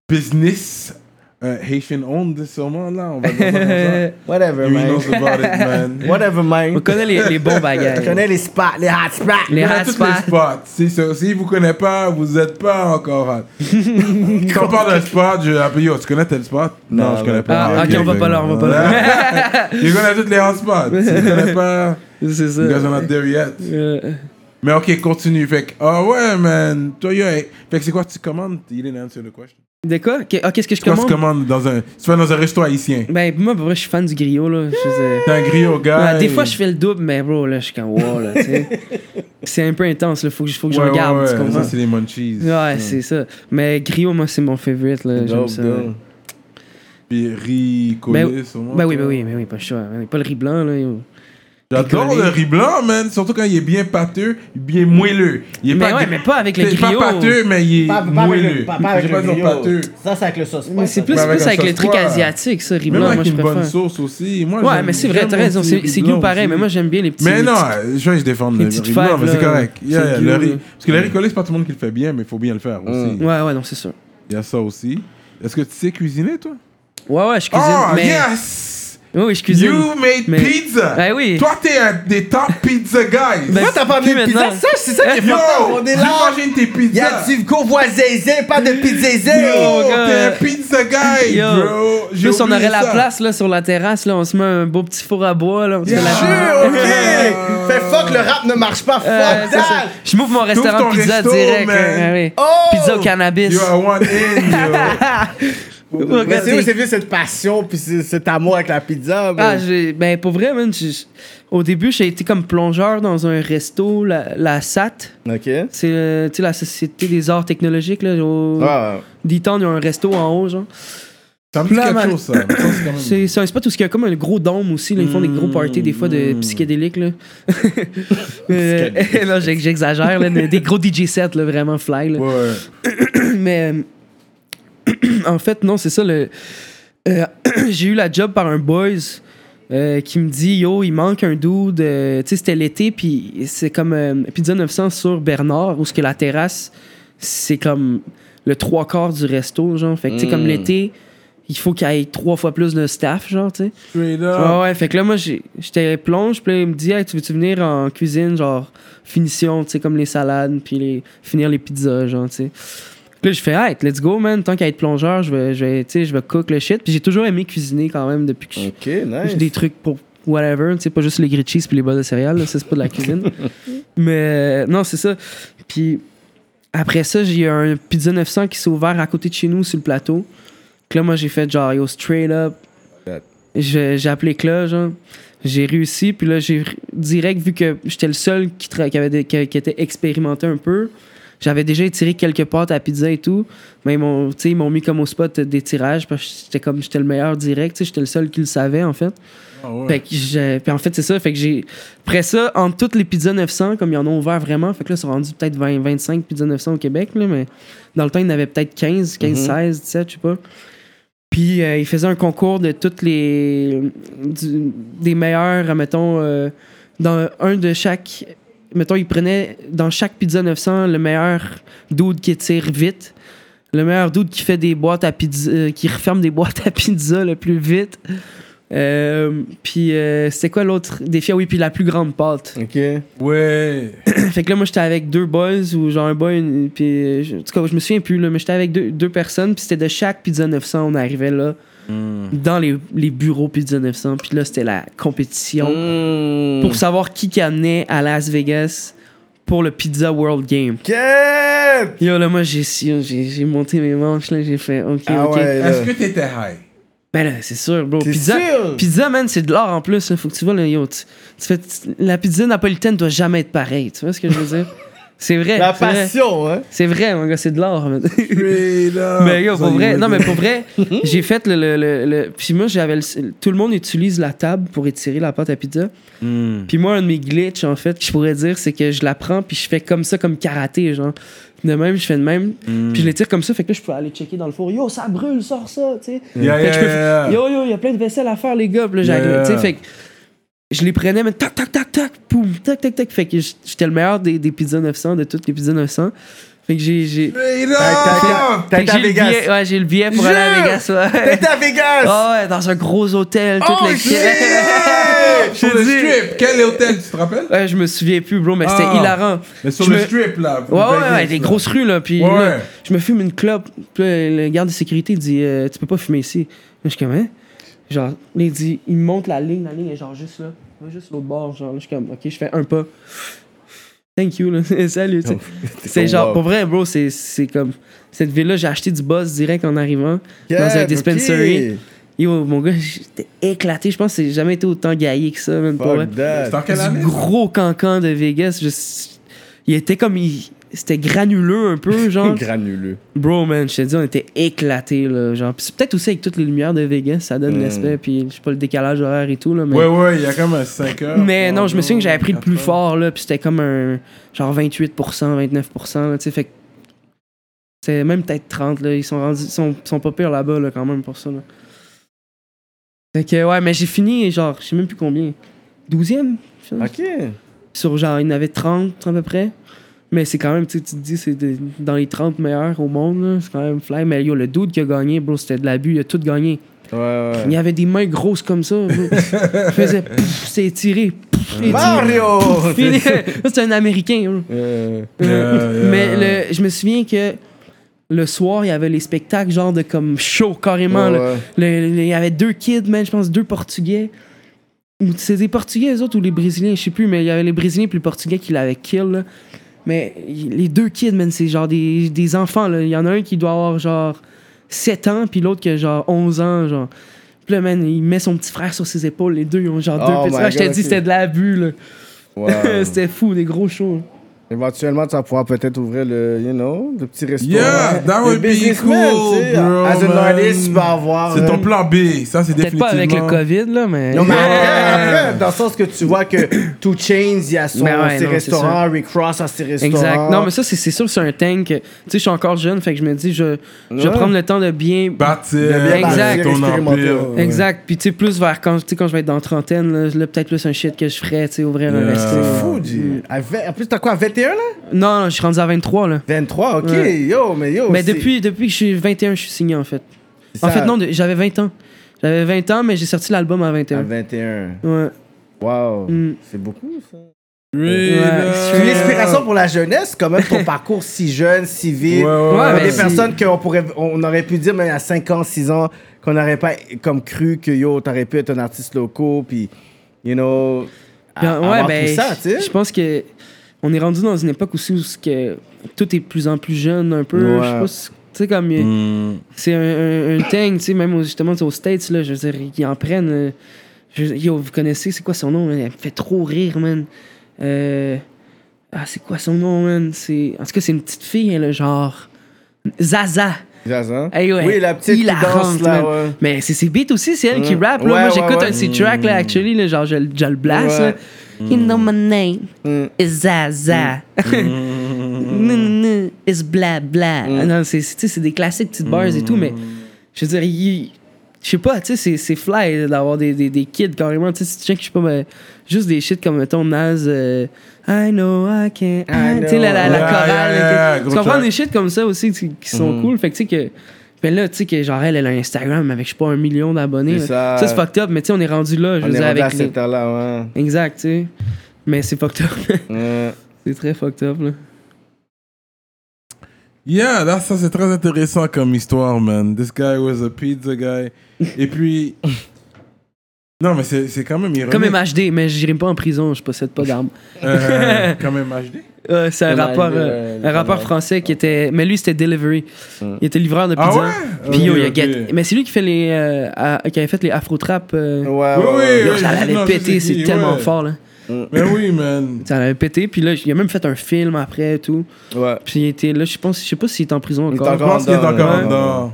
business euh, Haitian owned, sûrement, là. On va dire ça comme ça. <laughs> Whatever, He knows man. about it, man. <laughs> Whatever, On man. connaît les, les bons Je bagages. connais les spots, les hot spots. Les hot connaît tous spots. les spots. Si, si vous ne connaissez pas, vous n'êtes pas encore hot. <laughs> Quand on parle d'un spot, je appelle yo, tu connais tel spot? Non, Non, je connais ouais. pas. Ah, ok, on va pas là, on va pas là. Il connaît tous les hot spots. Si tu connais pas, C'est ça. you guys are not there yet. Mais ok, continue. Fait que, ah ouais, man. Toi, yo, hey. Fait que c'est quoi tu commandes? You didn't answer the question. de quoi? Ah, Qu'est-ce que je Quoi tu commande? commandes dans un. Tu vas dans un resto haïtien? Ben, moi, pour vrai, je suis fan du griot, là. Faisais- T'es un griot gars. Ouais, des fois, je fais le double, mais bro, là, je suis comme, wow, là, tu sais. <laughs> C'est un peu intense, là. Faut que, je- faut que je Ouais, regarde, ouais, tu comprends? Ça, c'est les munchies. Ouais, c'est ça. Mais griot, moi, c'est mon favorite, là. J'aime ça. dope. Puis riz collé, Ben, sûrement. Ben oui, ben oui, ben oui, pas le choix. Ben Pas le riz blanc, là. yo. J'adore le riz blanc, man. Surtout quand il est bien pâteux, bien moelleux. Il est Mais pas ouais, mais pas avec le Il est pas pâteux, mais il est Pas, pas avec moelleux. le, pas, pas avec le pas griot. pâteux. Ça, c'est avec le sauce. Mais c'est plus, avec plus avec le sauce truc froid. asiatique, ça, riz blanc, avec moi, je une bonne préfère. sauce aussi. Moi, Ouais, mais c'est vrai, t'as raison, c'est goût pareil, aussi. mais moi, j'aime bien les petits. Mais les non, je vais défendre les le riz blanc, mais c'est correct. Le le riz-. Parce que le riz collé, c'est pas tout le monde qui le fait bien, mais il faut bien le faire aussi. Ouais, ouais, non, c'est sûr. Il y a ça aussi. Est-ce que tu sais cuisiner, toi? Ouais, ouais, je cuisine. Oh, mais... yes! Oui, oui, je cuisine. You made Mais- pizza! Ben oui. Toi, t'es un des top pizza guys! Ben, Pourquoi t'as pas mis de pizza? Ça, c'est ça qui est Yo! important. On est là. de tes Il y pizzas! a du courvoisier, pas de pizza. Yo, gars. t'es un pizza guy, Yo. bro! Plus on aurait la ça. place là, sur la terrasse, là, on se met un beau petit four à bois. Là, on se fait la Jure, ok. Fait fuck, le rap ne marche pas. Euh, Fuck c'est ça. that. Je m'ouvre mon restaurant pizza resto, direct. euh, ouais. Oh! Pizza au cannabis. Yo, I want in, yo! <laughs> Mais c'est où c'est vu cette passion puis ce- cet amour avec la pizza? Ah, j'ai- ben pour vrai, man, j'ai- au début, j'ai été comme plongeur dans un resto, la, la SAT. Ok. C'est euh, tu sais, la Société des Arts Technologiques. Là, au Ah, il y a un resto en haut, genre. Ça me dit quelque man. chose, ça. C'est un spot où il y a comme un gros dôme aussi. Là. Ils font des gros parties, des fois, de psychédéliques. Là. <laughs> Euh, <laughs> non, j'exagère. là, Des gros DJ sets, là, vraiment fly. Là. Ouais. <coughs> Mais euh, en fait, non, c'est ça. Le, euh, <clears throat> j'ai eu la job par un boys euh, qui me dit Yo, il manque un dude. euh, tu sais, c'était l'été, puis c'est comme euh, Pizza 900 sur Bernard, où ce que la terrasse, c'est comme le trois quarts du resto, genre. Fait que, tu sais, comme Mm. l'été, il faut qu'il y ait trois fois plus de staff, genre, tu sais. Straight up. Ouais, ouais, fait que là, moi, j'ai- j'étais plonge, puis là, il me dit, hey, tu veux-tu venir en cuisine, genre, finition, tu sais, comme les salades, puis les, finir les pizzas, genre, tu sais. Puis là, je fais, hey, let's go, man, tant qu'à être plongeur, je vais, je vais, tu sais, je vais cook le shit. Puis j'ai toujours aimé cuisiner quand même depuis que je- Ok, nice. j'ai des trucs pour whatever, tu sais, pas juste les grilled cheese puis les bols de céréales, là, ça, c'est pas de la cuisine. <laughs> Mais euh, non, c'est ça. Puis après ça, j'ai eu un Pizza 900 qui s'est ouvert à côté de chez nous sur le plateau. Que là, moi, j'ai fait genre, yo, straight up. J'ai appelé Cla, genre. J'ai réussi, puis là, j'ai direct vu que j'étais le seul qui, tra- qui, avait des- qui, qui était expérimenté un peu. J'avais déjà étiré quelques pâtes à pizza et tout, mais ils m'ont, ils m'ont mis comme au spot des tirages parce que j'étais comme j'étais le meilleur direct, j'étais le seul qui le savait en fait. Ah ouais. Fait que j'ai- puis en fait, c'est ça. Fait que j'ai. Après ça, entre toutes les pizzas 900, comme ils en ont ouvert vraiment, fait que là, ils sont rendus peut-être 20, 25 pizzas 900 au Québec, là, mais dans le temps, il y en avait peut-être 15, 15, Mhm. 16, 17, je sais pas. Puis euh, ils faisaient un concours de toutes les. du- des meilleurs, mettons, euh, dans un de chaque. Mettons, ils prenaient dans chaque pizza 900 le meilleur dude qui tire vite. Le meilleur dude qui fait des boîtes à pizza, euh, qui referme des boîtes à pizza le plus vite. Euh, puis euh, c'était quoi l'autre défi? Ah oui, puis la plus grande pâte. Ok. Ouais. <clears throat> fait que là, moi, j'étais avec deux boys ou genre un boy, une- puis euh, je- en tout cas, je me souviens plus, là, mais j'étais avec deux, deux personnes, puis c'était de chaque pizza 900, on arrivait là, dans les, les bureaux pizza 900, puis là, c'était la compétition Mm. pour savoir qui qui amenait à Las Vegas pour le Pizza World Game. Yo, là, moi, j'ai j'ai j'ai monté mes manches, là, j'ai fait, ok, Ah ok. ouais. Est-ce que t'étais high? Ben là, c'est sûr, bro. C'est Pizza, sûr? pizza, man, c'est de l'art en plus. là. Faut que tu vois, là, yo, tu, tu fais, tu- la pizza napolitaine doit jamais être pareille. Tu vois ce que je veux dire? <laughs> C'est vrai. La vrai. passion, hein? C'est vrai, mon gars, c'est de l'art. <laughs> Mais yo, pour vrai, non, mais pour vrai, j'ai fait le, le, le, le- Puis moi, j'avais le- Tout le monde utilise la table pour étirer la pâte à pizza. Hmm. Puis moi, un de mes glitches, en fait, que je pourrais dire, c'est que je la prends, puis je fais comme ça, comme karaté, genre. De même, je fais de même. Hmm. Puis je l'étire comme ça, fait que là, je peux aller checker dans le four. Yo, ça brûle, sors ça, tu sais. Yeah, peux. Yo, yo, il y a plein de vaisselle à faire, les gars. Puis là, j'ai Yeah. tu sais, fait que je les prenais, mais tac, tac, tac, tac, poum, tac, tac, tac. Fait que j'étais le meilleur des, des pizzas 900, de toutes les pizzas 900. Fait que j'ai. j'ai T'as- été à j'ai le Vegas. billet, ouais, j'ai le billet pour aller à! Vegas, ouais. Été à Vegas! Ah ouais, dans un gros hôtel, toute Oh, la shit! <laughs> Sur le strip, quel hôtel, tu te rappelles? Ouais, je me souviens plus, bro, mais c'était Ah. hilarant. Mais sur Je le me- strip, là. Ouais, ouais, ouais, des grosses rues, là. Puis Ouais, là, ouais. je me fume une clope. Puis le garde de sécurité dit euh, Tu peux pas fumer ici. Je suis comme, hein? Genre, là, il dit Il me montre la ligne, la ligne est genre juste là. Juste l'autre bord. Genre, là, je suis comme, ok, je fais un pas. Thank you, là. <laughs> Salut, tu sais. <laughs> C'est genre, pour vrai, bro, c'est c'est comme. Cette ville-là, j'ai acheté du buzz direct en arrivant. dans un dispensary. Yo, mon gars, j'étais éclaté. Je pense que j'ai jamais été autant gaillé que ça, man, pour vrai. Du gros cancan de Vegas. Je- il était comme. il- C'était granuleux un peu, <laughs> genre. Granuleux. Bro, man, je te dis, on était éclatés, là. Genre, c'est peut-être aussi avec toutes les lumières de Vegas, ça donne Mm. l'aspect, puis je sais pas, le décalage horaire et tout, là. Mais, Ouais, ouais, il y a comme un 5 heures. mais non, je me souviens que j'avais pris le plus fort, là, puis c'était comme un. Genre 28%, 29%, là, tu sais. Fait que. C'est même peut-être 30, là. Ils sont rendus. Ils sont, sont pas pires là-bas, là, quand même, pour ça, là. Fait que, ouais, mais j'ai fini, genre, je sais même plus combien. 12e? je pense. Ok. Sur genre, il y en avait 30 à peu près. Mais c'est quand même, tu sais, tu te dis, c'est de- dans les 30 meilleurs au monde, là. C'est quand même fly. Mais yo, le dude qui a gagné, bro, c'était de l'abus, il a tout gagné. Ouais, ouais. Il y avait des mains grosses comme ça, bro. <laughs> Il faisait, pouf, c'est étiré. Mario! <laughs> C'est un Américain. Euh, Yeah, yeah. Mais le, je me souviens que le soir, il y avait les spectacles, genre de comme show carrément. là. ouais. Le- le- il y avait deux kids, man, je pense deux Portugais. C'est des Portugais, eux autres, ou les Brésiliens, je sais plus, mais il y avait les Brésiliens puis le Portugais qui l'avaient kill, là. Mais les deux kids, man, c'est genre des, des enfants, là. Il y en a un qui doit avoir genre 7 ans, puis l'autre qui a genre 11 ans, genre. Puis là, man, il met son petit frère sur ses épaules, les deux, ils ont genre Oh deux petits my frères. Je t'ai dit, c'était de l'abus. Wow. <laughs> c'était fou, des gros shows. Éventuellement, tu vas pouvoir peut-être ouvrir le, you know, le petit restaurant. Yeah, that would be cool, bro, As an artist, tu vas avoir. C'est euh, ton plan B, ça c'est Peut-être définitivement. pas avec le COVID, là, mais. Non, mais après, après, dans le sens que tu vois que <coughs> Two Chains, il y a son, Ben ouais, ses non, restaurants, Rick Ross a ses restaurants. Exact. Non, mais ça, c'est sûr, c'est un que- Tu sais, je suis encore jeune, fait que je me dis, je, je vais prendre le temps de bien. Bâtir Exact. ton Expérimenter, empire. ouais. Exact. Puis, tu sais, plus vers quand, quand je vais être dans la trentaine, là, là, peut-être plus un shit que je ferais, tu sais, ouvrir un resto. C'est fou. À vingt- En plus, t'as quoi, 21 là? Non, non, je suis rendu à 23, là. 23, ok. Ouais. Yo, mais yo. mais depuis, depuis que je suis 21, je suis signé, en fait. c'est En ça, fait, non, j'avais 20 ans. J'avais 20 ans, mais j'ai sorti l'album à À 21. 21. Ouais. Wow. Mm. C'est beaucoup, ça. Straight Ouais. up. C'est une inspiration pour la jeunesse, quand même, ton <laughs> parcours si jeune, si vite. Ouais, ouais, Ouais, ouais. Il y a mais des personnes qu'on pourrait, on aurait pu dire, même à 5 ans, 6 ans, qu'on n'aurait pas comme cru que yo, t'aurais pu être un artiste local, puis, you know, à- avoir ben, tout ça, tu sais. je pense que on est rendu dans une époque aussi où que tout est de plus en plus jeune, un peu. Ouais. Je sais pas si- Tu sais, comme. il- Mm. C'est un, un, un thing, tu sais, même justement aux States, là, je veux dire, ils en prennent. euh, je- yo, vous connaissez, c'est quoi son nom? Elle me fait trop rire, man. Euh, ah, c'est quoi son nom, man? C'est, en tout cas, c'est une petite fille, elle, genre. Zaza. Hey, ouais, Oui, la petite qui danse, là, ouais. Mais c'est ses beats aussi, c'est elle qui Mm. rappe, là. Moi, j'écoute un de ses tracks, là, actually, là, genre, je, je le blast. You know my name Mm. is Zaza. <laughs> is bla bla. Mm. Ah Non, c'est, c'est, des classiques petites bars et tout, mais je veux dire, je sais pas, tu sais, c'est, fly d'avoir des, des, des kids carrément. Tu sais, si tu check, je sais pas, mais juste des shit comme, mettons, Nas, euh, I know I can't. Tu sais, la, la, la chorale. Yeah, yeah, tu comprends des shit comme ça aussi qui, qui sont Mhm. cool. Fait que tu sais que. Ben là, tu sais que genre elle, elle a un Instagram avec, je sais pas, un million d'abonnés. C'est là. ça. Ça, c'est fucked up, mais tu sais, on est rendu là, je On veux est dire, rendu à avec les... cette heure-là, Exact, tu sais. Mais c'est fucked up. <laughs> ouais. C'est très fucked up, là. Yeah, là, ça c'est très intéressant comme histoire, man. This guy was a pizza guy. Et puis. <laughs> Non, mais c'est c'est quand même ironique. Comme MHD, mais j'irai pas en prison, je possède pas d'armes. Euh, comme MHD. <laughs> C'est un rappeur, euh, euh, un rappeur français qui était. Mais lui, c'était Delivery. Il était livreur de Ah pizza. ouais? Puis yo, il a get- Mais c'est lui qui fait les. euh, à- qui avait fait les Afro Trap. euh, Ouais, Oui, ouais, oui, ouais. yo, oui, ça je- l'avait non, je pété, c'est tellement ouais. fort, là. Mais oui, man. Ça l'avait pété, puis là, il a même fait un film après et tout. Ouais. Puis il était là, je je sais pas s'il est en prison Il est encore. Je pense qu'il est encore dedans.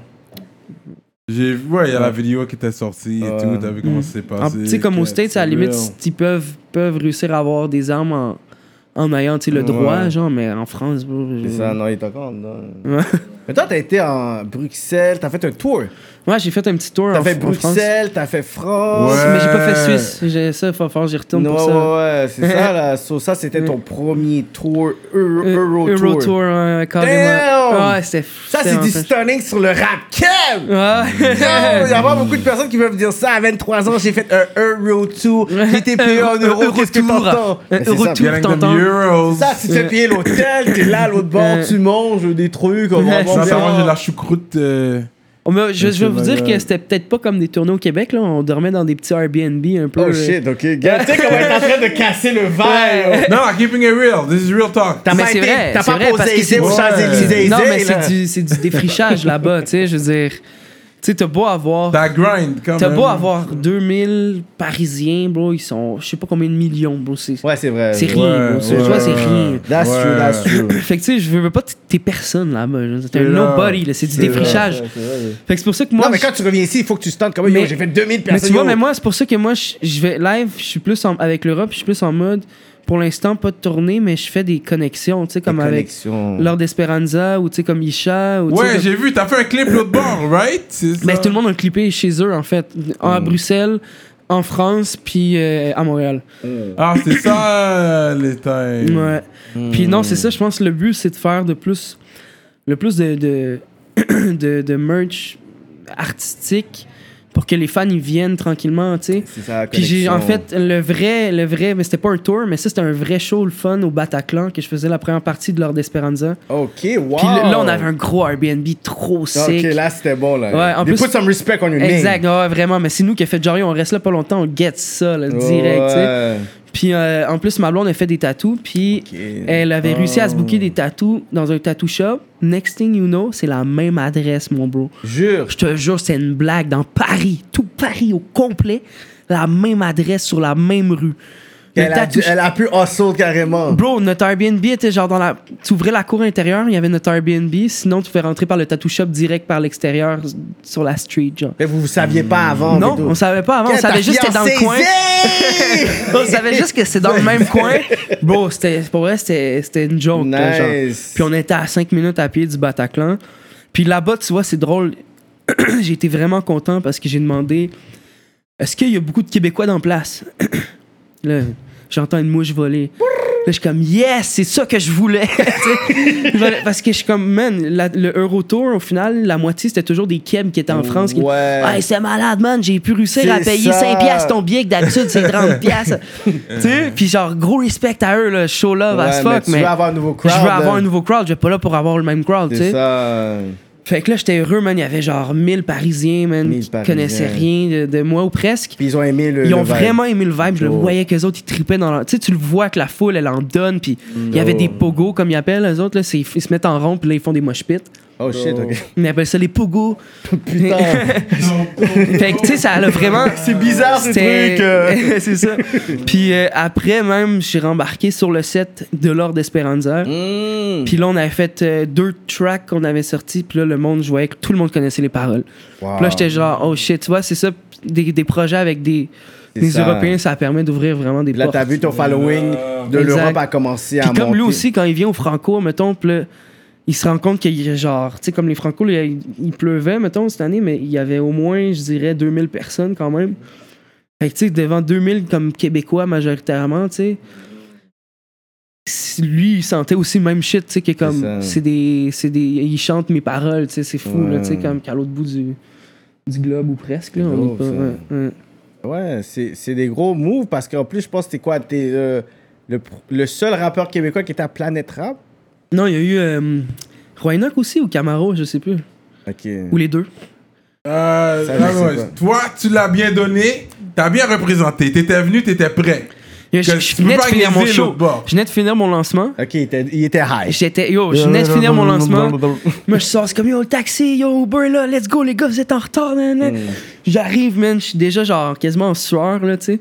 J'ai vu, ouais, il y a la vidéo qui était sortie et Ouais. tout. T'as vu comment Mm. ça s'est En- passé. Tu sais, comme aux States, c'est à la limite, ils peuvent, peuvent réussir à avoir des armes en, en ayant tu sais, le droit, Ouais. genre, mais en France, bro, je- C'est ça, non, il est encore. Mais toi, t'as été en Bruxelles, t'as fait un tour. Ouais, j'ai fait un petit tour T'as fait. Bruxelles, t'as fait France. Ouais. Mais j'ai pas fait Suisse. J'ai ça, falloir que j'y retourne pour ça. ouais, ouais, c'est ça, là. <laughs> So, ça, c'était ton premier tour, Euro, Euh, Euro Euro Tour. Tour, ouais, carrément. Damn! Ouais, c'était Ça, c'est du stunning sur le rap. Kev! Ouais. Il y a pas <laughs> beaucoup de personnes qui peuvent dire ça. À 23 ans, j'ai fait un Euro Tour. J'ai été payé en euros. Qu'est-ce que t'entends? Getting them t'entends? Ça, si tu fais payer l'hôtel, t'es là à l'autre bord, tu manges des trucs. On va Ouais, voir Ça, c'est ça mange de la choucroute. Euh, mais je, vais vous dire que c'était peut-être pas comme des tournées au Québec. Là. On dormait dans des petits Airbnb un peu. Oh là. shit, ok. Regarde, tu sais comment il est en train de casser le verre. <laughs> Non, keeping it real. This is real talk. T'as Mais pas c'est été- vrai, T'as pas vrai, posé ici aux. Champs-Élysées. Non, mais là. c'est du, c'est du défrichage là-bas, <laughs> tu sais. Je veux dire, tu sais, t'as beau avoir. T'as grind, quand T'as même. beau avoir 2000 Parisiens, bro, ils sont. Je sais pas combien de millions, bro. C'est Ouais, c'est vrai. c'est Ouais, rien, bro. C'est- ouais, tu vois, c'est rien. That's Ouais. true, that's true. <laughs> Fait que tu sais, je veux pas, t- t'es personne là-bas. là. T'es un là. nobody, là. C'est du C'est défrichage. Ouais, c'est vrai. Fait que c'est pour ça que moi. Non, mais je- quand tu reviens ici, il faut que tu stunnes comme yo, Mais- j'ai fait 2000 Mais personnes. tu vois, yo. mais moi, c'est pour ça que moi, je, je vais live, je suis plus en- avec l'Europe, je suis plus en mode, pour l'instant, pas de tournée, mais je fais des connexions, tu sais, comme avec. Lord Esperanza ou tu sais, comme Isha. Ou, Ouais, comme- j'ai vu. T'as fait un clip l'autre bord, right? Mais tout le monde a clippé chez eux, en fait. À Bruxelles, en France, puis euh, à Montréal. Ah, c'est ça, <laughs> les tailles. Ouais. Puis non, c'est ça, je pense que le but, c'est de faire de plus. Le plus de. de, <clears throat> de, de merch artistique pour que les fans ils viennent tranquillement, tu sais. Puis j'ai en fait le vrai, le vrai, mais c'était pas un tour, mais ça c'était un vrai show le fun au Bataclan que je faisais la première partie de Lord Esperanza. Ok, wow. Puis là, on avait un gros Airbnb trop Ok, sick. là, c'était bon, là. Ouais, en They plus- put some respect on your name. Exact, ouais, vraiment. Mais c'est nous qui a fait genre, on reste là pas longtemps, on get ça, là, direct, tu sais. Puis euh, en plus, ma blonde a fait des tatous, puis elle avait réussi à se booker Oh. des tatous dans un tattoo shop. Next thing you know, c'est la même adresse, mon bro. Jure. Je te jure, c'est une blague dans Paris, tout Paris au complet, la même adresse sur la même rue. Le Elle a, dû- elle a pu hustle carrément. Bro, notre Airbnb était genre dans la. Tu ouvrais la cour intérieure, il y avait notre Airbnb. Sinon, tu fais rentrer par le tattoo shop direct par l'extérieur sur la street, genre. Mais vous ne saviez pas avant. non, on savait pas avant. On savait juste que c'était dans le coin. <laughs> on savait juste que c'était dans le même <laughs> coin. Bro, c'était, pour vrai, c'était, une joke. là, genre. Nice. Puis on était à 5 minutes à pied du Bataclan. Puis là-bas, tu vois, c'est drôle. <clears throat> j'ai été vraiment content parce que j'ai demandé est-ce qu'il y a beaucoup de Québécois dans place? <clears throat> Là, j'entends une mouche voler. Là, je suis comme, yes, c'est ça que je voulais. <laughs> Parce que je suis comme, man, la- le Eurotour, au final, la moitié, c'était toujours des Kebs qui étaient en France. Qui, Ouais. Hey, c'est malade, man, j'ai pu réussir à payer ça. 5 piastres ton billet, que d'habitude, c'est 30 <laughs> piastres. tu sais, puis genre, gros respect à eux, là, show love as Ouais, fuck, mais tu mais veux avoir un nouveau crowd. je veux avoir un nouveau crowd, je vais pas là pour avoir le même crowd, tu sais. Fait que là, j'étais heureux, man. Il y avait genre 1000 Parisiens, man, 1000 qui Parisiens. connaissaient rien de, de moi ou presque. Puis ils ont aimé le. Ils ont le vibe. vraiment aimé le vibe. Je le voyais qu'eux autres, ils tripaient dans leur... Tu sais, tu le vois que la foule, elle en donne. Puis il y avait des pogos, comme ils appellent, eux autres. Là, ils se mettent en rond, puis là, ils font des mosh pits. Oh shit, ok. Ils appellent ça les pogos. Putain. <laughs> Fait que, tu sais, ça a vraiment... <laughs> C'est bizarre ce truc. euh. <laughs> c'est ça. Puis euh, après, même, j'ai rembarqué sur le set de Lord Esperanza. Mm. Puis là, on avait fait euh, deux tracks qu'on avait sortis. Puis là, le monde, je voyais que tout le monde connaissait les paroles. Wow. Puis là, j'étais genre, oh shit, tu vois, c'est ça, des, des projets avec des, des ça. Européens, ça permet d'ouvrir vraiment des là, portes. t'as vu ton following de l'Europe a commencé à Puis comme lui aussi, quand il vient au Franco, mettons, puis là, il se rend compte qu'il y a genre, tu sais, comme les Franco, il, il pleuvait, mettons, cette année, mais il y avait au moins, je dirais, 2000 personnes quand même. Fait que, tu sais, devant 2000 comme Québécois majoritairement, tu sais, lui, il sentait aussi le même shit, tu sais, que comme, c'est des, c'est des, il chante mes paroles, tu sais, c'est fou, là, tu sais, comme qu'à l'autre bout du, du globe ou presque, là, on Gros, est pas, ouais, c'est des gros moves parce qu'en plus, je pense que t'es quoi T'es euh, le, le seul rappeur québécois qui était à Planète Rap? Non, il y a eu euh, Roanoke aussi ou Camaro, je sais plus. Ok. Ou les deux. Euh, Ça, non, je sais ouais, pas. toi, tu l'as bien donné. T'as bien représenté. T'étais venu, t'étais prêt. Je, je- venais de finir mon show. Je venais de finir mon lancement. Ok, il était, il était high. J'étais, yo, je venais de finir mon lancement. Moi, je sors, c'est comme, yo, le taxi, yo, Uber, là, let's go, les gars, vous êtes en retard, nan, nan. J'arrive, man, je suis déjà, genre, quasiment en sueur, là, tu sais.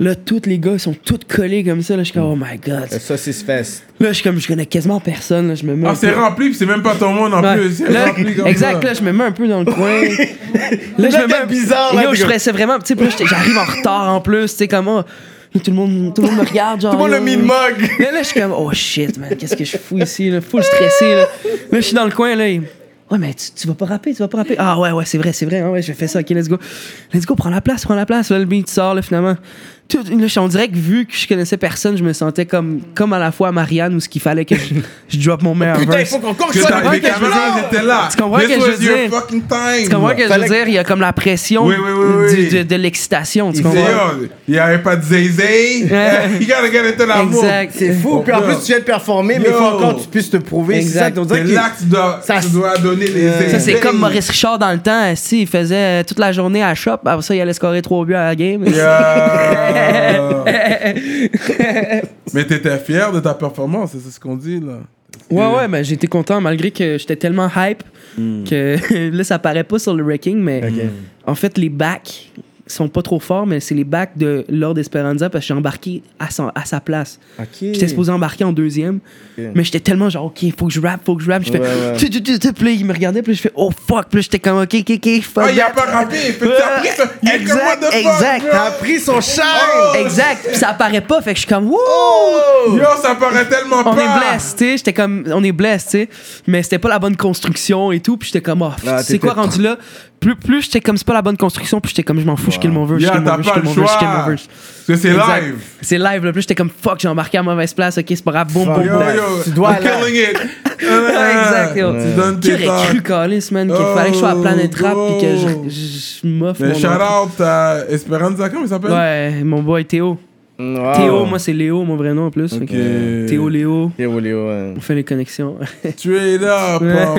Là, tous les gars, ils sont tous collés comme ça, là, je suis comme, oh my god. Le Saucisse Fest. Là, je suis comme, je connais quasiment personne, là, je me mets. Ah, c'est rempli, puis c'est même pas ton monde en Ouais. plus. C'est Là, rempli comme exact, ça. là, je me mets un peu dans le coin. <laughs> là, je me mets un- bizarre, là, Yo, je stressais vraiment. Tu sais, j'arrive en retard en plus, tu sais, comment. Là, tout le monde, tout le monde me regarde, genre. Tout le monde a mis le mug. Là, là, je suis comme, oh shit, man, qu'est-ce que je fous ici, là, full stressé, là. Là, je suis dans le coin, là. Ouais, mais tu, tu vas pas rapper, tu vas pas rapper. Ah ouais, ouais, c'est vrai, c'est vrai. Ah ouais, je fais ça, ok, let's go. Let's go, prends la place, prends la place. Là, le beat sort, là, finalement. Tout, on dirait que vu que je connaissais personne, je me sentais comme, comme à la fois Marianne où ce qu'il fallait que je, <laughs> je drop mon meilleur Putain, il verse. faut qu'on court Que ça. les que je veux caméras dire? étaient là. Tu comprends This que je veux dire? fucking time. Tu comprends que je Fallait veux dire? Il y a comme la pression Oui, oui, oui, oui. du- de, de l'excitation, tu Il comprends? yo, il y avait pas de zézé. <laughs> You gotta get into that mood. Exact. C'est fou. Puis en plus, tu viens de performer, mais il faut Yo. encore que tu puisses te prouver. C'est Exact. C'est là que tu dois, Ça- tu dois donner les Ça, Ça, c'est zézés. comme Maurice Richard dans le temps. Si, il faisait toute la journée à shop. Après ça, il allait scorer trois buts à la game. Yeah. <laughs> Mais t'étais fier de ta performance, c'est ce qu'on dit là. Ouais, ouais, mais j'étais content malgré que j'étais tellement hype que <laughs> là, ça paraît pas sur le wrecking, mais en fait, les backs sont pas trop forts, mais c'est les backs de Lord Esperanza parce que j'ai embarqué à, son- à sa place. Ok. J'étais supposé embarquer en deuxième, mais j'étais tellement genre, ok, faut que je rappe, faut que je rappe. Je fais, Ouais, tu, tu, tu, tu. Puis là, il me regardait, puis je fais, oh fuck, puis j'étais comme, ok, ok, ok, fuck. Ah, il a pas rappé, fait que t'as pris ça. Exact. T'as pris son shine. Exact, puis ça apparaît pas, fait que je suis comme, wouh! Yo, ça paraît tellement on pas. est blessé, tu sais. J'étais comme, on est blessé, tu sais. Mais c'était pas la bonne construction et tout. Puis j'étais comme, oh, Ah, c'est quoi rendu là? Plus, plus j'étais comme, c'est pas la bonne construction. Puis j'étais comme, je m'en fous, je kill mon verse, je Yeah, kill mon t'as verse, je kill mon verse, je kill mon verse. Parce que c'est live. C'est live, là. Puis j'étais comme, fuck, j'ai embarqué à mauvaise place, ok, c'est pas grave, boum, boum, Yo, boum. yo, Tu dois I'm killing it. <laughs> exact, yo. Tu donnes Qui tes aurait talks. cru, Calis, man, qu'il Oh, fallait que je sois à Planet Rap puis que je, m'offre Mais shout out à Esperanza, comment il s'appelle? Ouais, mon boy Théo. Wow. Théo, moi c'est Léo, mon vrai nom en plus. que Théo, Léo, Théo, Léo, ouais. on fait les connexions. <laughs> Straight up Ouais. en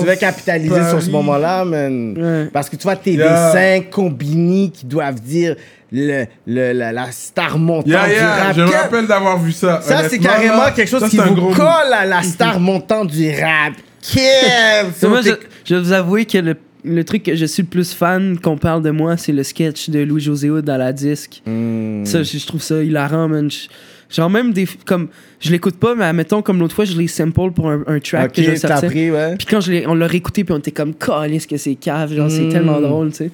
Tu vas, tu capitaliser sur ce moment-là, man? Ouais. Parce que tu vois, tes Yeah. dessins combinés qui doivent dire le, le- la, la star montante Yeah, du rap. je me rappelle d'avoir vu ça. Ça, c'est carrément là, quelque chose ça, qui vous colle à la star montante du rap. Kev! <laughs> moi, je, je vais vous avouer que le, le truc que je suis le plus fan qu'on parle de moi, c'est le sketch de Louis-José Hood à la disque. Hmm. Ça, je, je trouve ça hilarant, man. Je- genre, même des. Comme, je l'écoute pas, mais admettons, comme l'autre fois, je l'ai sample pour un, un track que je sortais. pris, ouais. Puis quand je on l'a réécouté, puis on était comme, calisse que c'est cave. Genre, c'est Mm. tellement drôle, tu sais.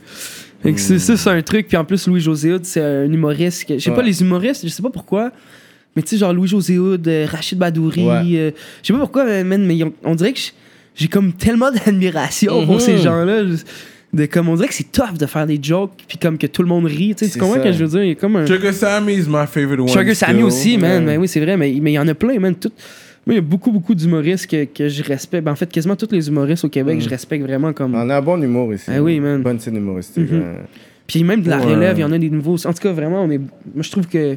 Fait que c'est- ça, c'est un truc. Puis en plus, Louis-José Hood, c'est un humoriste. que- Je sais pas, les humoristes, je sais pas pourquoi. Mais tu sais, genre Louis-José Hood, euh, Rachid Badouri. Ouais. euh, je sais pas pourquoi, man, mais on, on dirait que je- j'ai comme tellement d'admiration pour Mhm. ces gens-là. Je- De, comme on dirait que c'est tough de faire des jokes, puis comme que tout le monde rit. Tu sais, C'est tu comprends ça. ce que je veux dire? Il y a comme un. Sugar Sammy is my favorite one. Sugar Sammy still. aussi, man. Ouais. Ben oui, c'est vrai, mais mais il y en a plein, man. Tout... Moi, il y a beaucoup, beaucoup d'humoristes que, que je respecte. Ben, en fait, quasiment tous les humoristes au Québec, Mm. je respecte vraiment comme. On a un bon humour ici. Ah oui, man. Bonne scène humoristique. Mhm. Puis même de la Ouais. relève, il y en a des nouveaux. En tout cas, vraiment, on est. Moi, je trouve que.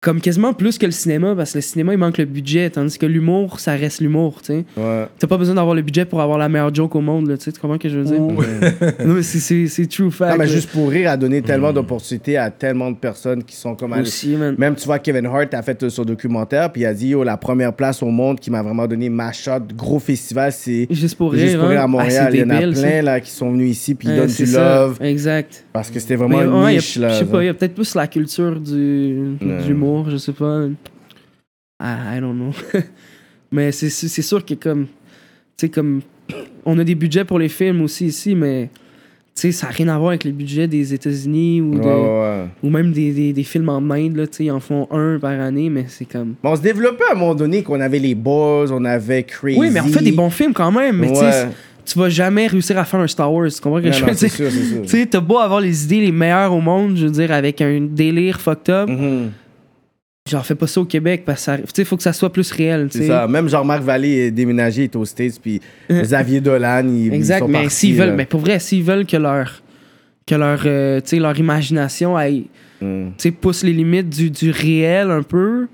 Comme quasiment plus que le cinéma, parce que le cinéma, il manque le budget, tandis que l'humour, ça reste l'humour, tu sais. Ouais. T'as pas besoin d'avoir le budget pour avoir la meilleure joke au monde, tu sais. Tu comprends ce que je veux dire? <laughs> non, mais c'est- c'est c'est true fact. Non, mais juste pour rire, a donné tellement d'opportunités à tellement de personnes qui sont comme... à- Aussi, man. Même, tu vois, Kevin Hart a fait euh, son documentaire, puis il a dit, yo, la première place au monde qui m'a vraiment donné ma shot, gros festival, c'est Juste pour rire. Juste pour rire hein? à Ah, Montréal. c'est il y en a ça. plein là, qui sont venus ici, puis ils Ouais, donnent du ça. love, Exact. parce que c'était vraiment Mais, une ouais, y a- niche, là. Je sais pas, il y a peut-être plus la culture du, Ouais. de je sais pas. Ah, I don't know. <laughs> mais c'est sûr que comme. Tu sais, comme. On a des budgets pour les films aussi ici, mais. Tu sais, ça n'a rien à voir avec les budgets des États-Unis ou, Ouais, de- ouais, ouais. ou même des, des, des films en Inde, là. Tu sais, ils en font un par année, mais c'est comme. On se développait à un moment donné qu'on avait les Boys, on avait Crazy. Oui, mais on fait des bons films quand même, mais tu sais, Ouais. tu vas jamais réussir à faire un Star Wars. Tu comprends ce que Non, je veux dire? Tu sais, t'as beau avoir les idées les meilleures au monde, je veux dire, avec un délire fucked up. Mhm. Genre, fais pas ça au Québec parce que ça- tu sais, faut que ça soit plus réel. C'est ça. Même Jean-Marc Vallée est déménagé, il est aux States, puis Euh. <laughs> Xavier Dolan, ils, Exact, ils sont mais partis, s'ils veulent, là. mais pour vrai, s'ils veulent que leur, que leur, euh, tu sais, leur imagination aille, tu sais, pousse les limites du, du réel un peu,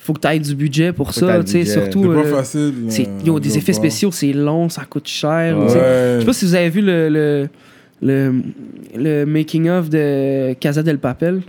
faut que tu aies du budget pour Faut ça, tu sais, surtout. C'est pas euh, facile. c'est- là, yo, des effets spéciaux, c'est long, ça coûte cher. Ouais. Je sais pas si vous avez vu le, le, le, le making-of de Casa del Papel.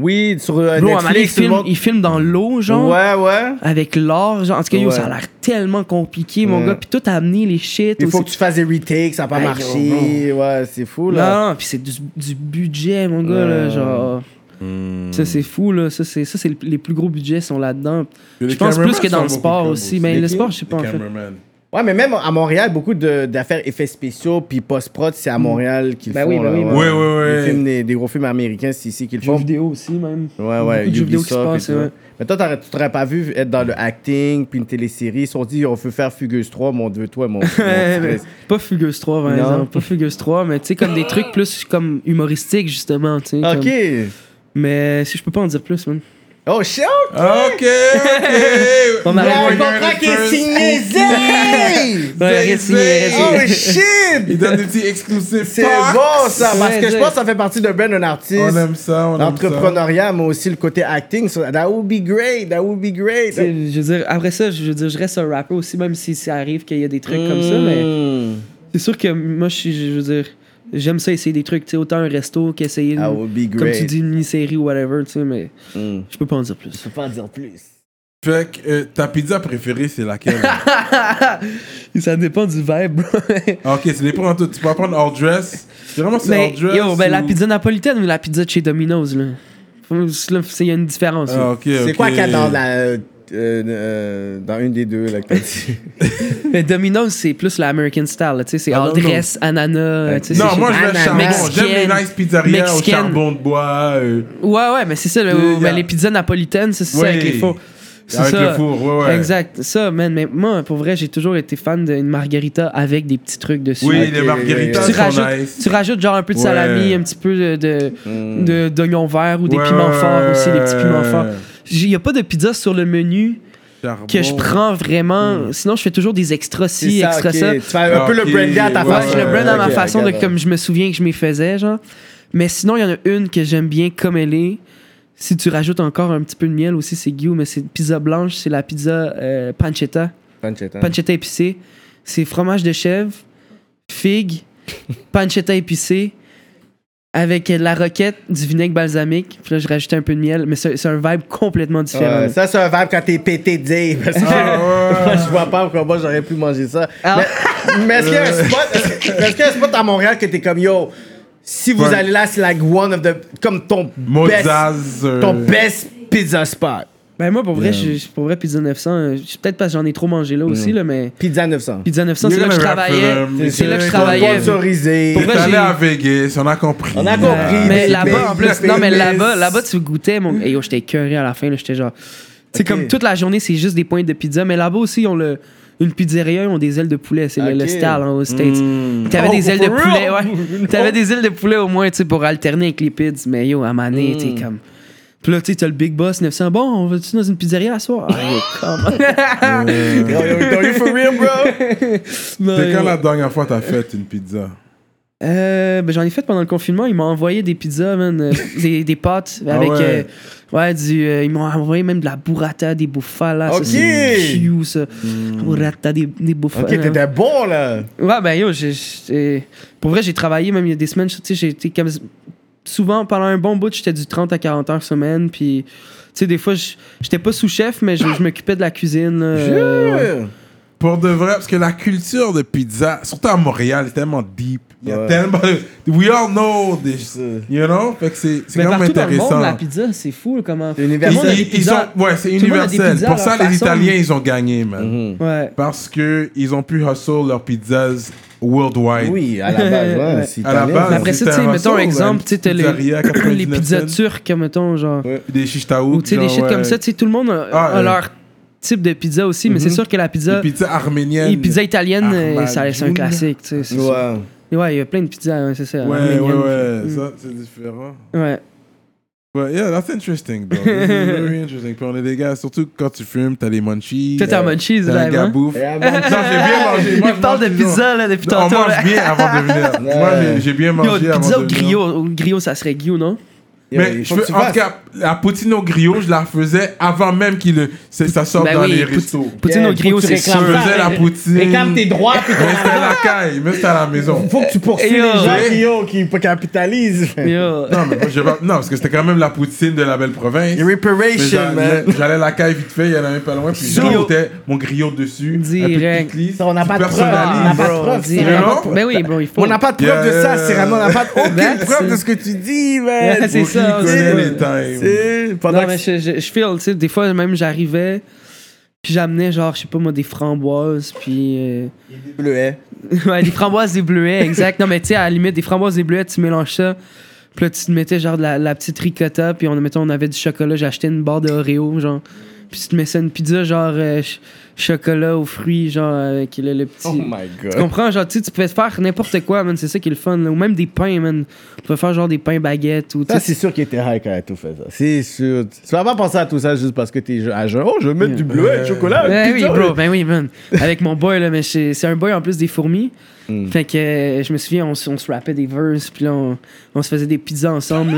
Oui, sur euh, Bro, il Netflix, filme, il filme dans l'eau, genre. Ouais, ouais. Avec l'or, genre. En tout cas, yo, Ouais. ça a l'air tellement compliqué, mon Ouais. gars. Puis tout a amené les shit. Il faut aussi. que tu fasses des retakes, ça n'a pas Hey, marché. Ouais, c'est fou, là. Non, non, puis c'est du, du budget, mon gars, là, Ouais. genre. Hmm. Ça, c'est fou, là. Ça, c'est, ça, c'est le- les plus gros budgets sont là-dedans. Je pense plus que dans le sport aussi. Mais le sport, je sais pas, en fait. Ouais, mais même à Montréal, beaucoup de- d'affaires effets spéciaux puis post-prod, c'est à Montréal qu'ils Ben font. oui, ben là, oui, ben oui. Ouais, ouais, ouais. Des, films, des, des gros films américains, c'est ici qu'ils Jeux font. vidéo aussi, même. Ouais, ouais, Beaucoup de vidéo qui se tout. ouais. Mais toi, t'aurais- tu t'aurais pas vu être dans le acting puis une télésérie. Ils se sont dit, on veut faire Fugueuse 3, mon Dieu, toi, mon. <laughs> mon Ouais, mais petit pas Fugueuse 3, par Non. exemple. Pas Fugueuse 3, mais tu sais, comme des trucs plus comme humoristiques, justement. tu sais, comme- Ok. Mais si je peux pas en dire plus, man. Oh, shit! Ok, ok. On a un contrat qui est signé, Zay! <laughs> Oh, shit! Il donne des petits exclusifs. C'est bon, ça, parce que je pense que ça fait partie de Ben, un artiste. On aime ça, on aime ça. L'entrepreneuriat, mais aussi le côté acting. So that would be great. That would be great. Je veux dire, après ça, je veux dire, je reste un rapper aussi, même si ça arrive qu'il y a des trucs comme ça, mais Mm. c'est sûr que moi, je, suis- je veux dire, j'aime ça essayer des trucs, tu sais, autant un resto qu'essayer, That une- would be comme tu dis, une mini-série ou whatever, tu sais, mais Mm. je peux pas en dire plus. Je peux pas en dire plus. Fait que euh, ta pizza préférée, c'est laquelle? <laughs> Ça dépend du vibe, bro. <laughs> Ah, Ok, c'est des prends tout. Tu peux prendre hors dress. C'est vraiment c'est mais hors dress. yo, ben, la pizza napolitaine ou la pizza de chez Domino's, là. C'est- Il y a une différence. Ah, ok, C'est ok. quoi qu'il y a dans la. Euh, euh, dans une des deux, là, que t'as dit? Mais Domino's, c'est plus l'American style, là, tu sais, c'est Ah, all dress, ananas, tu sais, Non, moi je charbon. J'aime les Mexicaine. nice pizzerias au charbon de bois. euh, Ouais, ouais, mais c'est ça, le- mais les pizzas napolitaines, c'est ça Oui. avec les fours. C'est Avec ça. le four, ouais, ouais. Exact, ça, man. Mais moi, pour vrai, j'ai toujours été fan d'une margarita avec des petits trucs dessus. Oui, les margaritas tu sont rajoutes, nice. tu rajoutes genre un peu de Ouais. salami, un petit peu de, de, Mm. de- d'oignons verts ou des Ouais, piments ouais, forts aussi, des petits piments ouais. forts. Il n'y a pas de pizza sur le menu Charbon. que je prends vraiment. Sinon, je fais toujours des extras C'est ci, ça, extras ok. ça. Tu fais un peu le brandy à ta ouais, Ouais, façon. je le brand à ma façon de comme je me souviens que je m'y faisais, genre. Mais sinon, il y en a une que j'aime bien comme elle est. Si tu rajoutes encore un petit peu de miel aussi, c'est Guillaume, mais c'est une pizza blanche, c'est la pizza euh, pancetta. Pancetta. Pancetta épicée. C'est fromage de chèvre, figue, <laughs> pancetta épicée, avec la roquette, du vinaigre balsamique. Puis là, je rajoutais un peu de miel, mais c'est un vibe complètement différent. Ouais, ça, c'est un vibe quand t'es pété de dire. Parce que Ah, ouais. <laughs> je vois pas pourquoi moi j'aurais pu manger ça. Ah. Mais, mais est-ce qu'il y a un spot, est-ce que- est-ce qu'il y a un spot à Montréal que t'es comme yo, si vous Ouais. allez là, c'est like one of the. comme ton best. Mozaz. euh, Ton best pizza spot. Ben moi, pour vrai, Yeah. je- pour vrai, Pizza 900, euh, je- peut-être parce que j'en ai trop mangé là aussi, là, mais Pizza 900. Pizza 900, c'est là que je travaillais. C'est là que je C'est travaillais. Sponsorisé. Pour vrai, à Vegas, on a compris. On a compris. mais mais là-bas, en c'est plus, non, mais là-bas, là-bas, tu goûtais, mon. Hey, yo, j'étais écœuré à la fin, là, j'étais genre. C'est comme toute la journée, c'est juste des pointes de pizza, mais là-bas aussi, ils ont le. Une pizzeria, ils ont des ailes de poulet, c'est le- style hein, aux States. Mm. T'avais Oh, des ailes de poulet, ouais. <laughs> T'avais des ailes de poulet au moins, tu sais, pour alterner avec les pizzas, mais yo, à Mané, Mm. t'es comme. Puis là, tu sais, t'as le Big Boss 900. Bon, on va-tu dans une pizzeria à soir? Ah, <laughs> Yo, yo, yo, you for real, bro? <laughs> C'est quand la dernière fois t'as fait une pizza? Euh, ben, j'en ai fait pendant le confinement. Ils m'ont envoyé des pizzas, man, euh, <laughs> des, des pâtes avec. Ah ouais. euh, ouais, du. euh, ils m'ont envoyé même de la burrata, des bouffales. Ok. Ça, c'est chiou, ça. Burrata, des, des bouffales. Ok, t'étais bon, là. Ouais, ben yo, j'ai- j'ai- pour vrai, j'ai travaillé même il y a des semaines. Tu sais, j'ai été comme. Souvent, pendant un bon bout, j'étais du 30 à 40 heures semaine. Puis, tu sais, des fois, je- j'étais pas sous-chef, mais je, m'occupais de la cuisine. là, euh, ouais. Pour de vrai, parce que la culture de pizza, surtout à Montréal, est tellement deep. Il y a Ouais. tellement. We all know this. You know? Fait que c'est quand même partout dans le intéressant. monde, la pizza, c'est fou, comment. C'est universel. Ils, ont, ouais, c'est universel. Pour ça, les façon. Italiens, ils ont gagné, man. Mhm. Ouais. Parce que ils ont pu hustle leurs pizzas worldwide. Oui, à la base, ouais. <laughs> c'est À la base, après ça, tu sais, mettons exemple, tu sais, les, <clears throat> les 99 pizzas turques, mettons, genre. Ouais. Des shish taouk. Ou tu sais, des shit comme ça, tu sais, tout le monde a, Ah, a ouais. leur type de pizza aussi, mais Mhm. c'est sûr que la pizza. Arméniennes. Les pizzas italiennes, euh, c'est un classique, tu sais. Ouais. Il y a plein de pizzas, hein, c'est ça. Ouais, ouais, ouais. Mm. Ça, c'est différent. Ouais. But yeah, that's interesting, bro. This is very interesting. Puis on est des gars, surtout quand tu fumes, t'as les munchies. Toi, t'as euh, un munchies, t'as là, un hein? gabouf. Et à Non, j'ai bien mangé. Moi, Il parle de pizza, là, depuis On tantôt. là. mange bien avant de venir. Moi, j'ai- bien Yo, mangé avant pizza de au venir. griot. Au griot, ça serait Guillaume, non? Mais il je en tout cas, la poutine au griot, je la faisais avant même qu'il ça sorte Ben dans oui, les restos. Poutine Yeah, au griot, c'est Je sûr. réclames faisais la poutine. Réclame tes droits, puis Mais c'était à la caille, mais c'était à la maison. faut que tu poursuives les gens qui, capitalisent. Non, mais moi, non, parce que c'était quand même la poutine de la belle province. Mais Reparation, J'allais man. j'allais à la caille vite fait, il y en avait pas loin, puis j'ajoutais mon griot dessus. Direct. De on n'a pas de preuve. On n'a pas de preuve. Ben oui, bro, il faut. On n'a pas de preuve de ça. Cyrano. On n'a pas <laughs> aucune That's preuve de ce que tu dis, man. <laughs> c'est ça, connaît c'est- les times. C'est pendant Non, que mais je, je, je feel, tu sais, des fois, même j'arrivais, Puis j'amenais, genre, je sais pas moi, des framboises, puis. euh, Bleuet. <laughs> ouais, des framboises, des bleuets, exact. Non, mais tu sais, à la limite, des framboises, des bleuets, tu mélanges ça. Puis là, tu te mettais genre de la, la petite ricotta, puis on, mettons, on avait du chocolat. J'ai acheté une barre de Oreo, genre. Puis tu te mets ça une pizza, genre euh, ch- chocolat aux fruits, genre avec le, le petit. Oh my Tu god. comprends? Genre, tu sais, tu pouvais faire n'importe quoi, man. C'est ça qui est le fun. là. Ou même des pains, man. Tu pouvais faire genre des pains baguettes ou tu Ça, c'est sûr qu'il était high quand il a tout fait ça. C'est sûr. Tu vas pas penser à tout ça juste parce que t'es à jeun. Oh, je vais mettre du bleuet, du chocolat. Ben oui, bro, ben oui, man. Avec mon boy, là, mais c'est c'est un boy en plus des fourmis. Mm. Fait que euh, je me souviens, on, on se rappait des verses, puis là, on, on se faisait des pizzas ensemble,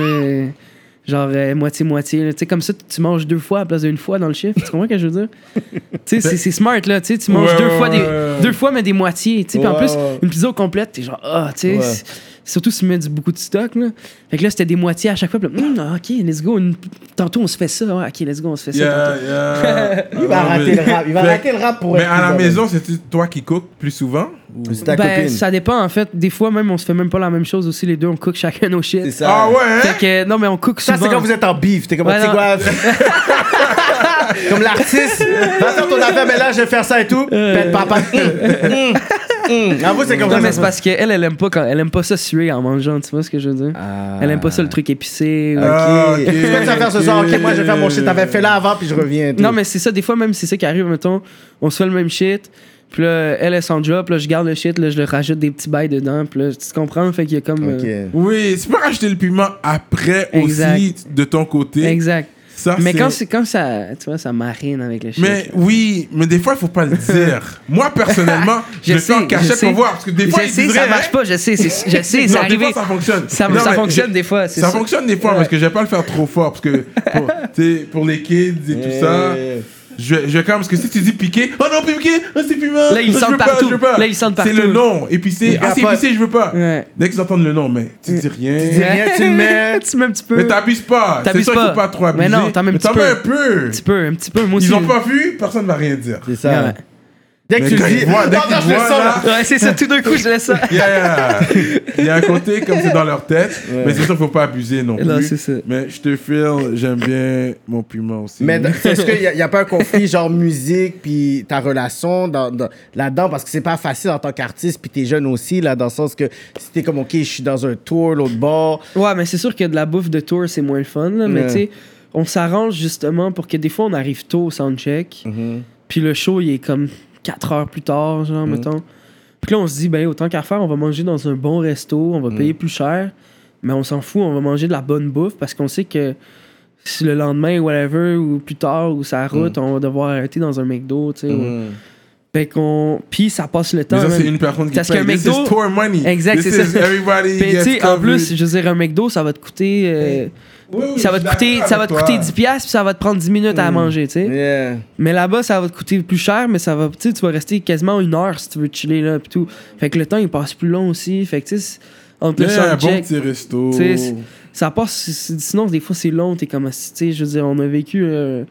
genre euh, moitié-moitié. Tu sais, comme ça, tu manges deux fois à la place d'une fois dans le chiffre. Tu comprends ce que je veux dire? tu sais, c'est- c'est smart, là. Tu sais, tu manges Ouais, deux, ouais, fois des, deux fois, mais des moitiés. Tu en plus, une pizza complète, t'es genre, ah, tu sais. Surtout si tu mets du, beaucoup de stock, là. Fait que là, c'était des moitiés à chaque fois. Puis là, Hum, ah, ok, let's go. Une- Tantôt, on se fait ça. Ouais, ok, let's go, on se fait ça. Yeah. <laughs> Il va rater le rap. Il va Mais- rater le rap pour Mais être à la maison, c'est toi qui cook plus souvent. C'est ta Ben, copine. ça dépend en fait. Des fois, même, on se fait même pas la même chose aussi. Les deux, on cook chacun nos shit. C'est ça. Ah ouais, hein? Fait que, non, mais on cook Ça, souvent. c'est quand vous êtes en beef. T'es comme, Ouais, quoi? <laughs> comme l'artiste. Va faire ton affaire, mais là, je vais faire ça et tout. Pète papa. <laughs> Hum. Avoue, c'est comme Non, ça. mais c'est parce qu'elle, elle aime pas quand, elle aime pas ça suer en mangeant, tu vois ce que je veux dire? Ah. Elle aime pas ça le truc épicé. Ah, Ok. ok, Tu fais ça faire ce soir? Ok, moi, je vais faire mon shit. T'avais fait là avant, puis je reviens. Non, mais c'est ça, des fois même, c'est ça qui arrive, mettons, on se fait le même shit. Puis là, elle, elle s'en drop, là, je garde le shit, là, je le rajoute des petits bails dedans. Puis là, tu comprends? Fait qu'il y a comme. Ok. euh, Oui, tu peux rajouter le piment après Exact. aussi de ton côté. exact. Ça, Mais quand, c'est- quand ça, tu vois, ça marine avec le shit. Mais là. oui, mais des fois, il faut pas le <laughs> dire. Moi, personnellement, <laughs> je, le fais en cachette pour voir. Parce que des fois, je sais, ça marche pas, je sais, c'est- je <laughs> sais, Non, c'est des arrivé. fois, ça fonctionne. Ça, Non, ça fonctionne je- des fois, Ça ça. fonctionne des fois Ouais. parce que je vais pas le faire trop fort. Parce que pour, tu sais, pour les kids et tout ça, Yeah. Je, vais- je vais quand même. Parce que si tu dis piqué, oh non, piqué, oh, c'est piment. Là, ils oh, sentent partout. pas. Là, ils sentent C'est le partout. nom. Épicé, ah, c'est épicé, je veux pas. Ouais. Dès qu'ils entendent le nom, mais tu dis rien. dis rien, tu le mets. <laughs> tu mets un petit peu. Mais t'abuses pas. C'est T'abuses pas. pas trop abuser. Mais non, t'en mets un petit t'en peu. mets un peu. Un petit peu, un petit peu. Moi aussi. Ils ont pas vu, personne va rien dire. C'est ça. Ouais. Dès que tu dis, voient- dès non, non, je le voient, sens, là, là. Ouais, c'est ça, tout d'un coup, je laisse ça. <laughs> Yeah. Il y a un côté comme c'est dans leur tête, mais c'est sûr qu'il faut pas abuser non plus. Non, c'est ça. Mais je te file, j'aime bien mon piment aussi. Mais est-ce qu'il n'y a, y a pas un conflit genre musique puis ta relation dans, dans- là-dedans parce que c'est pas facile en tant qu'artiste puis t'es jeune aussi là dans le sens que si t'es comme ok je suis dans un tour l'autre bord Ouais, mais c'est sûr que de la bouffe de tour, c'est moins le fun. là, Mais tu sais, on s'arrange justement pour que des fois, on arrive tôt au soundcheck. Puis le show, il est comme 4 heures plus tard, genre, mettons. Puis là, on se dit, ben, autant qu'à faire, on va manger dans un bon resto, on va payer plus cher. Mais on s'en fout, on va manger de la bonne bouffe parce qu'on sait que si le lendemain, whatever, ou plus tard, ou sa route, on va devoir arrêter dans un McDo, tu sais. ou- Fait qu'on. Puis ça passe le temps. Mais ça, c'est une personne qui Parce paye. qu'un This McDo- is tour money. Exact, c'est ça. Everybody Puis, gets tu sais, en plus, je veux dire, un McDo, ça va te coûter. euh, oui, ça va te coûter, ça va te coûter 10 pièces puis ça va te prendre 10 minutes à manger, tu sais. yeah. Mais là-bas, ça va te coûter plus cher, mais ça va, tu vas rester quasiment une heure si tu veux chiller là puis tout. Fait que le temps il passe plus long aussi. Fait que tu sais, entre le un bon petit resto. ça passe. Sinon, des fois c'est long. T'es comme, tu sais, je veux dire, on a vécu euh,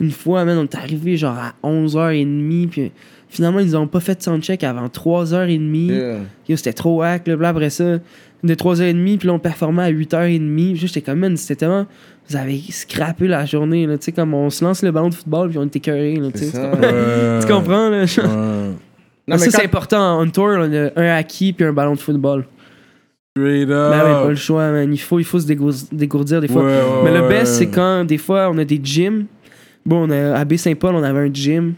une fois, man, on est arrivé genre à 11h30 puis finalement ils nous ont pas fait de soundcheck avant 3h30. Yeah. Yo, c'était trop hack, là, puis après ça, de 3h30, puis là, on performait à 8h30. Puis J'étais comme, man, c'était tellement. Vous avez scrappé la journée, là, tu sais, comme on se lance le ballon de football, puis on était écœurés, là, tu ça. comprends? Ouais. Tu comprends, là? Ouais. <laughs> Non, ça, mais c'est important. On tour, on a un acquis, puis un ballon de football. Straight up. Ben oui, pas le choix, man. Il faut, il faut se dégour- dégourdir des fois. Ouais, ouais, Mais le ouais. best, c'est quand, des fois, on a des gyms. Bon, on a, à Baie-Saint-Paul, on avait un gym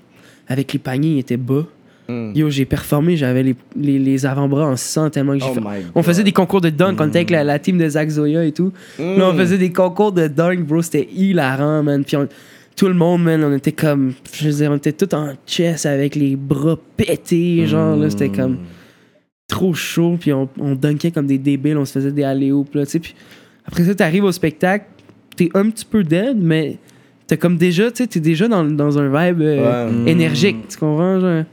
avec les paniers, ils étaient bas. Mm. Yo, j'ai performé, j'avais les, les, les avant-bras en sang tellement que j'ai Oh fait. On faisait des concours de dunk, on était avec la, la team de Zach Zoya et tout. Mm. Là, on faisait des concours de dunk, bro, c'était hilarant, man. Puis on- tout le monde, man, on était comme, je veux dire, on était tout en chess avec les bras pétés, genre, là, c'était comme trop chaud, puis on, on dunkait comme des débiles, on se faisait des alley-oops, là, tu sais. Puis après ça, t'arrives au spectacle, t'es un petit peu dead, mais t'es comme déjà, tu sais, t'es déjà dans, dans un vibe euh, Ouais. énergique, tu comprends, genre?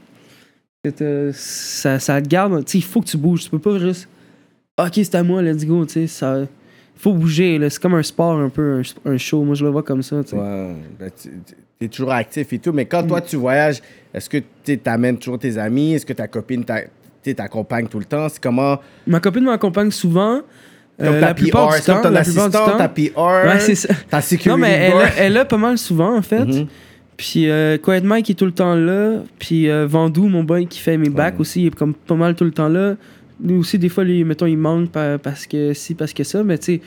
Que t'as- Ça, ça te garde, tu sais, il faut que tu bouges, tu peux pas juste, ok, c'est à moi, let's go, tu sais, ça... Faut bouger, là. C'est comme un sport, un peu, un, un show. Moi, je le vois comme ça, tu sais. Ouais, ben, tu es toujours actif et tout, mais quand toi tu voyages, est-ce que tu t'amènes toujours tes amis? Est-ce que ta copine t'accompagne tout le temps? C'est comment? Ma copine m'accompagne souvent. Comme euh, la plupart PR, du temps. ton La plupart du assistant, temps. ta PR, Ouais, c'est ça. ta sécurité. Non, mais elle, a- elle a pas mal souvent, en fait. Mhm. Puis euh, Quiet Mike est tout le temps là. Puis euh, Vandou, mon boy qui fait mes bacs aussi, il est comme pas mal tout le temps là. Nous aussi, des fois, lui, mettons, il manque pa- parce que si, parce que ça. Mais tu sais,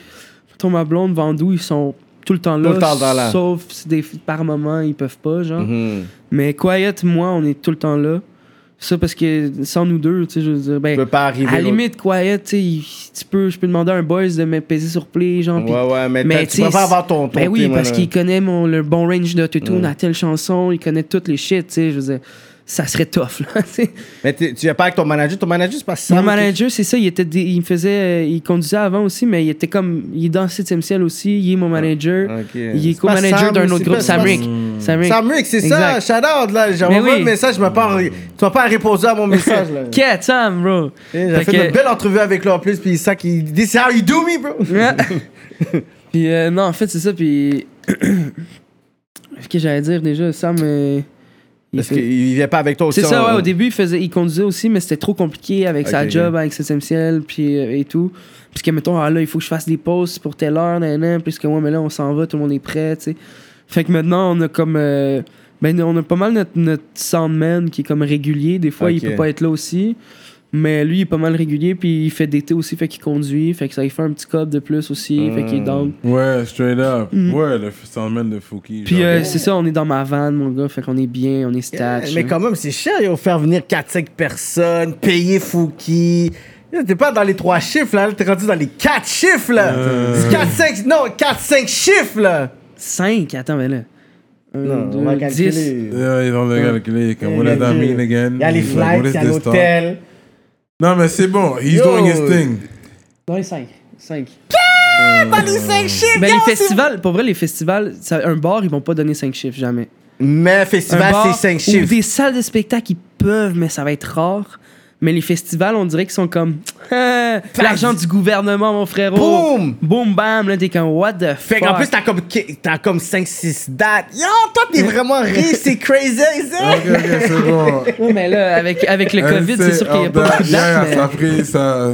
mettons, ma blonde, Vandou, ils sont tout le temps là. Tout le temps Sauf si des, par moment, ils peuvent pas, genre. Mhm. Mais Quiet, moi, on est tout le temps là. Ça parce que sans nous deux, tu sais, je veux dire, ben, Tu peux pas arriver. à la limite, Quiet, tu sais, tu peux, je peux demander à un boys de me peser sur play, genre. Ouais, ouais, mais, tu peux pas avoir ton, ton ben oui, parce qu'il connaît mon, le bon range de autotune Mm. à telle chanson, il connaît toutes les shit, tu sais, je veux dire, ça serait tough, là. <laughs> Mais tu viens pas avec ton manager. Ton manager, c'est pas ça. Mon manager, c'est ça, il était, il me faisait, euh, il conduisait avant aussi, mais il était comme, il est dans 7 ciel aussi, il est mon manager, Ok. il est co-manager d'un autre groupe, c'est pas- Sam Rick. Sam Rick. Sam Rick, c'est ça. Shout out, là. J'ai envoyé oui. un message, je pas, tu m'as pas répondu à mon <laughs> message, là. Quête, Sam, bro. Eh, J'ai Fait que- une belle entrevue avec lui en plus, puis ça qui dit c'est how you do me, bro? Puis euh, non, en fait, c'est ça. Puis. <coughs> Qu'est-ce que j'allais dire déjà? Sam. euh, il Parce fait- qu'il vient pas avec toi aussi. C'est ça, ouais. Au début, il, faisait, il conduisait aussi, mais c'était trop compliqué avec sa job, avec 7 ciel, puis euh, et tout. Puis que, mettons, ah, là, il faut que je fasse des posts pour telle heure, nan, nan, puisque moi, mais là, on s'en va, tout le monde est prêt, tu sais. Fait que maintenant, on a comme. euh, ben, on a pas mal notre, notre soundman qui est comme régulier. Des fois, il Ok. peut pas être là aussi. Mais lui, il est pas mal régulier, puis il fait d'été aussi, fait qu'il conduit. Fait que ça lui fait un petit cop de plus aussi, fait qu'il est down. Ouais, straight up. Mhm. Ouais, le Sandman de Fouki. Puis euh, c'est ça, on est dans ma van, mon gars, fait qu'on est bien, on est Yeah, stat. mais quand même, c'est cher, yo, faire venir 4-5 personnes, payer Fouki. T'es pas dans les 3 chiffres, là. T'es rendu dans les 4 chiffres, là. Euh. C'est 4-5, non, 4-5 chiffres, là. 5, attends, mais là. Un, Non, deux, on va calculer. Yeah, ils ont le calculé. Comme, what Yeah, does that yeah. mean again? Il y a les flights, il y a l'hôtel. Non, mais c'est bon. He's Yo. doing his thing. Dans les 5. 5. Dans les 5 chiffres, Mais les festivals, pour vrai, les festivals, ça- un bar, ils vont pas donner 5 chiffres, jamais. Mais Un festival, c'est 5 Ou chiffres. des salles de spectacle, ils peuvent, mais ça va être rare. Mais les festivals, on dirait qu'ils sont comme. <laughs> Ah, L'argent du gouvernement, mon frérot. Boum! Boum, bam, là, t'es comme, what the Fait fuck? qu'en plus, t'as comme, t'as comme 5-6 dates. Yo, toi, t'es vraiment riche, c'est crazy, ça. Ok, ok, c'est <laughs> bon. Ouais, mais là, avec, avec le COVID, c'est sûr qu'il y a pas beaucoup de Yeah, dates. mais- ça a pris ça.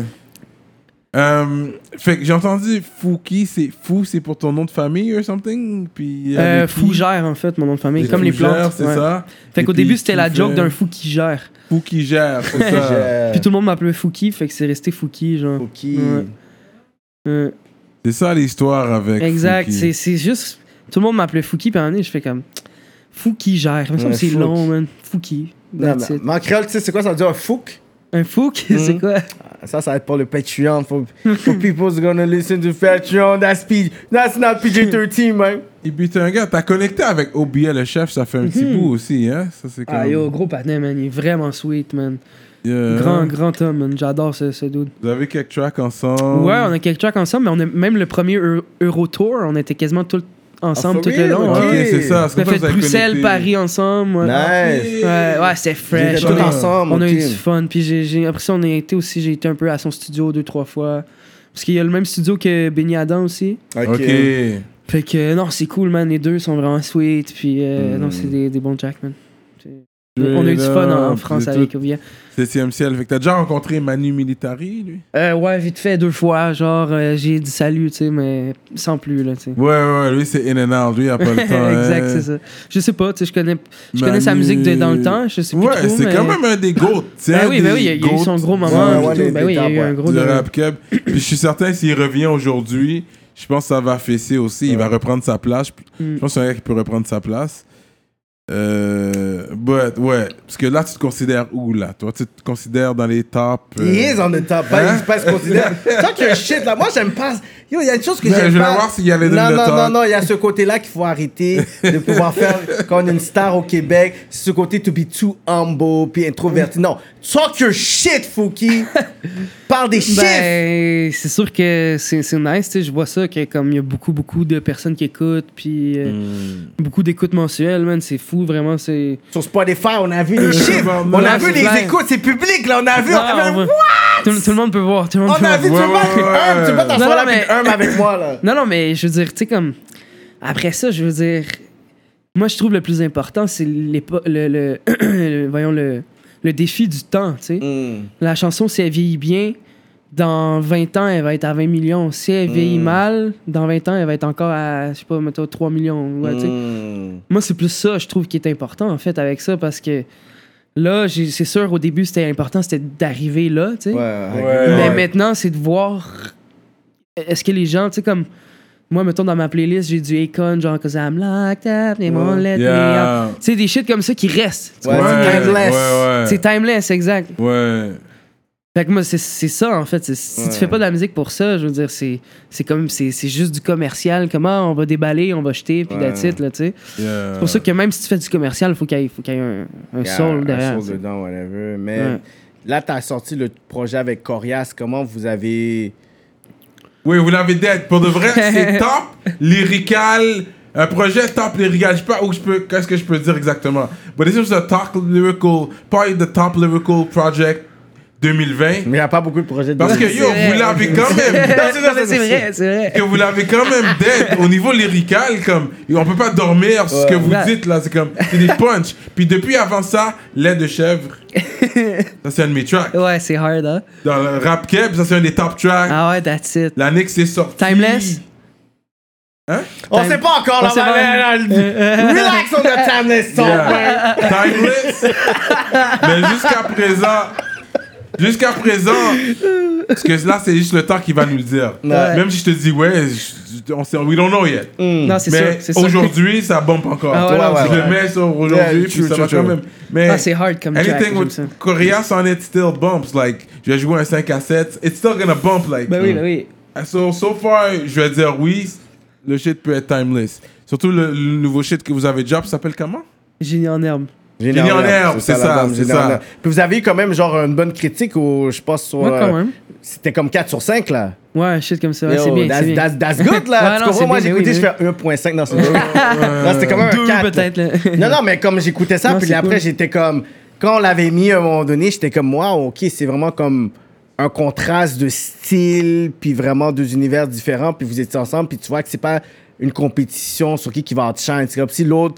Euh, fait que j'ai entendu Fouki, c'est fou, c'est pour ton nom de famille or something? Puis Euh, les fou qui- gère, en fait, mon nom de famille. les comme les plantes. c'est ouais. ça. Fait qu'au début, c'était la joke d'un fou qui gère. Fou qui gère, c'est ça. Puis tout le monde m'appelait Fouki, fait que c'est resté Fouki, genre. Fouki. Ouais. Ouais. C'est ça l'histoire avec. Exact, c'est c'est juste. Tout le monde m'appelait Fouki, puis à un moment donné, je fais comme. Fouki gère. C'est long, man. Fouki. En créole, tu sais, c'est quoi ça veut dire un fouk? Un Fouk, Mhm. c'est quoi? Ça, ça va être pour le Patreon. For, for people's gonna listen to Patreon. That's, P, that's not PG-13, man. Et puis t'es un gars, t'as connecté avec OBA le chef, ça fait un petit bout aussi, hein? Ça c'est. Ah yo, gros patinet, man. Il est vraiment sweet, man. Yeah. Grand, grand homme, man. J'adore ce, ce dude. Vous avez quelques tracks ensemble? Ouais, on a quelques tracks ensemble, mais on a même le premier Eu- Euro Tour, on était quasiment tout ensemble tout le real? long. Ok, Ok. ouais. c'est ça. On a fait Bruxelles. Paris ensemble. Ouais, Nice. ouais, ouais c'était fresh. On ensemble, On a eu du fun. Puis j'ai, j'ai- après ça, on a été aussi, j'ai été un peu à son studio deux, trois fois. Parce qu'il y a le même studio que Benny Adam aussi. Ok. Fait que non, c'est cool, man. Les deux sont vraiment sweet. Puis euh, Mm. non, c'est des, des bons jacks, man. On a eu du fun en, en France avec Ovia. Septième ciel. Fait que t'as déjà rencontré Manu Militari, lui? Euh, ouais, vite fait deux fois. Genre, euh, j'ai dit salut, tu sais, mais sans plus, là, tu sais. Ouais, ouais, lui c'est in and out. Lui, il a pas le <laughs> temps. exact, hein. c'est ça. Je sais pas, tu sais, je connais, je Manu- connais sa musique de dans le temps, je sais plus Ouais, c'est mais- quand même un des goats. C'est Ben oui, ben des oui, il y a- il y a eu son gros moment. Ouais, ouais, les- ben oui, il y a eu un gros de- rap. <clears throat> Puis je suis certain s'il revient aujourd'hui, je pense que ça va fesser aussi. Il va reprendre sa place. Mm. Je pense que c'est un gars qui peut reprendre sa place. Euh, but, ouais, parce que là, tu te considères où, là? Toi, tu te considères dans les euh, He is on the top. Hein? Il se passe considère. <laughs> Talk your shit, là. Moi, j'aime pas. Yo, il y a une chose que Mais j'aime je vais pas. voir s'il y a les deux Non, non, talk. non, non. Il y a ce côté-là qu'il faut arrêter de pouvoir faire quand on est une star au Québec. C'est ce côté to be too humble puis introverti. Non. Talk your shit, Fouki. Parle des chiffres. Ben, c'est sûr que c'est c'est nice, tu sais, je vois ça, que comme il y a beaucoup, beaucoup de personnes qui écoutent, puis euh, Hmm. beaucoup d'écoutes mensuelles, man, c'est fou, vraiment, c'est... Sur Spotify, on a vu les <coughs> chiffres. On a vu les écoutes. C'est public, là. On a vu. On a vu- on tout, tout le monde peut voir, tout le On monde peut a vu. Tu voir. veux pas être Ouais, ouais, humble. Tu veux pas Non, t'asseoir là mais- avec humble avec moi, là. Non, non, mais je veux dire, tu sais, comme... Après ça, je veux dire... Moi, je trouve le plus important, c'est le, le, <coughs> le- voyons, le, le défi du temps, tu sais. Mm. La chanson, si elle vieillit bien, dans 20 ans, elle va être à 20 millions. Si elle vieillit mal, dans 20 ans, elle va être encore à, je sais pas, mettons 3 millions. Ouais, tu sais. Mm. Moi, c'est plus ça, je trouve, qui est important, en fait, avec ça, parce que là, c'est sûr, au début, c'était important, c'était d'arriver là, tu sais. Ouais, Ouais. Mais maintenant, c'est de voir. Est-ce que les gens, tu sais, comme. Moi, mettons, dans ma playlist, j'ai du Akon, genre, cause I'm locked up, they won't let me Yeah. out. Tu sais, des shit comme ça qui restent. c'est timeless. Ouais, C'est timeless, exact. ouais. Fait que moi, c'est c'est ça, en fait. Si Ouais. tu fais pas de la musique pour ça, je veux dire, c'est c'est comme. C'est c'est juste du commercial. Comment on va déballer, on va jeter, puis Ouais. that's it, là, tu sais. Yeah. C'est pour ça que même si tu fais du commercial, il faut qu'il y qu'il y ait un, un Il y a soul un derrière. soul tu sais. dedans, whatever. Mais Ouais. là, tu as sorti le projet avec Corias. Comment vous avez. Oui, vous l'avez dit. Pour de vrai, <laughs> c'est top lyrical. Un projet top lyrical. Je sais pas où je peux. Qu'est-ce que je peux dire exactement. But this is a top lyrical. Probably the top lyrical project 2020. Mais il n'y a pas beaucoup de projets de Parce que yo, vrai. vous l'avez quand même. C'est vrai, c'est vrai. que vous l'avez quand même dead au niveau lyrical comme on peut pas dormir sur ce que vous dites là c'est comme c'est des punch puis depuis avant ça lait de chèvre <laughs> ça c'est un de mes tracks Ouais, c'est hard, hein. dans le rap keb ça c'est un des top tracks Ah ouais, that's it. l'année que c'est sorti Timeless? On Time- sait pas encore, là. Relax on the timeless song, <laughs> Yeah. man. timeless? <laughs> Mais jusqu'à présent jusqu'à présent parce que là c'est juste le temps qui va nous le dire Ouais. même si je te dis ouais je- on sait we don't know yet Non, c'est sûr, mais aujourd'hui ça bombe encore Ah ouais, Ouais, non, ouais, je le mets sur Yeah, aujourd'hui puis true, ça true, va quand même mais Ah, c'est hard comme Anything with ça. Corias on it still bumps. Like, je vais jouer un 5 à 7. It's still gonna bump. Like, Ben oui, ben oui. so, so far, je vais dire oui. Le shit peut être timeless. Surtout le, le nouveau shit que vous avez drop s'appelle comment? Génie en herbe. En herbe, c'est ça, c'est en ça. Puis vous avez eu quand même genre une bonne critique au, je pense, sur. Ouais, quand euh, même. C'était comme 4 sur 5 là. Ouais, shit comme ça. C'est bien, that's, c'est bien. that's- that's good là. <laughs> Ouais, tu non, comprends? c'est Moi j'ai écouté, oui, je fais 1.5 dans ce <laughs> Là, c'était comme un Deux 4. peut-être, là. <laughs> Non, non, mais comme j'écoutais ça, Non, puis après cool. j'étais comme. Quand on l'avait mis à un moment donné, j'étais comme moi, ok, c'est vraiment comme un contraste de style, puis vraiment deux univers différents, puis vous étiez ensemble, puis tu vois que c'est pas une compétition sur qui qui va outshine. C'est comme si l'autre.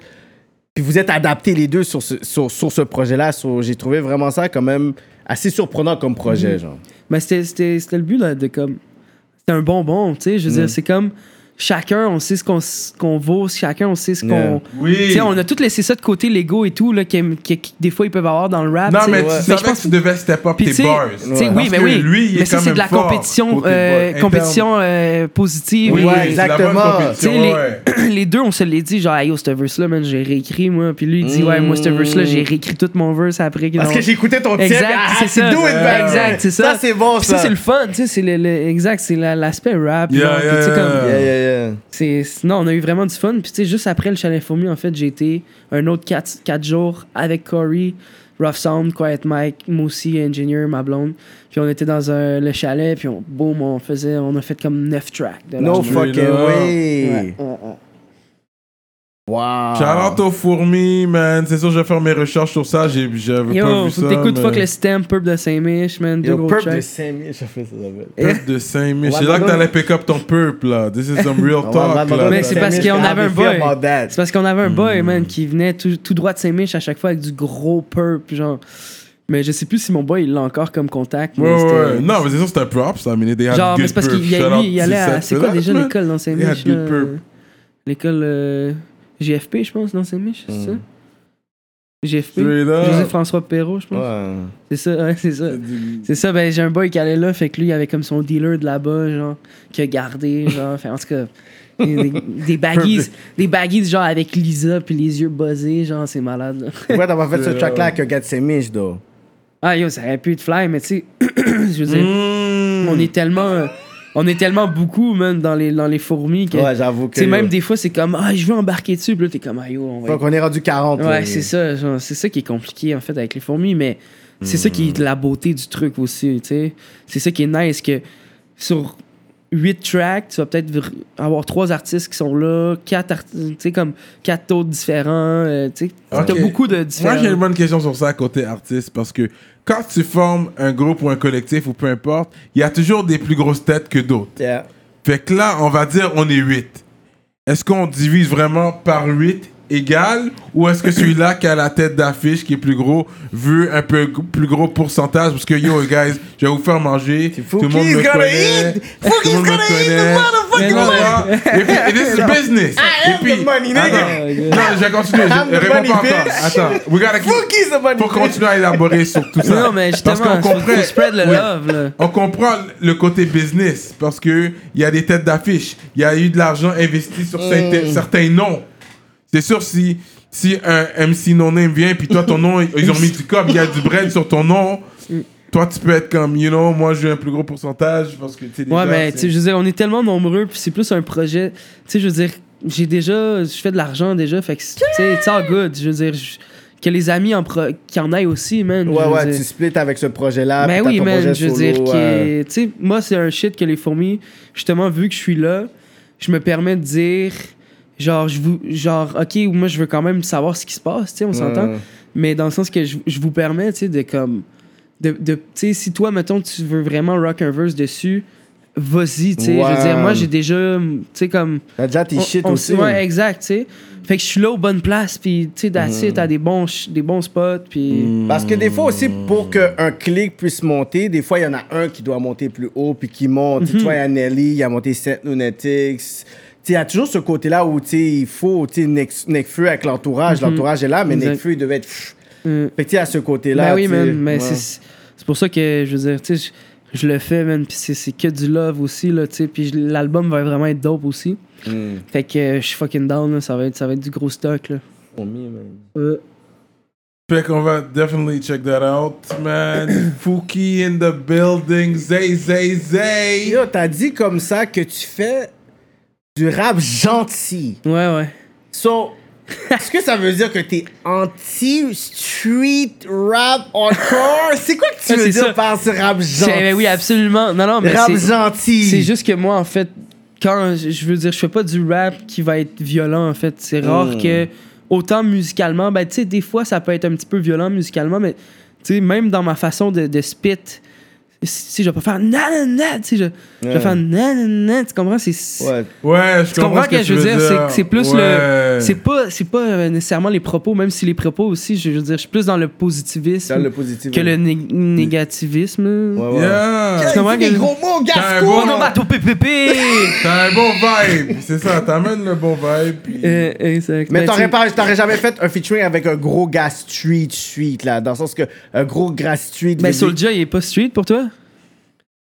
Puis vous êtes adaptés les deux sur ce, sur, sur ce projet-là. J'ai trouvé vraiment ça quand même assez surprenant comme projet, Mhm. genre. Mais c'était- c'était c'était le but, là, de comme. C'était un bonbon, tu sais. Je veux Mm. dire, c'est comme. Chacun, on sait ce qu'on qu'on vaut, chacun, on sait ce qu'on. Yeah. Oui. Tu sais, on a tout laissé ça de côté, l'ego et tout, là, qui, qui- qui- des fois, ils peuvent avoir dans le rap. Non, mais tu ouais. savais je pense que tu devais step up tes bars. tu sais, oui, mais oui. Lui, il mais est ça, c'est de la fort compétition, euh, compétition euh, positive. Oui, Ouais, exactement. compétition, Tu sais, les- <clears throat> les deux, on se l'est dit, genre, hey, yo, ce verse-là, man, j'ai réécrit, moi. Puis lui, il dit, ouais, moi, ce verse-là, j'ai réécrit tout mon verse après. Parce que j'écoutais ton Exact, titre, ah, c'est tu ça. man. Exact, c'est ça. Ça, c'est bon, ça. ça, c'est le fun, tu sais, c'est le, le- exact, c'est la- l'aspect rap. Yeah, yeah, tu sais, comme- yeah. C'est, c'est- non, on a eu vraiment du fun. Puis, tu sais, juste après le chalet fourmi, en fait, j'ai été un autre 4 jours avec Corey, Rough Sound, Quiet Mike, Moussi, Engineer, ma blonde. Puis, on était dans un, le chalet, puis on, boum, on faisait, on a fait comme 9 tracks. De No fucking way. Ouais, ouais, ouais. Wow. Shout out aux fourmis, man. C'est sûr, je vais faire mes recherches sur ça. J'ai, j'avais pas Yo, vu faut ça. que t'écoutes mais- Fuck le Stem, Purp de Saint-Mich, man. Yo, Purp de. 5000, j'ai fait ça. ça. Purp de 5000. On C'est là que t'allais pick up ton purp, là. This is some real talk, là. Mais c'est parce 5000, qu'on avait un boy. about that. C'est parce qu'on avait un boy, man, qui venait tout, tout droit de Saint-Mich à chaque fois avec du gros Purp, genre. Mais je sais plus si mon boy, il l'a encore comme contact. mais Ouais, ouais, c'était- ouais. Non, mais c'est sûr, c'est un mean, they had Genre, mais c'est parce qu'il y a- Shout lui, out il allait à. 17 C'est quoi déjà l'école dans Saint-Mich. L'école GFP, je pense, dans Saint-Mich, c'est ça? GFP? Straight up. José-François Perrault, je pense. Ouais. C'est ça, ouais, c'est ça. C'est ça, ben j'ai un boy qui allait là, fait que lui, il avait comme son dealer de là-bas, genre, qui a gardé, <laughs> genre, fait en tout cas, des, des baggies, des baggies genre avec Lisa, puis les yeux buzzés, genre, c'est malade, là. Pourquoi t'as pas fait ce <laughs> track-là avec un gars de Semish, though? Ah yo, ça aurait pu être fly, mais tu sais, <clears throat> je veux dire, Mm. on est tellement, euh, on est tellement beaucoup, man, dans les, dans les fourmis que, Ouais, j'avoue que. tu sais, même des fois, c'est comme, ah, je veux embarquer dessus, puis là, t'es comme, ah yo, on va. Donc, on est rendu 40. Ouais, c'est ça, c'est ça qui est compliqué, en fait, avec les fourmis, mais c'est ça qui est la beauté du truc aussi, tu sais. C'est ça qui est nice, que sur 8 tracks, tu vas peut-être avoir trois artistes qui sont là, quatre, art- tu sais, comme quatre autres différents, euh, tu sais. Ok. T'as beaucoup de différents. Moi, j'ai une bonne question sur ça côté artiste parce que quand tu formes un groupe ou un collectif ou peu importe, il y a toujours des plus grosses têtes que d'autres. Yeah. Fait que là, on va dire on est 8. Est-ce qu'on divise vraiment par 8 égal ou est-ce que celui-là qui a la tête d'affiche qui est plus gros veut un peu plus gros pourcentage? Parce que yo guys je vais vous faire manger. Tout le monde me gonna connaît. eat. tout le monde me gonna eat the connaît. et puis et this is <laughs> business. Et puis the money, nigga. attends non je vais continuer. Je the réponds money, pas encore. attends. We gotta keep- Fouki's the money. faut continuer à élaborer sur tout ça. Non, mais parce qu'on comprend. spread le love, on comprend le côté business parce que il y a des têtes d'affiche, il y a eu de l'argent investi sur certains, certains noms. C'est sûr si si un MC non name vient puis toi ton nom <laughs> ils ont mis du cop, il y a du bread sur ton nom. Toi, tu peux être comme, you know, moi, j'ai un plus gros pourcentage parce que, tu sais, Ouais, mais tu sais, je veux dire, on est tellement nombreux, puis c'est plus un projet. Tu sais, je veux dire, j'ai déjà, je fais de l'argent déjà, fait que, tu sais, it's all good. Je veux dire, je- que les amis en pro- qui en aillent aussi, man. Ouais, ouais, dire. tu splits avec ce projet-là. T'as oui, ton man, projet je veux solo, dire euh, que, tu sais, moi, c'est un shit que les fourmis, justement, vu que je suis là, je me permets de dire, genre, je vous, genre, ok, moi, je veux quand même savoir ce qui se passe, tu sais, on s'entend, Ouais. mais dans le sens que je, je vous permets, tu sais, de comme, de, de tu sais, si toi, mettons, tu veux vraiment rock un verse dessus, vas-y, tu sais, je veux dire, moi, j'ai déjà, tu sais, comme, T'as déjà tes on- shit on- aussi. Ouais, exact, tu sais. Fait que je suis là aux bonnes places, puis tu sais, t'as des bons, des bons spots, puis. Parce que des fois aussi, pour qu'un clic puisse monter, des fois, il y en a un qui doit monter plus haut, puis qui monte. Tu vois, il y a Nelly, il a monté Saint Lunatics. Il y a toujours ce côté-là où il faut, Necfeu avec l'entourage. L'entourage est là, mais. Necfeu, il devait être. Mm. Fait tu sais, à ce côté-là. Ben oui, man, mais ouais. c'est c'est pour ça que, je veux dire, tu sais, je, je le fais, man, puis c'est- c'est que du love aussi, là, tu sais, puis l'album va vraiment être dope aussi. Mm. Fait que je suis fucking down, là, ça va être, ça va être du gros stock, là. Euh, Fait qu'on va definitely check that out, man. <coughs> Fouki in the building, Zay, Zay, Zay. Yo, t'as dit comme ça que tu fais du rap gentil. ouais, ouais. So, est-ce que ça veut dire que t'es anti-street rap hardcore? C'est quoi que tu veux dire ça. par ce rap C'est- gentil? ben oui, absolument. Non, non, mais rap gentil. C'est juste que moi, en fait, quand je veux dire, je fais pas du rap qui va être violent, en fait. C'est rare Mm. que, autant musicalement, ben, tu sais, des fois, ça peut être un petit peu violent musicalement, mais, tu sais, même dans ma façon de, de spit, si je vais pas faire nanana, tu sais, je, je vais faire nanana, tu comprends? C'est. Ouais. Ouais, je Tu comprends ce que je veux tu dire, c'est que c'est plus Ouais. le. C'est pas, c'est pas euh, nécessairement les propos, même si les propos aussi, je veux dire, je suis plus dans le positivisme Dans le positif. que le né- négativisme. Ouais, ouais. Yeah. Tu comprends que- gros mots, T'as un Gasco! bon- Oh non, bateau PPP! T'as un bon vibe, c'est ça, t'amènes le bon vibe. puis- Euh, exact. Mais Ben, t'aurais tu- pas, t'aurais jamais fait un featuring avec un gros gars street, street, là. Dans le sens que un gros gars street. Ben, veut dire- Soulja, il est pas street pour toi?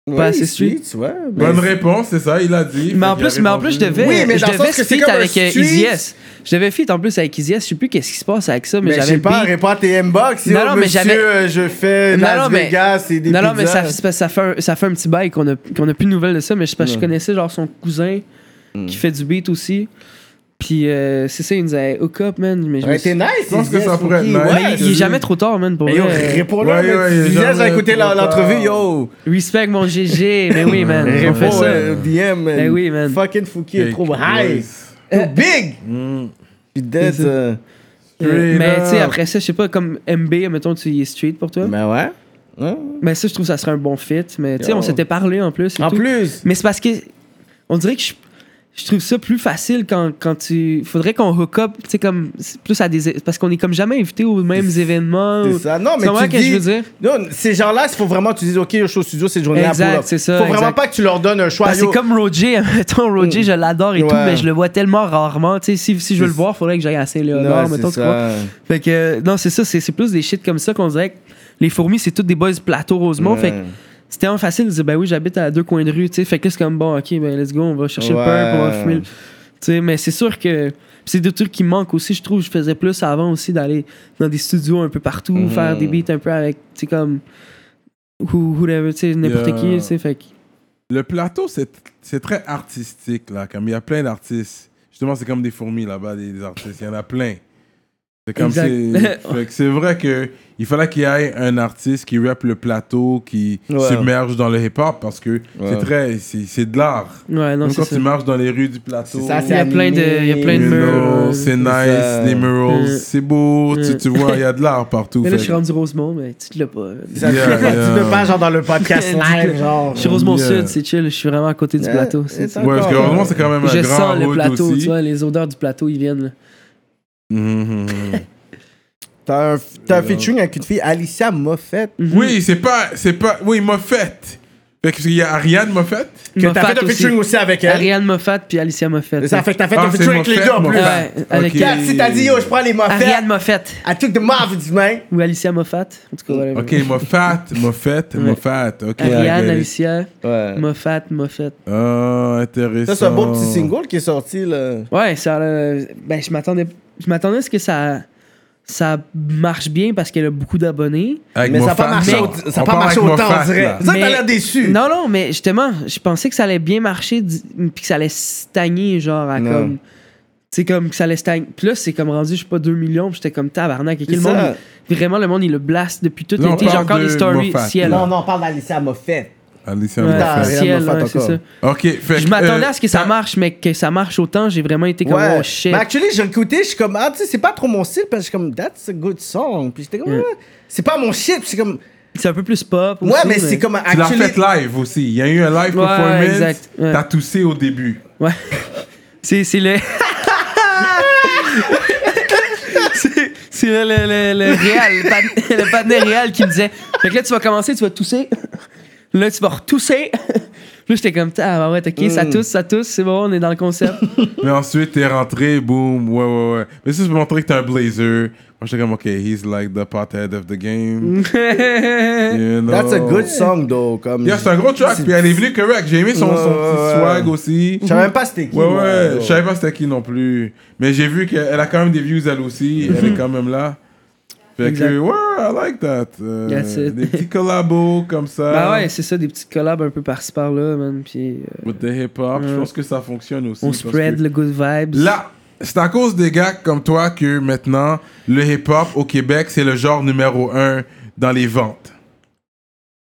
Ouais, pas assez street. ouais. ben, Bonne réponse, c'est ça, il a dit. Mais en plus, mais en plus, je devais, Oui, mais je devais un avec euh. Easy S. Je devais feat en plus avec Easy S. Je sais plus qu'est-ce qui se passe avec ça, mais, Mais je j'avais sais le pas, à tes inbox. Non, non, mais j'avais- euh, je fais Non, Las non, mais- Vegas et des Non, non, mais ça, fait un, ça fait un petit bail qu'on a, qu'on a plus de nouvelles de ça, mais je, parce que je connaissais genre son cousin Hmm. qui fait du beat aussi. Puis euh, c'est ça, il nous a hook up, man. Mais je Ça me aurait suis- été nice. Je pense que ça pourrait être Fouki, nice. ouais, Mais il, il est jamais trop tard, man, pour Mais yo, vrai. réponds-leur, Ouais, ouais, la- l'entrevue, yo. Respect mon GG, mais oui, man. On fait Réponds, ça. euh, DM, man. Ben oui, man. Fucking Fouki est trop high. voice. Trop big. Mm. Puis dead, euh, Euh, mais tu sais, après ça, je sais pas, comme MB, mettons, tu es street pour toi. Ben ouais. Mais ça, je trouve que ça serait un bon fit. Mais tu sais, Yo. on s'était parlé en plus. et En tout. plus. Mais c'est parce que on dirait que je, je trouve ça plus facile quand, quand tu. Faudrait qu'on hook up, tu sais, comme. c'est Plus à des. Parce qu'on est comme jamais invité aux mêmes événements. C'est ça. Non, mais tu ce que dis... je veux dire? Non, ces gens-là, il faut vraiment que tu dises, OK, le show studio, cette journée-là. Exact, pour là. c'est ça, Faut vraiment exact. pas que tu leur donnes un choix. Yo. c'est comme Roger, <laughs> mettons, Roger, Mm. je l'adore et tout, mais je le vois tellement rarement. Tu sais, si, si je veux le C'est- voir, faudrait que j'aille à Saint-Léonard, Non, mettons, c'est tu vois. ça. Fait que, euh, non, c'est ça, c'est c'est plus des shit comme ça qu'on dirait que les fourmis, c'est tous des boys plateau Rosemont. Fait que. C'était tellement facile de dire, ben oui, j'habite à deux coins de rue, tu sais. Fait que c'est comme, bon, ok, ben let's go, on va chercher le perk, on va fumer. le- Tu sais, mais c'est sûr que c'est des trucs qui manquent aussi. Je trouve je faisais plus avant aussi d'aller dans des studios un peu partout, Mhm. faire des beats un peu avec, tu sais, comme. Who, whoever, tu sais, n'importe Yeah. qui, tu sais. Fait que. Le plateau, c'est très artistique, là. Comme il y a plein d'artistes. Justement, c'est comme des fourmis là-bas, des, des artistes. Il y en a plein. C'est comme <laughs> c'est vrai que il fallait qu'il y ait un artiste qui rappe le plateau, qui Ouais. submerge dans le hip-hop parce que c'est très. C'est c'est de l'art. Ouais, non, Même c'est quand ça. tu marches dans les rues du plateau. C'est ça, Il y a plein de, il y a plein de you murs. know, c'est nice, ça. les murals, Euh. c'est beau, tu, tu vois, il y a de l'art partout. Mais là, fait je suis rendu Rosemont, mais tu te l'as pas. <laughs> Ça, tu Yeah, peux pas- tu yeah. peux pas, genre, dans le podcast <laughs> live, genre. Je suis Rosemont Yeah. Sud, c'est chill, je suis vraiment à côté du Yeah, plateau. Ouais, parce que euh, c'est quand même un Je grand sens le plateau, aussi. tu vois, les odeurs du plateau, ils viennent. <laughs> Mhm. T'as un, t'as un featuring avec une fille, Alicia Moffett. Oui, c'est pas, c'est pas, oui, Moffett. Parce qu'il y a Ariane Moffett. Que t'as Moffat fait un aussi. featuring aussi avec elle. Ariane Moffat puis Alicia Moffat. Ça fait que t'as fait Ah, un c'est featuring avec les deux en plus. Avec si t'as dit yo, je prends les Moffett. Ariane Moffat. I took the Moffett, man. Ou Alicia Moffat. En tout cas, voilà. Ok, Moffat, <laughs> Moffett, Ouais. Moffat. Ok. Ariane. Alicia, Ouais. Moffat, Moffat. Ah, intéressant. Ça, c'est un beau petit single qui est sorti, là. Ouais, ça. euh, ben, je m'attendais. Je m'attendais à ce que ça. Ça marche bien parce qu'elle a beaucoup d'abonnés. Mais ça n'a pas marché, au- ça a pas marché autant, on dirait. ça t'as Mais- l'air déçu. Non, non, mais justement, je pensais que ça allait bien marcher puis que ça allait stagner, genre, à Non. comme. C'est comme que ça allait stagner. Puis là, c'est comme rendu, je sais pas, 2 millions. Puis j'étais comme tabarnak. Et C'est le monde, vraiment, le monde, il le blast depuis tout Là, on l'été. J'ai parle encore de des stories Moffat, ciel. là. Non, non, on parle d'Alicia Moffett. Alicia Ouais, ciel, c'est encore. ça. Ok, fait Je que, m'attendais euh, à ce que ça t'as- marche, mais que ça marche autant, j'ai vraiment été comme, Ouais. oh shit. Mais actually, j'ai écouté, je suis comme, ah, tu sais, c'est pas trop mon style, parce que je suis comme, that's a good song. Puis j'étais comme, Mm. Ah, c'est pas mon shit. Puis c'est comme, C'est un peu plus pop. ouais, aussi, mais c'est comme, Tu l'as actually. fait live aussi. Il y a eu un live Ouais, performance. exact, ouais. T'as toussé au début. Ouais. <laughs> C'est, c'est le. <laughs> c'est, c'est le, le, le, le le, pan- le partenaire réal qui me disait Fait que là, tu vas commencer, tu vas tousser. Là, tu vas retousser. <laughs> Là, j'étais comme, ah ouais, ok, ça tousse, ça tousse, c'est bon, on est dans le concept. <laughs> Mais ensuite, t'es rentré, boum, ouais, ouais, ouais. Mais ça, c'est pour montrer que t'es un blazer. Moi, j'étais comme, ok, he's like the pothead of the game. <laughs> You know? That's a good song, though. Comme, Yeah, c'est un gros track, puis elle est venue correct. J'ai aimé son, son petit swag aussi. Je savais même pas c'était qui. Ouais, ouais, je savais pas c'était qui non plus. Mais j'ai vu qu'elle a quand même des views elle aussi. Elle est quand même là. Fait Exact. que, ouais, I like that. Euh, That's it. des petits collabos comme ça. bah ouais, c'est ça, des petites collabs un peu par-ci par-là, man. Puis euh, With the hip-hop, je pense que ça fonctionne aussi. on spread le good vibes. Là, c'est à cause des gars comme toi que maintenant, le hip-hop au Québec, c'est le genre numéro un dans les ventes.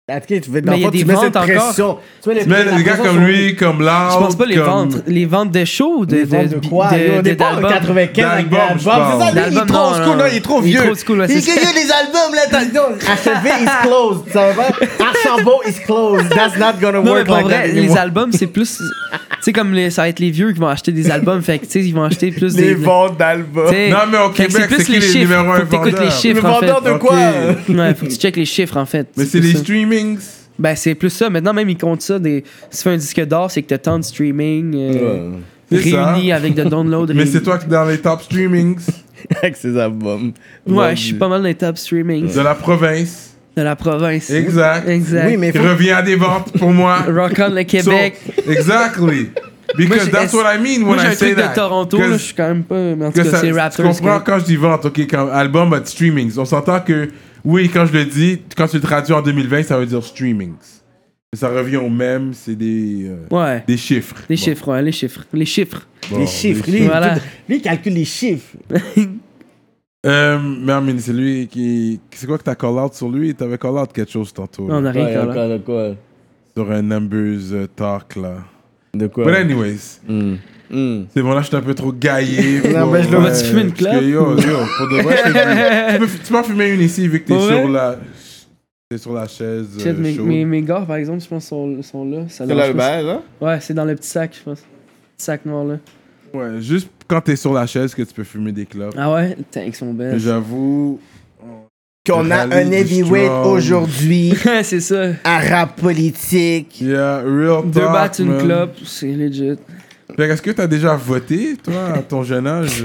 Ok, tu veux, dans Mais il y a des tu mets ventes cette encore. pression. Tu mets les- Mais la des gars comme lui, comme Loud, Je pense pas les comme- ventes. Les ventes de shows, de, Les ventes de quoi? de- yo, de- Au départ, en d'albums. 95, avec D'albums, des. C'est ça, lui, il est D'albums, trop school, non. là, il est trop Il est vieux. trop ouais, Il yo, les albums, là, non, Achevé <laughs> is closed. Ça va pas? Archambault is closed. That's not gonna Non, mais work like vrai, that les albums, c'est plus. Tu sais, comme les, ça va être les vieux qui vont acheter des albums, fait que, tu sais, ils vont acheter plus des. Les ventes d'albums. Non, mais au Québec, c'est qui les chiffres? numéros un Faut que t'écoutes les chiffres, Les en fait. vendeurs de quoi? Ouais, faut que tu checkes les chiffres, en fait. Mais c'est plus les ça. Streamings. Ben, c'est plus ça. Maintenant, même, ils comptent ça. Des... Si tu fais un disque d'or, c'est que t'as tant de streaming euh, ça. réunis avec de downloads. <laughs> Mais c'est toi qui es dans les top streamings <laughs> Avec ses albums. Ouais, je suis pas mal dans les top streaming de la province. de la province. Exact. Exact. Oui, mais faut- revient à des ventes pour moi. <laughs> Rock on le Québec. So, exactly. Moi, Because j'ai- that's what I mean Moi, when j'ai I un say truc that. de Toronto, là, je suis quand même pas. Mais en tout que cas, c'est tu Raptors. comprends que- quand je dis vente, ok, quand album but streamings. On s'entend que, oui, quand je le dis, quand tu le traduis en 2020, ça veut dire streamings. Ça revient au même, c'est des, euh, Ouais. des chiffres. Les Bon, chiffres, ouais, les chiffres. Les chiffres. bon, Les chiffres. des Lui, Voilà. lui, calcule les chiffres. <laughs> Euh, mais Armin, c'est lui qui. C'est quoi que t'as call out sur lui? T'avais call out quelque chose tantôt. On là, a rien de quoi? sur un numbers euh, talk là. De quoi? But anyways, Hmm. Hmm. c'est bon là, je suis un peu trop gaillé. <laughs> Non, pour, ben, je le- euh, Vas-tu fumer une clope? Yo, yo, pour de vrai, <laughs> tu, peux, tu peux en fumer une ici vu que t'es sur la. T'es sur la chaise. Euh, mes, chaude. mes, mes gars, par exemple, je pense, sont, sont là. C'est là le bail, là? Ouais, c'est dans le petit sac, je pense. Petit sac noir là. Ouais, juste quand t'es sur la chaise que tu peux fumer des clopes. Ah ouais? Ils sont belles. J'avoue. Qu'on a un heavyweight aujourd'hui, <laughs> c'est ça. arabe politique. Yeah, real talk. Deux battes, une clope, c'est legit. Que Est-ce que t'as déjà voté, toi, à ton jeune âge?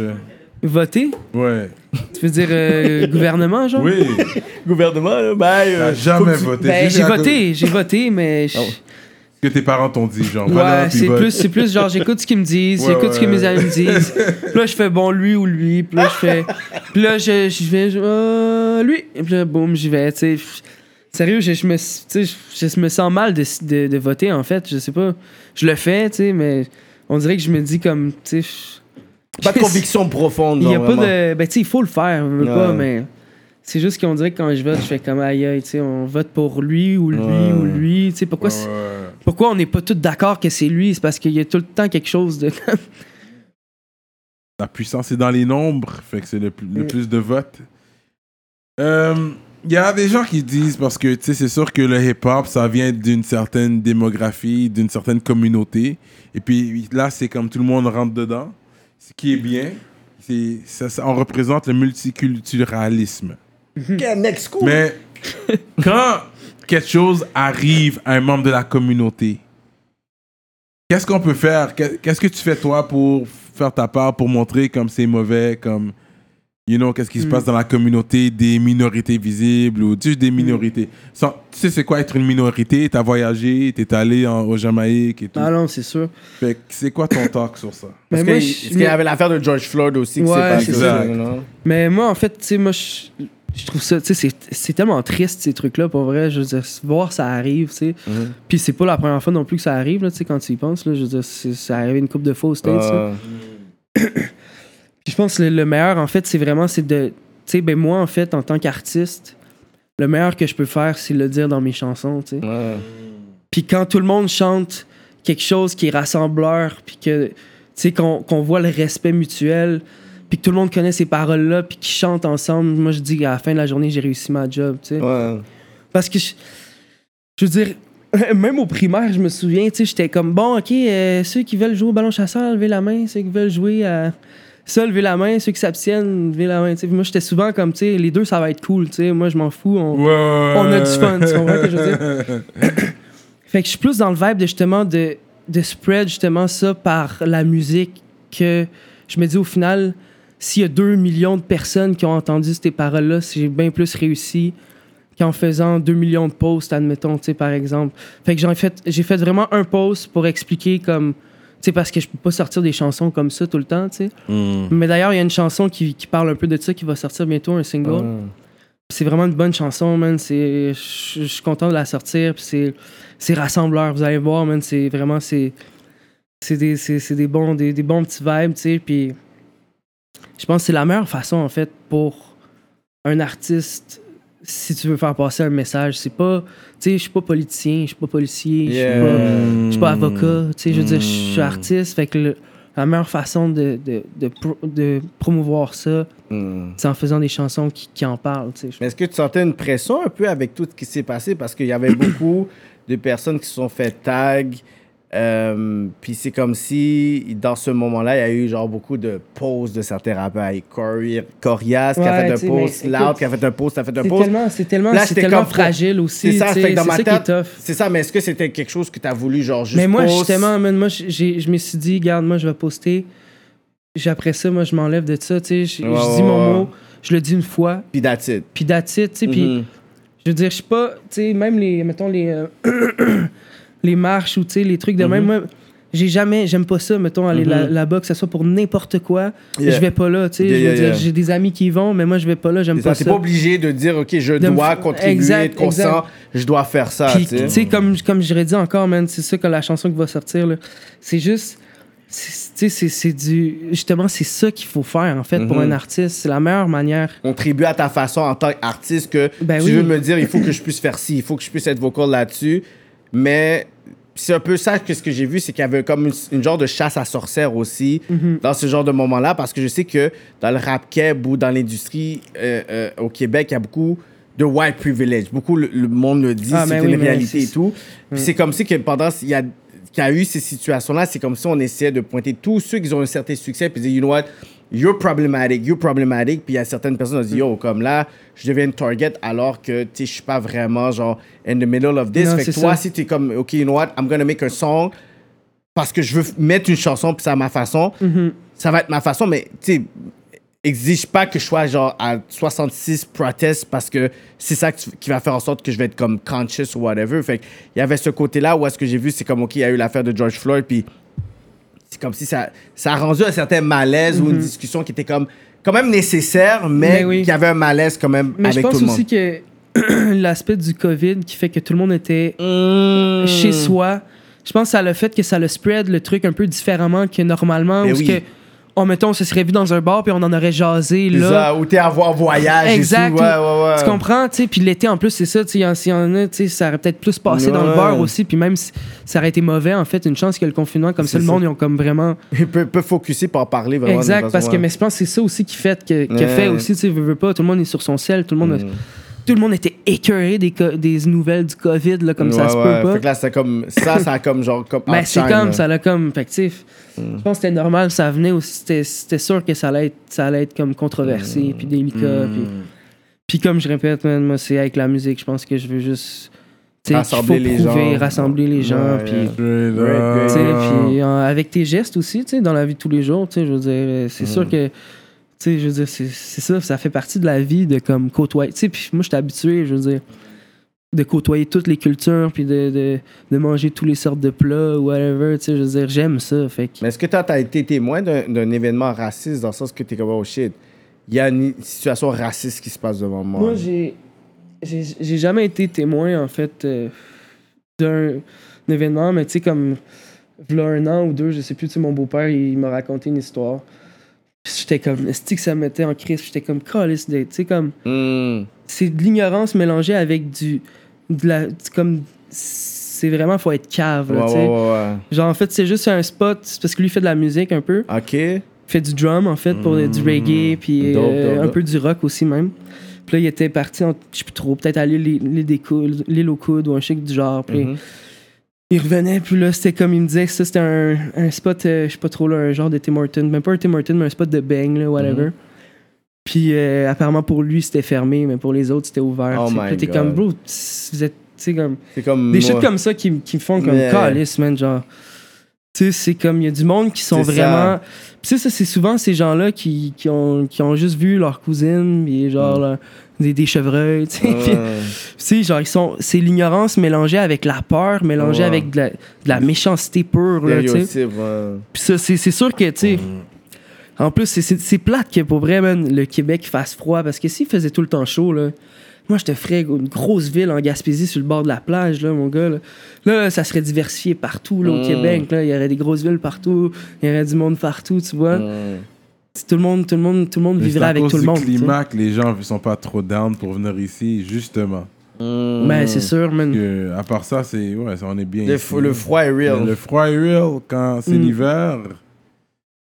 Voter? Ouais. Tu veux dire euh, gouvernement, genre? Oui. <laughs> Gouvernement, là. T'as euh, jamais tu- voté. Ben, j'ai voté, j'ai voté, mais. je- Ce que tes parents t'ont dit, genre. Ouais, voilà, c'est plus, c'est plus genre j'écoute ce qu'ils me disent, Ouais, j'écoute ce que ouais. mes amis me disent. Puis là, je fais bon, lui ou lui. Puis là, je fais. Puis là, je, je vais. je- euh, lui. Et puis là, boum, j'y vais, tu sais. Sérieux, je, je me, tu sais, je, je me sens mal de, de, de voter, en fait. Je sais pas. Je le fais, tu sais, mais on dirait que je me dis comme, tu sais. Pas de <laughs> conviction profonde, Il y a pas de. Ben, tu sais, il faut le faire, je veux Ouais. pas, mais. C'est juste qu'on dirait que quand je vote, je fais comme aïe aïe, tu sais, on vote pour lui ou lui Ouais. ou lui. Tu sais, pourquoi, Ouais, pourquoi on n'est pas tous d'accord que c'est lui? C'est parce qu'il y a tout le temps quelque chose de. La puissance est dans les nombres, fait que c'est le, plus- le Mm. plus de votes. Euh, Il y a des gens qui disent, parce que tu sais, c'est sûr que le hip-hop, ça vient d'une certaine démographie, d'une certaine communauté. Et puis là, c'est comme tout le monde rentre dedans, ce qui est bien. c'est, ça, ça- on représente le multiculturalisme. <laughs> Next. Mais quand quelque chose arrive à un membre de la communauté, qu'est-ce qu'on peut faire? Qu'est- Qu'est-ce que tu fais toi pour faire ta part, pour montrer comme c'est mauvais, comme, you know, qu'est-ce qui se passe dans la communauté des minorités visibles ou juste des minorités Sans- Tu sais c'est quoi être une minorité? T'as voyagé, t'es allé en, au Jamaïque et tout. Ah non, c'est sûr. Fait que c'est quoi ton talk sur ça? Parce je- qu'il y avait l'affaire de George Floyd aussi Ouais, c'est ça. Mais moi, en fait, tu sais, moi, je, je trouve ça, tu sais, c'est- tellement triste, ces trucs-là, pour vrai. Je veux dire, voir ça arrive, tu sais. Mhm. Puis c'est pas la première fois non plus que ça arrive, là, tu sais, quand tu y penses, là. Je veux dire, c'est- ça arrive une couple de fois aux States. <coughs> Puis je pense que le, le meilleur, en fait, c'est vraiment, c'est de, tu sais, ben moi, en fait, en tant qu'artiste, le meilleur que je peux faire, c'est le dire dans mes chansons, tu sais. ouais. Puis quand tout le monde chante quelque chose qui est rassembleur, puis que, tu sais, qu'on voit le respect mutuel, puis que tout le monde connaît ces paroles-là, puis qu'ils chantent ensemble, moi, je dis qu'à la fin de la journée, j'ai réussi ma job, tu sais. Ouais. Parce que, je, je veux dire, <laughs> même au primaire, je me souviens, tu sais, j'étais comme, bon, OK, euh, ceux qui veulent jouer au ballon chasseur, levez la main. Ceux qui veulent jouer à ça, levez la main. Ceux qui s'abstiennent, levez la main. tu sais. Puis moi, j'étais souvent comme, tu sais, les deux, ça va être cool, tu sais. Moi, je m'en fous. On, on a du fun, tu comprends ce que je veux dire? <laughs> Fait que je suis plus dans le vibe de justement de, de spread justement ça par la musique que je me dis au final, s'il y a 2 millions de personnes qui ont entendu ces paroles-là, j'ai bien plus réussi qu'en faisant 2 millions de posts, admettons, tu sais, par exemple. Fait que j'ai fait, j'ai fait vraiment un post pour expliquer comme. Tu sais, parce que je peux pas sortir des chansons comme ça tout le temps, tu sais. Mais d'ailleurs, il y a une chanson qui, qui parle un peu de ça qui va sortir bientôt, un single. Ouais. C'est vraiment une bonne chanson, man. C'est, je suis content de la sortir. Puis c'est, c'est rassembleur. Vous allez voir, man. C'est vraiment, c'est, c'est des, c'est, c'est des bons, des, des bons petits vibes, tu sais. Puis je pense que c'est la meilleure façon, en fait, pour un artiste, si tu veux faire passer un message. C'est pas, tu sais, je suis pas politicien, je suis pas policier, je suis Yeah. pas, je suis pas avocat. Tu sais, je veux dire, je suis Mm. artiste. Fait que le- la meilleure façon de, de, de, pro- de promouvoir ça, Hmm. c'est en faisant des chansons qui, qui en parlent, tu sais. Mais est-ce que tu sentais une pression un peu avec tout ce qui s'est passé? Parce qu'il y avait beaucoup de personnes qui se sont fait tag. Euh, puis c'est comme si, dans ce moment-là, il y a eu genre beaucoup de posts de certains rappeurs. avec Cori- Corias qui a fait un post, mais Loud qui a fait un post, qui a fait un post. tellement, c'est tellement, c'est fragile aussi. C'est ça, fait dans ma ça tête, c'est ça, mais est-ce que c'était quelque chose que tu as voulu, genre, juste Mais moi, post? justement, man, moi, je me suis dit, regarde, moi, je vais poster. Après ça, moi, je m'enlève de ça, tu sais. Je, dis mon mot, je le dis une fois, Puis that's it. puis that's it, tu sais. Puis, Mhm. je veux dire, je suis pas, tu sais, même les, mettons, les, euh, <clears throat> les marches ou, les trucs de même, Mhm. moi, j'ai jamais, j'aime pas ça, mettons, aller là- Mhm. là-bas, que ce soit pour n'importe quoi. Yeah. Je vais pas là, tu sais. Yeah, je veux yeah, dire, yeah. j'ai des amis qui y vont, mais moi, je vais pas là, j'aime pas ça, T'es pas obligé de dire, OK, je De dois contribuer, Exact, être conscient, exact. je dois faire ça, tu sais. comme, comme j'aurais dit encore, man, c'est ça que la chanson qui va sortir, là. C'est juste. Tu sais, c'est- du. Justement, c'est ça qu'il faut faire, en fait, pour Mhm. un artiste. C'est la meilleure manière. contribuer à ta façon en tant qu'artiste que Ben tu oui. veux me dire il faut que je puisse faire ci, il faut que je puisse être vocal là-dessus. Mais c'est un peu ça que ce que j'ai vu, c'est qu'il y avait comme une, une genre de chasse à sorcières aussi Mhm. dans ce genre de moment-là parce que je sais que dans le rap keb ou dans l'industrie euh, euh, au Québec, il y a beaucoup de white privilege. Beaucoup le, le monde le dit, Ah, c'est une réalité et tout. C'est comme si que pendant il y a qu'il y a eu ces situations-là, c'est comme si on essayait de pointer tous ceux qui ont un certain succès puis dire, you know what, you're problematic, you're problematic. Puis il y a certaines personnes qui disent, yo, comme là, je deviens une target alors que, tu sais, je suis pas vraiment, genre, in the middle of this. Non, fait que toi, ça. si tu es comme, OK, you know what, I'm gonna make a song parce que je veux mettre une chanson puis c'est à ma façon, Mhm. ça va être ma façon, mais, tu sais, exige pas que je sois, genre, à 66 protests parce que c'est ça qui qui va faire en sorte que je vais être comme conscious ou whatever. Fait que il y avait ce côté-là où est-ce que j'ai vu, c'est comme, OK, il y a eu l'affaire de George Floyd, puis c'est comme si ça, ça a rendu un certain malaise ou une discussion qui était comme quand même nécessaire, mais, Mhm. Mais oui. qui avait un malaise quand même Mais je avec tout pense le monde. aussi que <clears throat> l'aspect du COVID qui fait que tout le monde était Mmh. chez soi, je pense que ça a le fait que ça le spread le truc un peu différemment que normalement. Ce oui. que, oh, mettons, on se serait vu dans un bar puis on en aurait jasé là. où t'es à voir voyage Exact. et tout. Ouais, ouais, ouais. Tu comprends, tu sais, puis l'été en plus, c'est ça, tu sais, y en- s'il y en a, tu sais, ça aurait peut-être plus passé dans le beurre aussi, puis même si ça aurait été mauvais, en fait, une chance que le confinement, comme ça, le monde, ils ont comme vraiment. Il peut, peut focuser pour en parler vraiment. exact, parce que, mais je pense que c'est ça aussi qui fait, que, Ouais. fait aussi, tu sais, veux, veux pas, tout le monde est sur son ciel, tout le monde a- Mm. tout le monde était écœuré des, des nouvelles du COVID, là, comme ça se ouais. peut pas. Fait que là, c'est comme. Ça, ça a comme genre. Comme <laughs> Ben, c'est comme, là. ça l'a comme, fait que, Mm. je pense que c'était normal, ça venait aussi, c'était- c'était sûr que ça allait être, ça allait être comme controversé, puis délicat, puis, puis comme je répète, man, moi, c'est avec la musique, je pense que je veux juste, Rassembler faut les prouver, gens. rassembler les gens, puis... euh, avec tes gestes aussi, tu sais, dans la vie de tous les jours, tu sais, je veux dire, c'est sûr que, tu sais, je veux dire, c'est c'est ça, ça fait partie de la vie de comme côtoyer, tu sais, puis moi, je suis habitué, je veux dire, de côtoyer toutes les cultures, puis de, de, de manger toutes les sortes de plats, whatever, tu sais, je veux dire, j'aime ça, fait que... Mais est-ce que toi, t'as été témoin d'un événement raciste dans le sens que t'es comme, oh shit, il y a une situation raciste qui se passe devant moi? Moi, j'ai j'ai jamais été témoin, en fait, euh, d'un événement, mais tu sais, comme, v'là un an ou deux, je sais plus, tu sais, mon beau-père, il m'a raconté une histoire. Puis J'étais comme, est que ça me mettait en crise? J'étais comme, calice tu sais, comme, Hmm. c'est de l'ignorance mélangée avec du, de la, c'est comme, c'est vraiment, faut être cave, là, ouais, ouais, Genre, en fait, c'est juste un spot, c'est parce que lui fait de la musique un peu. Ok. il fait du drum en fait pour du reggae puis Dope, euh, dope, un dope. peu du rock aussi même puis là il était parti en, je sais plus trop peut-être à l'île aux coudes ou un chic du genre puis Mhm. il revenait puis là c'était comme il me disait que ça c'était un, un spot euh, je sais pas trop là un genre de Tim Hortons même pas un Tim Hortons mais un spot de bang là whatever Mhm. Puis euh, apparemment pour lui c'était fermé mais pour les autres c'était ouvert Oh my Puis t'es God. comme bro vous êtes tu sais comme C'est comme. des moi. shit comme ça qui, qui me font comme calice, man, genre. Tu sais, c'est comme, il y a du monde qui sont C'est vraiment... Puis tu sais, ça, c'est souvent ces gens-là qui, qui, ont, qui ont juste vu leur cousine, puis genre, Mm. là, des, des chevreuils, tu sais. Ouais. <laughs> Genre, ils sont... C'est l'ignorance mélangée avec la peur, mélangée Ouais. avec de la, de la méchanceté pure, là, tu sais. Puis ça, c'est c'est sûr que, tu sais... En plus, c'est- c'est c'est plate que pour vrai, man, le Québec fasse froid. Parce que s'il faisait tout le temps chaud, là, moi, je te ferais une grosse ville en Gaspésie sur le bord de la plage, là, mon gars. Là, Là, ça serait diversifié partout, là, au Mm. Québec. Là. Il y aurait des grosses villes partout. Il y aurait du monde partout, tu vois. Mm. Tout le monde, tout le monde, tout le monde Mais c'est vivrait avec tout le monde. sais. climat que les gens sont pas trop down pour venir ici, justement. Mm. Ben, c'est sûr, man. Que, à part ça, c'est ouais, on est bien. Le, ici. f- le froid est Mais real. Le froid est real quand c'est l'hiver.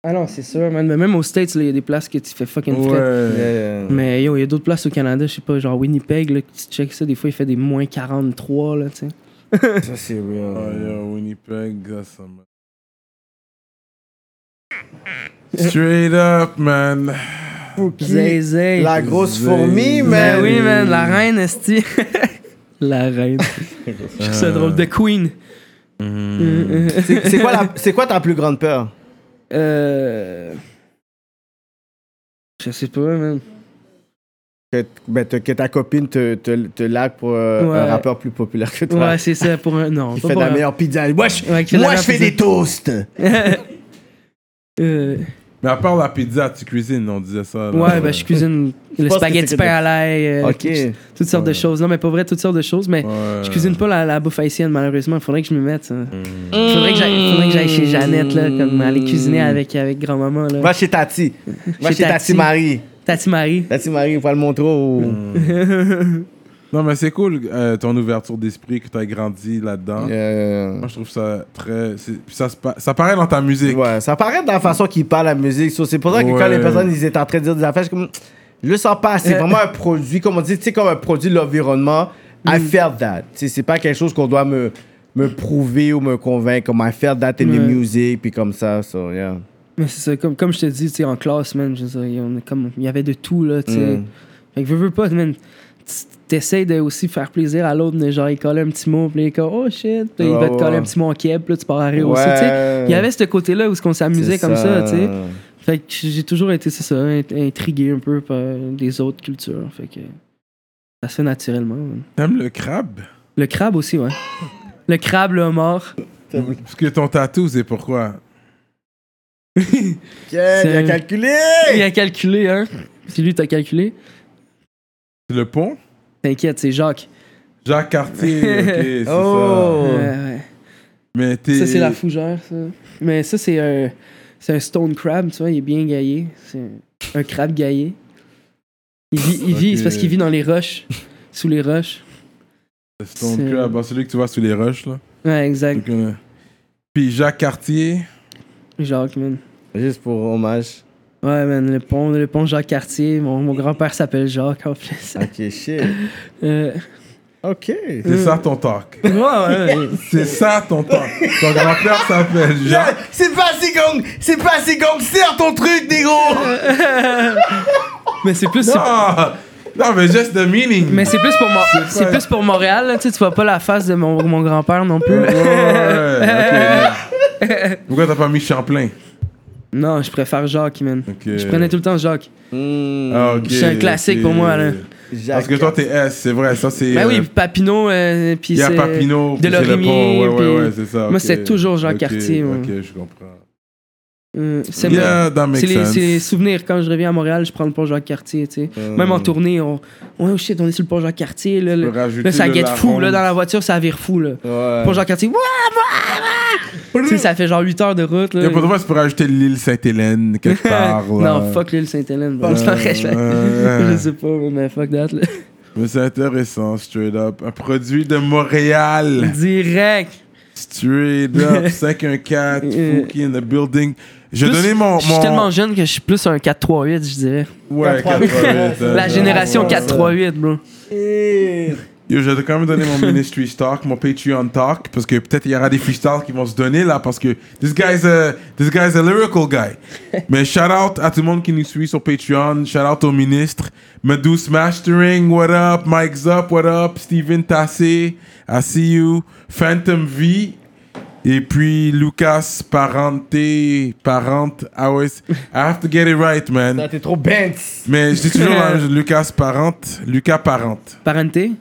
Ah non, c'est sûr, man. Mais même aux States, là, il y a des places que tu fais fucking frais. Ouais. Yeah. Mais yo, il y a d'autres places au Canada, je sais pas, genre Winnipeg, là, tu checkes ça, des fois, il fait des moins 43, là, tu sais. <laughs> Ça, c'est real. Oh, yo, Winnipeg, ça, ça m'a- Straight up, man. Zay, zay. La grosse Zay. fourmi, Ben man. oui, man, la reine, esti. <laughs> la reine. <laughs> Je trouve ça drôle. The Queen. C'est c'est quoi, la- c'est quoi ta plus grande peur? Euh... Je sais pas, man. Que, ben, te- que ta copine te, te, te lague pour euh, Ouais. un rappeur plus populaire que toi. Ouais, c'est ça, pour un... Non, qui fait de la meilleure pizza. Moi, je, Ouais, moi, je fais des toasts. <laughs> Euh, Mais à part la pizza, tu cuisines, on disait ça. là. Ouais, ben je cuisine le spaghetti pain à l'ail, euh, Ok. toutes sortes de choses. Non, mais pas vrai, toutes sortes de choses, mais Ouais. je cuisine pas la, la bouffe haïtienne, malheureusement. Il faudrait que je me mette. Mm. Faudrait que j'aille faudrait que j'aille chez Jeannette, là, comme aller cuisiner avec, avec grand-maman, là. Va chez Tati. Va Chez chez Tati, Tati. Marie. Tati Marie. Tati Marie, on va le montrer au... <laughs> Non, mais c'est cool, euh, ton ouverture d'esprit, que tu as grandi là-dedans. Euh, Moi, je trouve ça très. puis Ça, pa- ça paraît dans ta musique. Ouais, ça paraît de la façon qu'il parle la musique. So, c'est pour ça que quand les personnes ils étaient en train de dire des affaires, je comme, je le sens pas. C'est vraiment un produit, comme on dit, tu sais, comme un produit de l'environnement. I felt that. C'est pas quelque chose qu'on doit me, me prouver ou me convaincre. Comme I felt that in the Ouais. music, puis comme ça. So, yeah. Mais c'est ça, comme, comme je te dis, tu sais, en classe, man, je veux dire, on est comme, il y avait de tout, là, tu sais. Mm. Fait que veux, veux pas, man, t'essayes de aussi faire plaisir à l'autre, mais genre, il colle un petit mot, puis il est comme, oh shit, puis il va te coller ouais. un petit mot en keb, puis là, tu pars à rire aussi, tu sais. Ouais. Il y avait ce côté-là où on s'amusait C'est comme ça, tu sais. Fait que j'ai toujours été, c'est ça, int- intrigué un peu par des autres cultures. Fait que ça se fait naturellement. T'aimes le crabe? Le crabe aussi, ouais. Le crabe, le homard. Parce que ton tatou, c'est pourquoi? <laughs> Yeah, il a C'est- calculé! Il a calculé, hein. Si lui, t'as calculé, C'est le pont? T'inquiète, c'est Jacques. Jacques Cartier, ok, <laughs> c'est Oh. ça. Ouais, ouais. Mais t'es. Ça, c'est la fougère, ça. Mais ça, c'est un, c'est un stone crab, tu vois, il est bien gaillé. C'est un, crabe gaillé. Il vit, il vit c'est parce qu'il vit dans les roches, sous les roches. le Stone c'est- Crab, ah, celui que tu vois sous les roches, là. Ouais, exact. Donc, euh, Puis Jacques Cartier, Jacques, man. Juste pour hommage. Ouais, man, le pont, le pont Jacques-Cartier. Mon, mon grand-père s'appelle Jacques, en plus. <laughs> Ok, shit. <laughs> Euh, Ok. C'est ça ton talk. ouais, ouais. C'est ça ton talk. Ton grand-père s'appelle Jacques. C'est pas assez gang, c'est pas assez gangster ton truc, négro. <laughs> mais c'est plus. Non, non, mais just the meaning. Mais c'est plus pour Mo- c'est pas- plus pour Montréal, là, tu sais, tu vois pas la face de mon, mon grand-père non plus. Ouais, ouais, ok. Pourquoi t'as pas mis Champlain? Non, je préfère Jacques, man. Je prenais tout le temps Jacques. Ah, ok, C'est un classique pour moi, là. Parce que toi, t'es S, c'est vrai. Ça, c'est. Ben euh, oui, Papineau, euh, puis Il y a c'est- Papineau, de puis c'est le Lorimier, pont. Ouais, ouais, puis- ouais, c'est ça. Moi, c'est toujours Jacques Cartier, moi. Ok, je comprends. Euh, c'est Yeah, c'est les, c'est les souvenirs. Quand je reviens à Montréal, je prends le pont Jacques-Cartier, tu sais. Même en tournée, on... Ouais, oh shit, on est sur le pont Jacques-Cartier, là. Là, ça guette fou, là, dans la voiture, ça vire fou, là. Ouais. Pont Jacques-Cartier. Tu sais, ça fait genre 8 heures de route, là. Et pour de vrai, tu peux rajouter l'île Sainte-Hélène quelque <laughs> part. là. non, fuck l'île Sainte-Hélène, bro. Euh, C'est je euh, <laughs> Je sais pas, mais fuck that, là. Mais c'est intéressant, straight up. Un produit de Montréal. Direct. Straight up. <laughs> 514, Euh. Fouki in the building. J'ai Plus- donné mon. Je suis mon- tellement jeune que je suis plus un 4-3-8, je dirais. Ouais, 438, 438. ouais, La euh, génération ouais, 4-3-8, bro. Yo, je vais quand même donner mon <laughs> ministry talk, mon Patreon talk, parce que peut-être il y aura des freestyles qui vont se donner là, parce que this guy's a, this guy's a lyrical guy. <laughs> Mais shout out à tout le monde qui nous suit sur Patreon, shout out au ministre, Medus Mastering, what up, Mike's up, what up, Steven Tassé, I see you, Phantom V, et puis Lucas Parente, Parente, I always, I have to get it right, man. T'es trop bent. Mais je dis toujours <laughs> Lucas Parente, Lucas Parente. Parenté.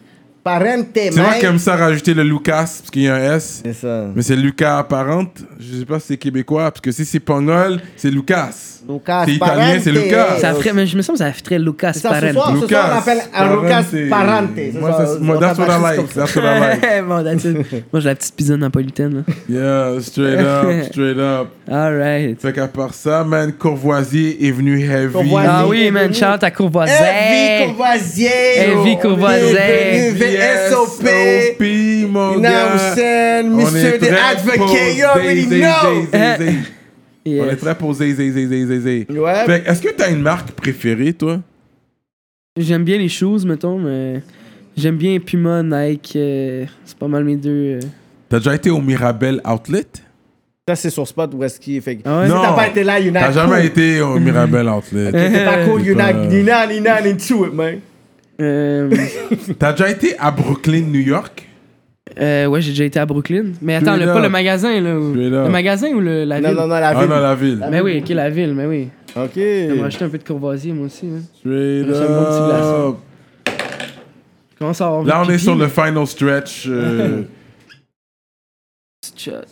Parente, C'est moi qui aime ça rajouter le Lucas parce qu'il y a un S. C'est ça. Mais c'est Lucas apparente. Je sais pas si c'est québécois parce que si c'est Pongol, c'est Lucas. Lucas C'est italien, Parente. c'est Lucas. Ça ferait, mais je me sens que ça ferait Lucas C'est ça, ce Parente. soir, ce soir, on l'appelle un Lucas Parente. Moi, ça, ça- on moi, that's what I like. That's what I like. <laughs> bon, that's it. Moi, j'ai la petite pizza napolitaine. <laughs> Yeah, straight up, <laughs> straight up. Alright. Fait qu'à part ça, man, Courvoisier est venu heavy. Courvoisier. Ah oui, man, chante à Courvoisier. Evie Courvoisier. Evie Courvoisier. VSOP. VSOP, mon You know what I'm gars. saying? On est Mr. The Advocate, you already know. Yes. On est très posé, zé, zé, zé, zé, zé. Ouais. Fait que, est-ce que t'as une marque préférée, toi? J'aime bien les shoes, mettons, mais j'aime bien Puma, Nike. euh, c'est pas mal mes deux. euh. T'as déjà été au Mirabel Outlet? Ça, c'est sur spot où est-ce qu'il fait. que- Ah ouais? Si Non. t'as pas été là, you're not T'as jamais cool. été au Mirabel Outlet. T'es pas cool, you're Pas- not, you're into it, man. Euh, <laughs> T'as déjà été à Brooklyn, New York? Euh, ouais, j'ai déjà été à Brooklyn. Mais attends, le, pas up. le magasin, là. up. Le magasin ou le, la Non, ville? non, non, la Ah ville. non, la ville. Mais oui, ok, la ville, mais oui. Ok. Je vais m'acheter un peu de Courvoisier, moi aussi. hein. Straight J'aime mon petit glaçon. up. Commence à avoir Là, on est sur pipi, le final stretch. euh, mais-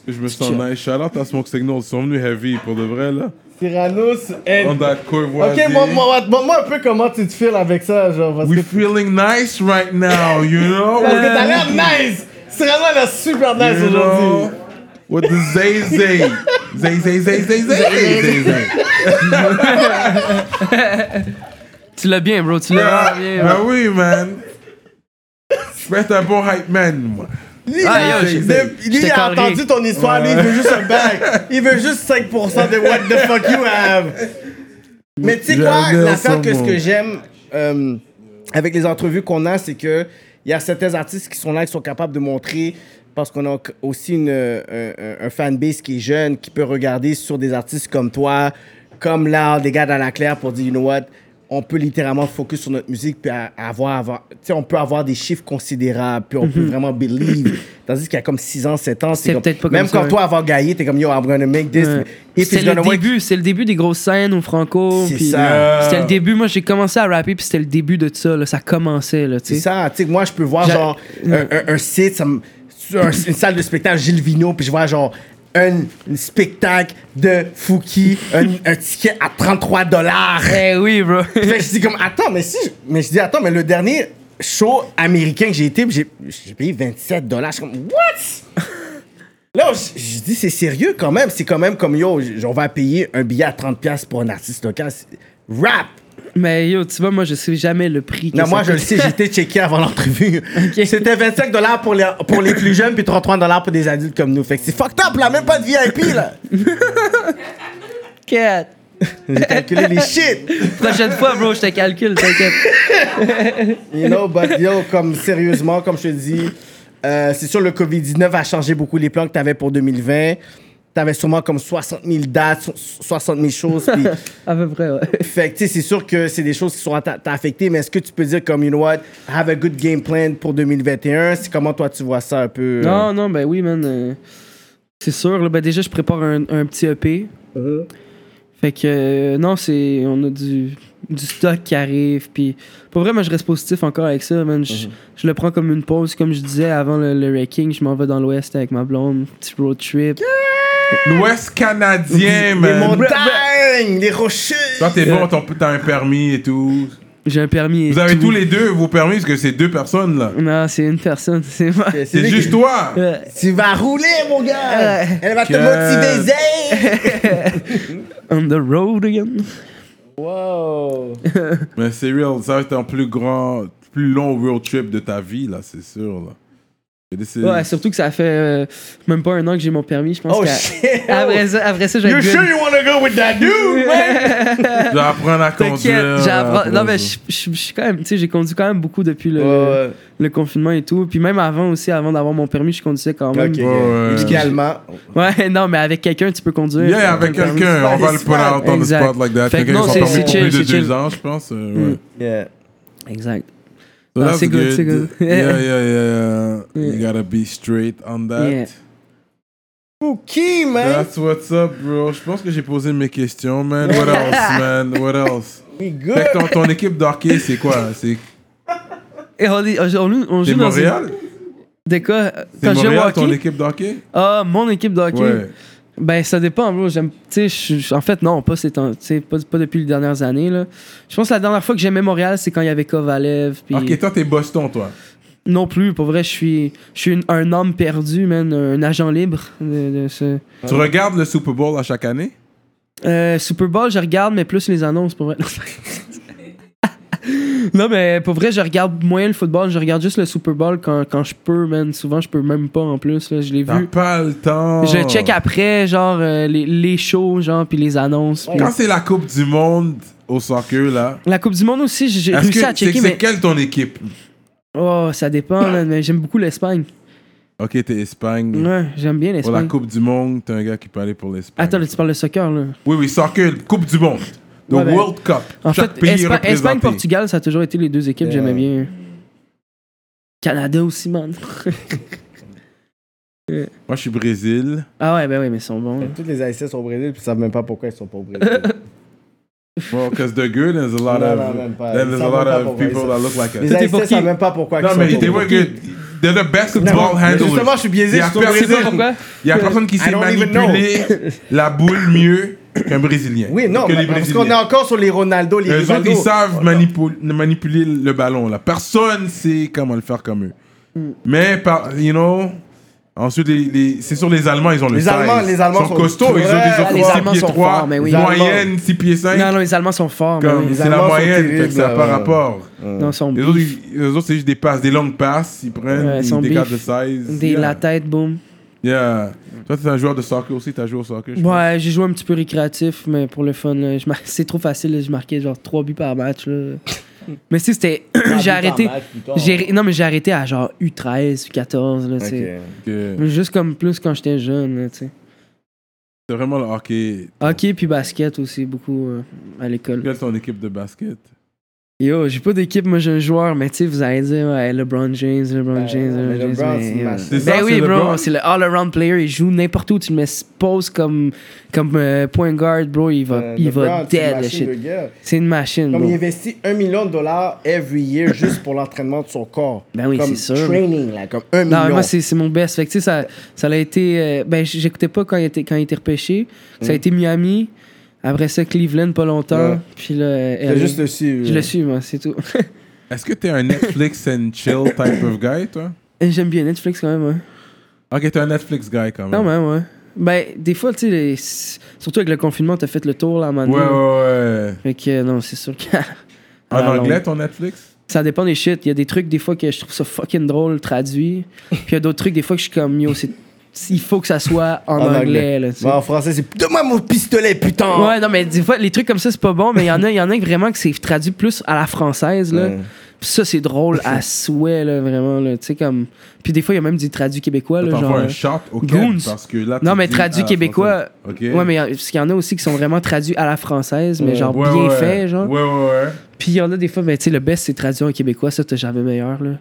je me sens nice. Shout out à Smoke Signal. Ils sont venus heavy pour de vrai, là. Tyrannos and... On a Courvoisier. Ok, moi, moi, moi, moi, un peu comment tu te files avec ça, genre, parce que... We feeling nice right now, you know? Parce que t'as l'air nice! Cyrano, elle a super nice You aujourd'hui. know? With the zay zay. Zay zay zay zay zay zay zay. Tu l'as bien, bro. Tu l'as bien. Ben oui, man. Je être un bon hype man, moi. Lui, Ah, yo, lui, il a carré. entendu ton histoire, lui, il veut juste un bag. Il veut juste 5% de what the fuck you have. Mais tu sais quoi, l'affaire que ce que j'aime euh, avec les entrevues qu'on a, c'est que il y a certains artistes qui sont là, qui sont capables de montrer, parce qu'on a aussi une, euh, un, fanbase qui est jeune, qui peut regarder sur des artistes comme toi, comme là, des gars dans la claire pour dire, you know what, on peut littéralement focus sur notre musique puis avoir, avoir tu sais, on peut avoir des chiffres considérables puis on peut vraiment believe. Tandis qu'il y a comme 6 ans, 7 ans, c'est C'est comme, pas même comme ça, quand ouais. toi avoir gagné, t'es comme yo, I'm gonna make this. Ouais. If C'est le work. début, c'est le début des grosses scènes au Franco. C'est ça. C'était le début. Moi, j'ai commencé à rapper, puis c'était le début de ça. Là, ça commençait, là, tu C'est sais. ça, tu sais, moi je peux voir genre un, un- un site, ça me- une salle de spectacle Gilles Vigneault, puis je vois genre un, spectacle de Fouki, un, un ticket à 33 dollars. Eh oui, bro. Fait que je dis comme attends mais si mais je dis attends mais le dernier show américain que j'ai été j'ai payé 27 dollars je suis comme what? Là, je, je dis, c'est sérieux quand même. C'est quand même comme, yo, on va payer un billet à 30$ piastres pour un artiste local. Rap! Mais yo, tu vois, moi, je sais jamais le prix. que Non, ça moi, je le coûte. sais, j'étais checké avant l'entrevue. <laughs> C'était 25 dollars pour les, pour les plus jeunes, puis 33 dollars pour des adultes comme nous. Fait que c'est fucked up, là, même pas de VIP, là. <laughs> Cat. <laughs> J'ai calculé les shit. Prochaine fois, bro, je te calcule, t'inquiète. You know, but yo, comme sérieusement, comme je te dis, euh, c'est sûr le COVID-19 a changé beaucoup les plans que tu avais pour 2020. Tu avais sûrement comme 60 000 dates, so- 60 000 choses. <laughs> Puis, À peu près, ouais. fait que tu sais, c'est sûr que c'est des choses qui sont t'a- t'a affecté, mais est-ce que tu peux dire comme, you know what, have a good game plan pour 2021? C'est comment toi tu vois ça un peu? euh? Non, non, ben oui, man. euh, c'est sûr. Là, ben déjà, je prépare un, un petit EP. Mhm. Fait que, euh, non, c'est. On a du, du stock qui arrive. Puis, pour vrai, moi, je reste positif encore avec ça, man. Je, je le prends comme une pause. Comme je disais avant le, le wrecking, je m'en vais dans l'ouest avec ma blonde. Petit road trip. L'Ouest canadien, Les man. montagnes, les rochers! Toi, t'es bon, t'as un permis et tout. J'ai un permis. et Vous avez tout. tous les deux vos permis parce que c'est deux personnes là. Non, c'est une personne. <laughs> C'est moi. C'est juste toi. Ouais. Tu vas rouler, mon gars! Elle va te motiver! <laughs> On the road again. Wow! <laughs> Mais c'est real, ça va être un plus grand, plus long road trip de ta vie là, c'est sûr là. Ouais, surtout que ça fait euh, même pas un an que j'ai mon permis. Je pense Oh shit! Après ça, après ça, j'ai You sure you wanna go with that dude, <laughs> man? Apprendre à conduire. J'apprends- Non, mais je suis quand même, tu sais, j'ai conduit quand même beaucoup depuis le, Ouais, le confinement et tout. Puis même avant aussi, avant d'avoir mon permis, je conduisais quand même. Ok, ouais. Musicalement. Ouais, non, mais avec quelqu'un, tu peux conduire. Yeah, avec quelqu'un, on va le put pas- out on the spot like that. Quelqu'un non, qui c'est- sont permis c'est pour plus de deux ans, je pense. euh, Mm. ouais. Yeah. Exact. Ah, that's c'est good, c'est good. <laughs> Yeah, yeah, yeah, yeah. You gotta be straight on that. Yeah. Spooky, man! That's what's up, bro. Je pense que j'ai posé mes questions, man. What <laughs> else, man? What else? We Fait good! que ton, ton équipe d'hockey, c'est quoi? C'est Et on, est- on, on joue dans Montréal? une- Des cas. C'est Montréal, ton équipe d'hockey? Ah, mon équipe de hockey. Ouais. Ben, ça dépend, bro. J'aime. En fait, non, pas, ces temps- tu sais, pas, pas depuis les dernières années, là. Je pense que la dernière fois que j'aimais Montréal, c'est quand il y avait Kovalev. Puis Ok, toi, t'es Boston, toi. Non plus, pour vrai, je suis, je suis une- un homme perdu, man, un agent libre de, de ce. Tu regardes le Super Bowl à chaque année? Euh, Super Bowl, je regarde, mais plus les annonces, pour vrai. <laughs> non, mais pour vrai, je regarde moyen le football, je regarde juste le Super Bowl quand, quand je peux, man. Souvent, je peux même pas en plus, là, je l'ai vu. pas le temps. Je check après, genre, euh, les, les shows, genre, puis les annonces. Quand c'est la Coupe du Monde au soccer, là, La Coupe du Monde aussi, j'ai réussi que à c'est checker, c'est mais. quelle ton équipe? Oh, ça dépend, man, mais j'aime beaucoup l'Espagne. Ok, t'es Espagne. Ouais, j'aime bien Pour la l'Espagne. Coupe du Monde, t'es un gars qui peut aller pour l'Espagne. Attends, là, tu parles de soccer, là. Oui, oui, soccer, Coupe du Monde. The Ouais, ben, World Cup. En Chaque fait, Espa-. Espagne-Portugal, ça a toujours été les deux équipes que Yeah. j'aimais bien. Canada aussi, man. <laughs> Moi, je suis Brésil. ah ouais, ben oui, mais ils sont bons. là. Tous les Haïtiens sont au Brésil, puis ils savent même pas pourquoi ils sont pas au Brésil. <laughs> Well, because they're good, there's a lot Non, of, non, there's a savent lot même pas of pourquoi people ils that look like les us. C'était Haïtiens savent même pas pourquoi Non, ils mais sont they pas au were good. They're the best Non, ball mais handlers. Justement, je suis biaisé, Il y a je suis au Brésil. Il y a personne qui sait manipuler la boule mieux qu'un <coughs> Brésilien. Oui, non, que les parce qu'on est encore sur les Ronaldo, les Eux autres, ils savent manipu- manipuler le ballon. Là. Personne sait comment le faire comme eux. Hmm. Mais, par, you know, ensuite, les, les- c'est sûr, les Allemands, ils ont le Les size. Allemands- les Allemands sont sont costauds. Ils ont des offres 6 Allemands pieds sont 3, forts, mais oui. moyenne 6 pieds 5. Non, non, les Allemands sont forts. c'est la moyenne, ça n'a pas là. rapport. Non, sont Les autres, les autres, c'est juste des passes, des longues passes. Ils prennent, ils dégagent le size. Des. La tête, boum. Yeah. Toi, t'es un joueur de soccer aussi, t'as joué au soccer, je. Ouais, j'ai joué un petit peu récréatif, mais pour le fun, là, je mar- <laughs> c'est trop facile. là, je marquais genre 3 buts par match. Là. <laughs> mais si c'était. <clears throat> j'ai arrêté. J'ai, non, mais j'ai arrêté à genre U13, U14. Là, tu sais. Que Mais Juste comme plus quand j'étais jeune. Tu sais. C'est vraiment le hockey. Hockey puis basket aussi, beaucoup euh, à l'école. Quelle est ton équipe de basket? Yo, j'ai pas d'équipe, moi j'ai un joueur, mais tu sais, vous allez dire, ouais, LeBron James, LeBron Ben, James, LeBron James. mais, Ben oui, c'est bro, LeBron? c'est le all-around player. Il joue n'importe où. Tu le mets pose comme, comme euh, point guard, bro. Il va, il va dead, le shit. C'est une machine, Comme bro. il investit un million de dollars every year <coughs> juste pour l'entraînement de son corps. Ben oui, c'est sûr. training, là, comme un Non, million. mais moi, c'est c'est mon best. Fait que, tu sais, ça, ça a été. euh, ben, j'écoutais pas quand il, était, quand il était repêché. Ça a été Miami. Après ça, Cleveland, pas longtemps. Ouais. Puis là, LA. juste dessus. Je le suis, moi, c'est tout. <laughs> Est-ce que t'es un Netflix and chill type of guy, toi? Et J'aime bien Netflix quand même, ouais. Ok, t'es un Netflix guy quand même. Quand même, ouais. Ben, des fois, tu sais, les- surtout avec le confinement, t'as fait le tour, là, moment Ouais, ouais, ouais. Fait que, euh, non, c'est sûr que. <laughs> En la anglais, longue. ton Netflix? Ça dépend des shit. Il y a des trucs, des fois, que je trouve ça fucking drôle, traduit. <laughs> Puis il y a d'autres trucs, des fois, que je suis comme, yo, c'est il faut que ça soit en, En anglais. là, tu sais. Ouais, en français, c'est Donne-moi mon pistolet, putain! Ouais, non, mais des fois, les trucs comme ça, c'est pas bon, mais il y en a, y en a vraiment que c'est traduit plus à la française, là. Ça, c'est drôle à souhait, là, vraiment, là. Tu sais, comme. Puis des fois, il y a même du traduit québécois, là, genre. un euh, shot au Québec Goons. parce que là. Non, mais traduit la québécois. française. Ok. Ouais, mais il y a- parce qu'il y en a aussi qui sont vraiment traduits à la française, mais Ouais. genre Ouais, bien ouais. fait, genre. Ouais, ouais, ouais. Puis il y en a des fois, mais tu sais, le best, c'est traduit en québécois, ça, t'as jamais meilleur, là.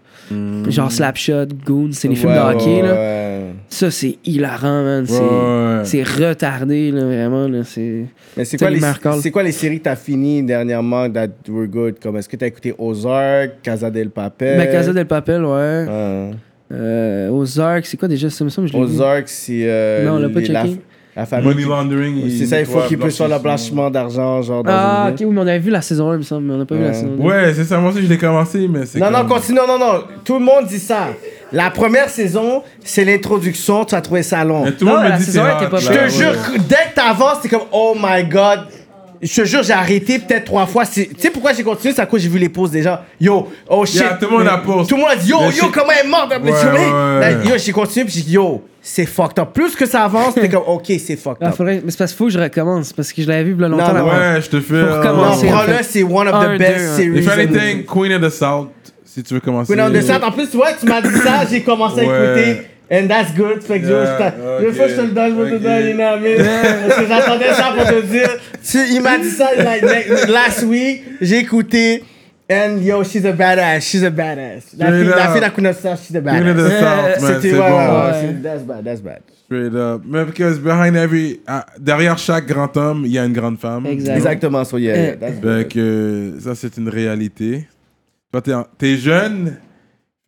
Genre Slapshot, Goon, c'est les films Ouais, de hockey, ouais, là. ouais. Ça, c'est hilarant, man. C'est. Ouais, ouais. C'est retardé, là, vraiment. Là, c'est... Mais c'est quoi, les les, quoi les séries que t'as fini dernièrement that were good? Comme est-ce que t'as écouté Ozark, Casa del Papel? Mais Casa del Papel, ouais. Ouais. Euh, Ozark, c'est quoi déjà? Ça? me semble que je. Ozark, c'est. euh, Non, on l'a pas la, checké. la famille. Money laundering. C'est ça, il faut qu'il puisse faire le blanchiment d'argent, genre dans Ah, ok, oui, mais on avait vu la saison 1, il me semble, mais on n'a pas vu la saison 2. Ouais, c'est ça. Moi aussi, je l'ai commencé, mais c'est. Non, non, continue. Non, non, non. Tout le monde dit ça. La première saison, c'est l'introduction. Tu as trouvé ça long. Mais tout le monde me dit c'est Je te jure, dès que t'avances, c'est comme oh my god. Je te jure, j'ai arrêté peut-être trois fois. Tu sais pourquoi j'ai continué? C'est à cause j'ai vu les pauses déjà. Yo, oh shit. Yeah, tout le monde a pause. Tout le monde a dit yo, yo, comment elle est morte? Ouais, ouais, ouais. Yo, j'ai continué puis j'ai dit yo, c'est fucked up. Plus que ça avance, t'es comme ok, c'est fucked Ah, up. faudrait... Mais c'est parce qu'il faut que je recommence, parce que je l'avais vu a longtemps. Non. Ouais, je te fais. Faut euh, recommencer. Non, fait. c'est one of the deux, best hein. series. If in- anything, Queen of the South, si tu veux commencer. Queen of the South. En plus, ouais, tu m'as dit ça, j'ai commencé à écouter. And that's good. Fait que Yeah, je t'a- ok, une fois je te le donne, je te ok. donner une amie. Parce que j'attendais ça pour te dire. Tu- il m'a dit ça like, like, last week. J'ai écouté. And yo, she's a badass. She's a badass. La fille, la fille de la the South, she's a Queen of badass. man. C'était bon. ouais, That's bad, that's bad. Straight up. Mais because behind every. ah, derrière chaque grand homme, il y a une grande femme. Exact. Exactement, so yeah, yeah, that's good. Fait que ça, c'est une réalité. Toi, t'es, t'es jeune.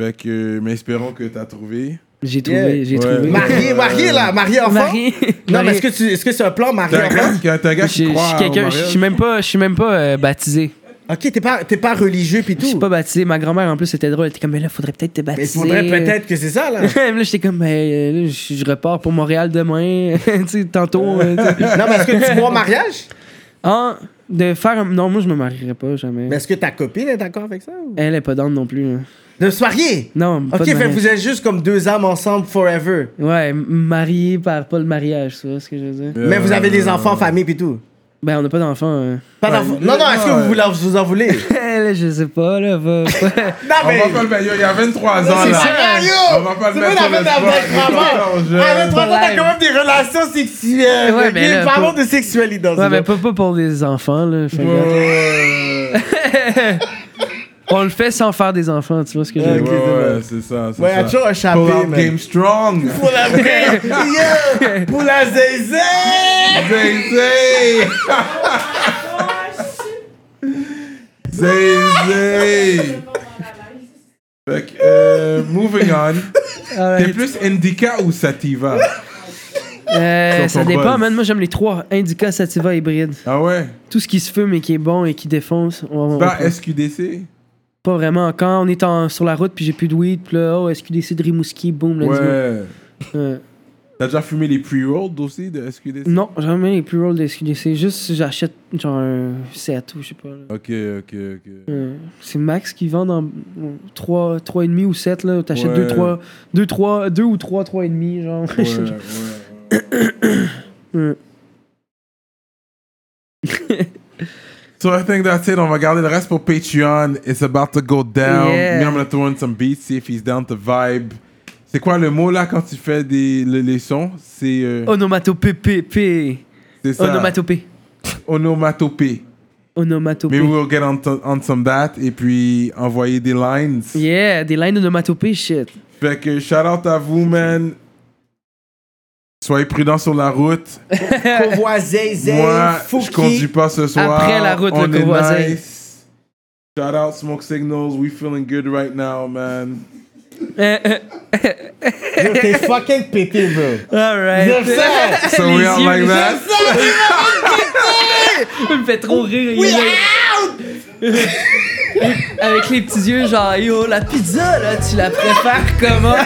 Fait que, mais espérons que t'as trouvé. J'ai trouvé, Yeah. j'ai Ouais. trouvé. Marié, marié là, marié enfant? Marié. <laughs> Non, mais est-ce que tu- est-ce que c'est un plan marié enfant? gars, t'es un gars Je qui je croit suis au quelqu'un, je mariage? suis même pas, je suis même pas euh, baptisé. Ok, t'es pas, t'es pas religieux pis Je suis tout. pas baptisé. Ma grand-mère, en plus, c'était drôle. Elle était comme, mais là, faudrait peut-être te Mais il baptiser. faudrait peut-être que c'est ça là. <laughs> là, j'étais comme, ben, euh, là, je je repars pour Montréal demain. <laughs> tu sais, tantôt. euh, non, mais est-ce que tu au mariage? ah, de faire un... Non, moi, je me marierai pas, jamais. Mais est-ce que ta copine est d'accord avec ça? ou- Elle est pas down non plus. hein. De se marier? Non, pas Ok, de fait que mariage. vous êtes juste comme deux âmes ensemble forever. Ouais, marié par pas le mariage, tu vois ce que je veux dire. Mais vous avez des enfants, famille pis tout. Ben, on n'a pas d'enfants. hein. Pas Ouais, d'enfants. Non, non, est-ce que ouais. vous, voulez- vous en voulez? <laughs> Là, je sais pas, là. va- va- <laughs> Non, On mais. va pas le mettre. Il y a 23 ans C'est là. ça, yo! On va pas le C'est mettre vrai, sur le spot. avec jeune. À 23 ans, t'as quand même des relations sexuelles. Ouais, mais là, Parlons pas- de sexualité dans Ouais, ce mais pas, pas pour des enfants, là. Fait que- Ouais, ouais, <laughs> On le fait sans faire des enfants, tu vois ce que je veux ouais, dire. ouais, c'est ça. c'est Ouais, y a toujours un Pull game strong. Pour la vraie. Yeah! Zézé! Zay Zay. Zay Zay. Fait que, euh, moving on. T'es plus Indica ou Sativa? Euh, ça dépend, buzz. man. Moi, j'aime les trois. Indica, Sativa, hybride. Ah ouais? Tout ce qui se fume et qui est bon et qui défonce. On, on- Pas on- SQDC? Pas vraiment. Quand on est en- sur la route puis j'ai plus de weed, puis là, oh, SQDC de Rimouski, boum, let's go. Ouais. Ouais. T'as déjà fumé les pre-rolled aussi de SQDC? Non, jamais les plus rolls de SQDC. Juste si j'achète genre un 7 ou je sais pas. là. Ok, ok, ok. Euh, c'est Max qui vend dans 3, 3,5 ou 7 là. T'achètes Ouais. 2, 3, 2, 3, 2 ou 3, 3,5 genre. Ouais, ouais, ouais. So I think that's it. On va garder le reste pour Patreon. It's about to go down. Yeah. Me, I'm gonna throw in some beats, see if he's down to vibe. C'est quoi le mot là quand tu fais des, le- les sons? C'est euh, Onomatopée. P, P. c'est ça. Onomatopée. Onomatopée. Onomatopée. Maybe we'll get on, on some that et puis envoyer des lines. Yeah, des lines onomatopées, shit. Fait que shout out à vous, man. Soyez prudents sur la route. <laughs> Convoi zézé, Moi, je conduis pas ce soir. Après la route, On le convoi nice. Shout out Smoke Signals. We feeling good right now, man. Yo, T'es fucking pété, bro. Alright. Je sais. So we Les out yeux, like les that? <laughs> Il me fait trop rire. il est- <laughs> Avec les petits yeux, genre, yo, la pizza, là, tu la préfères comment?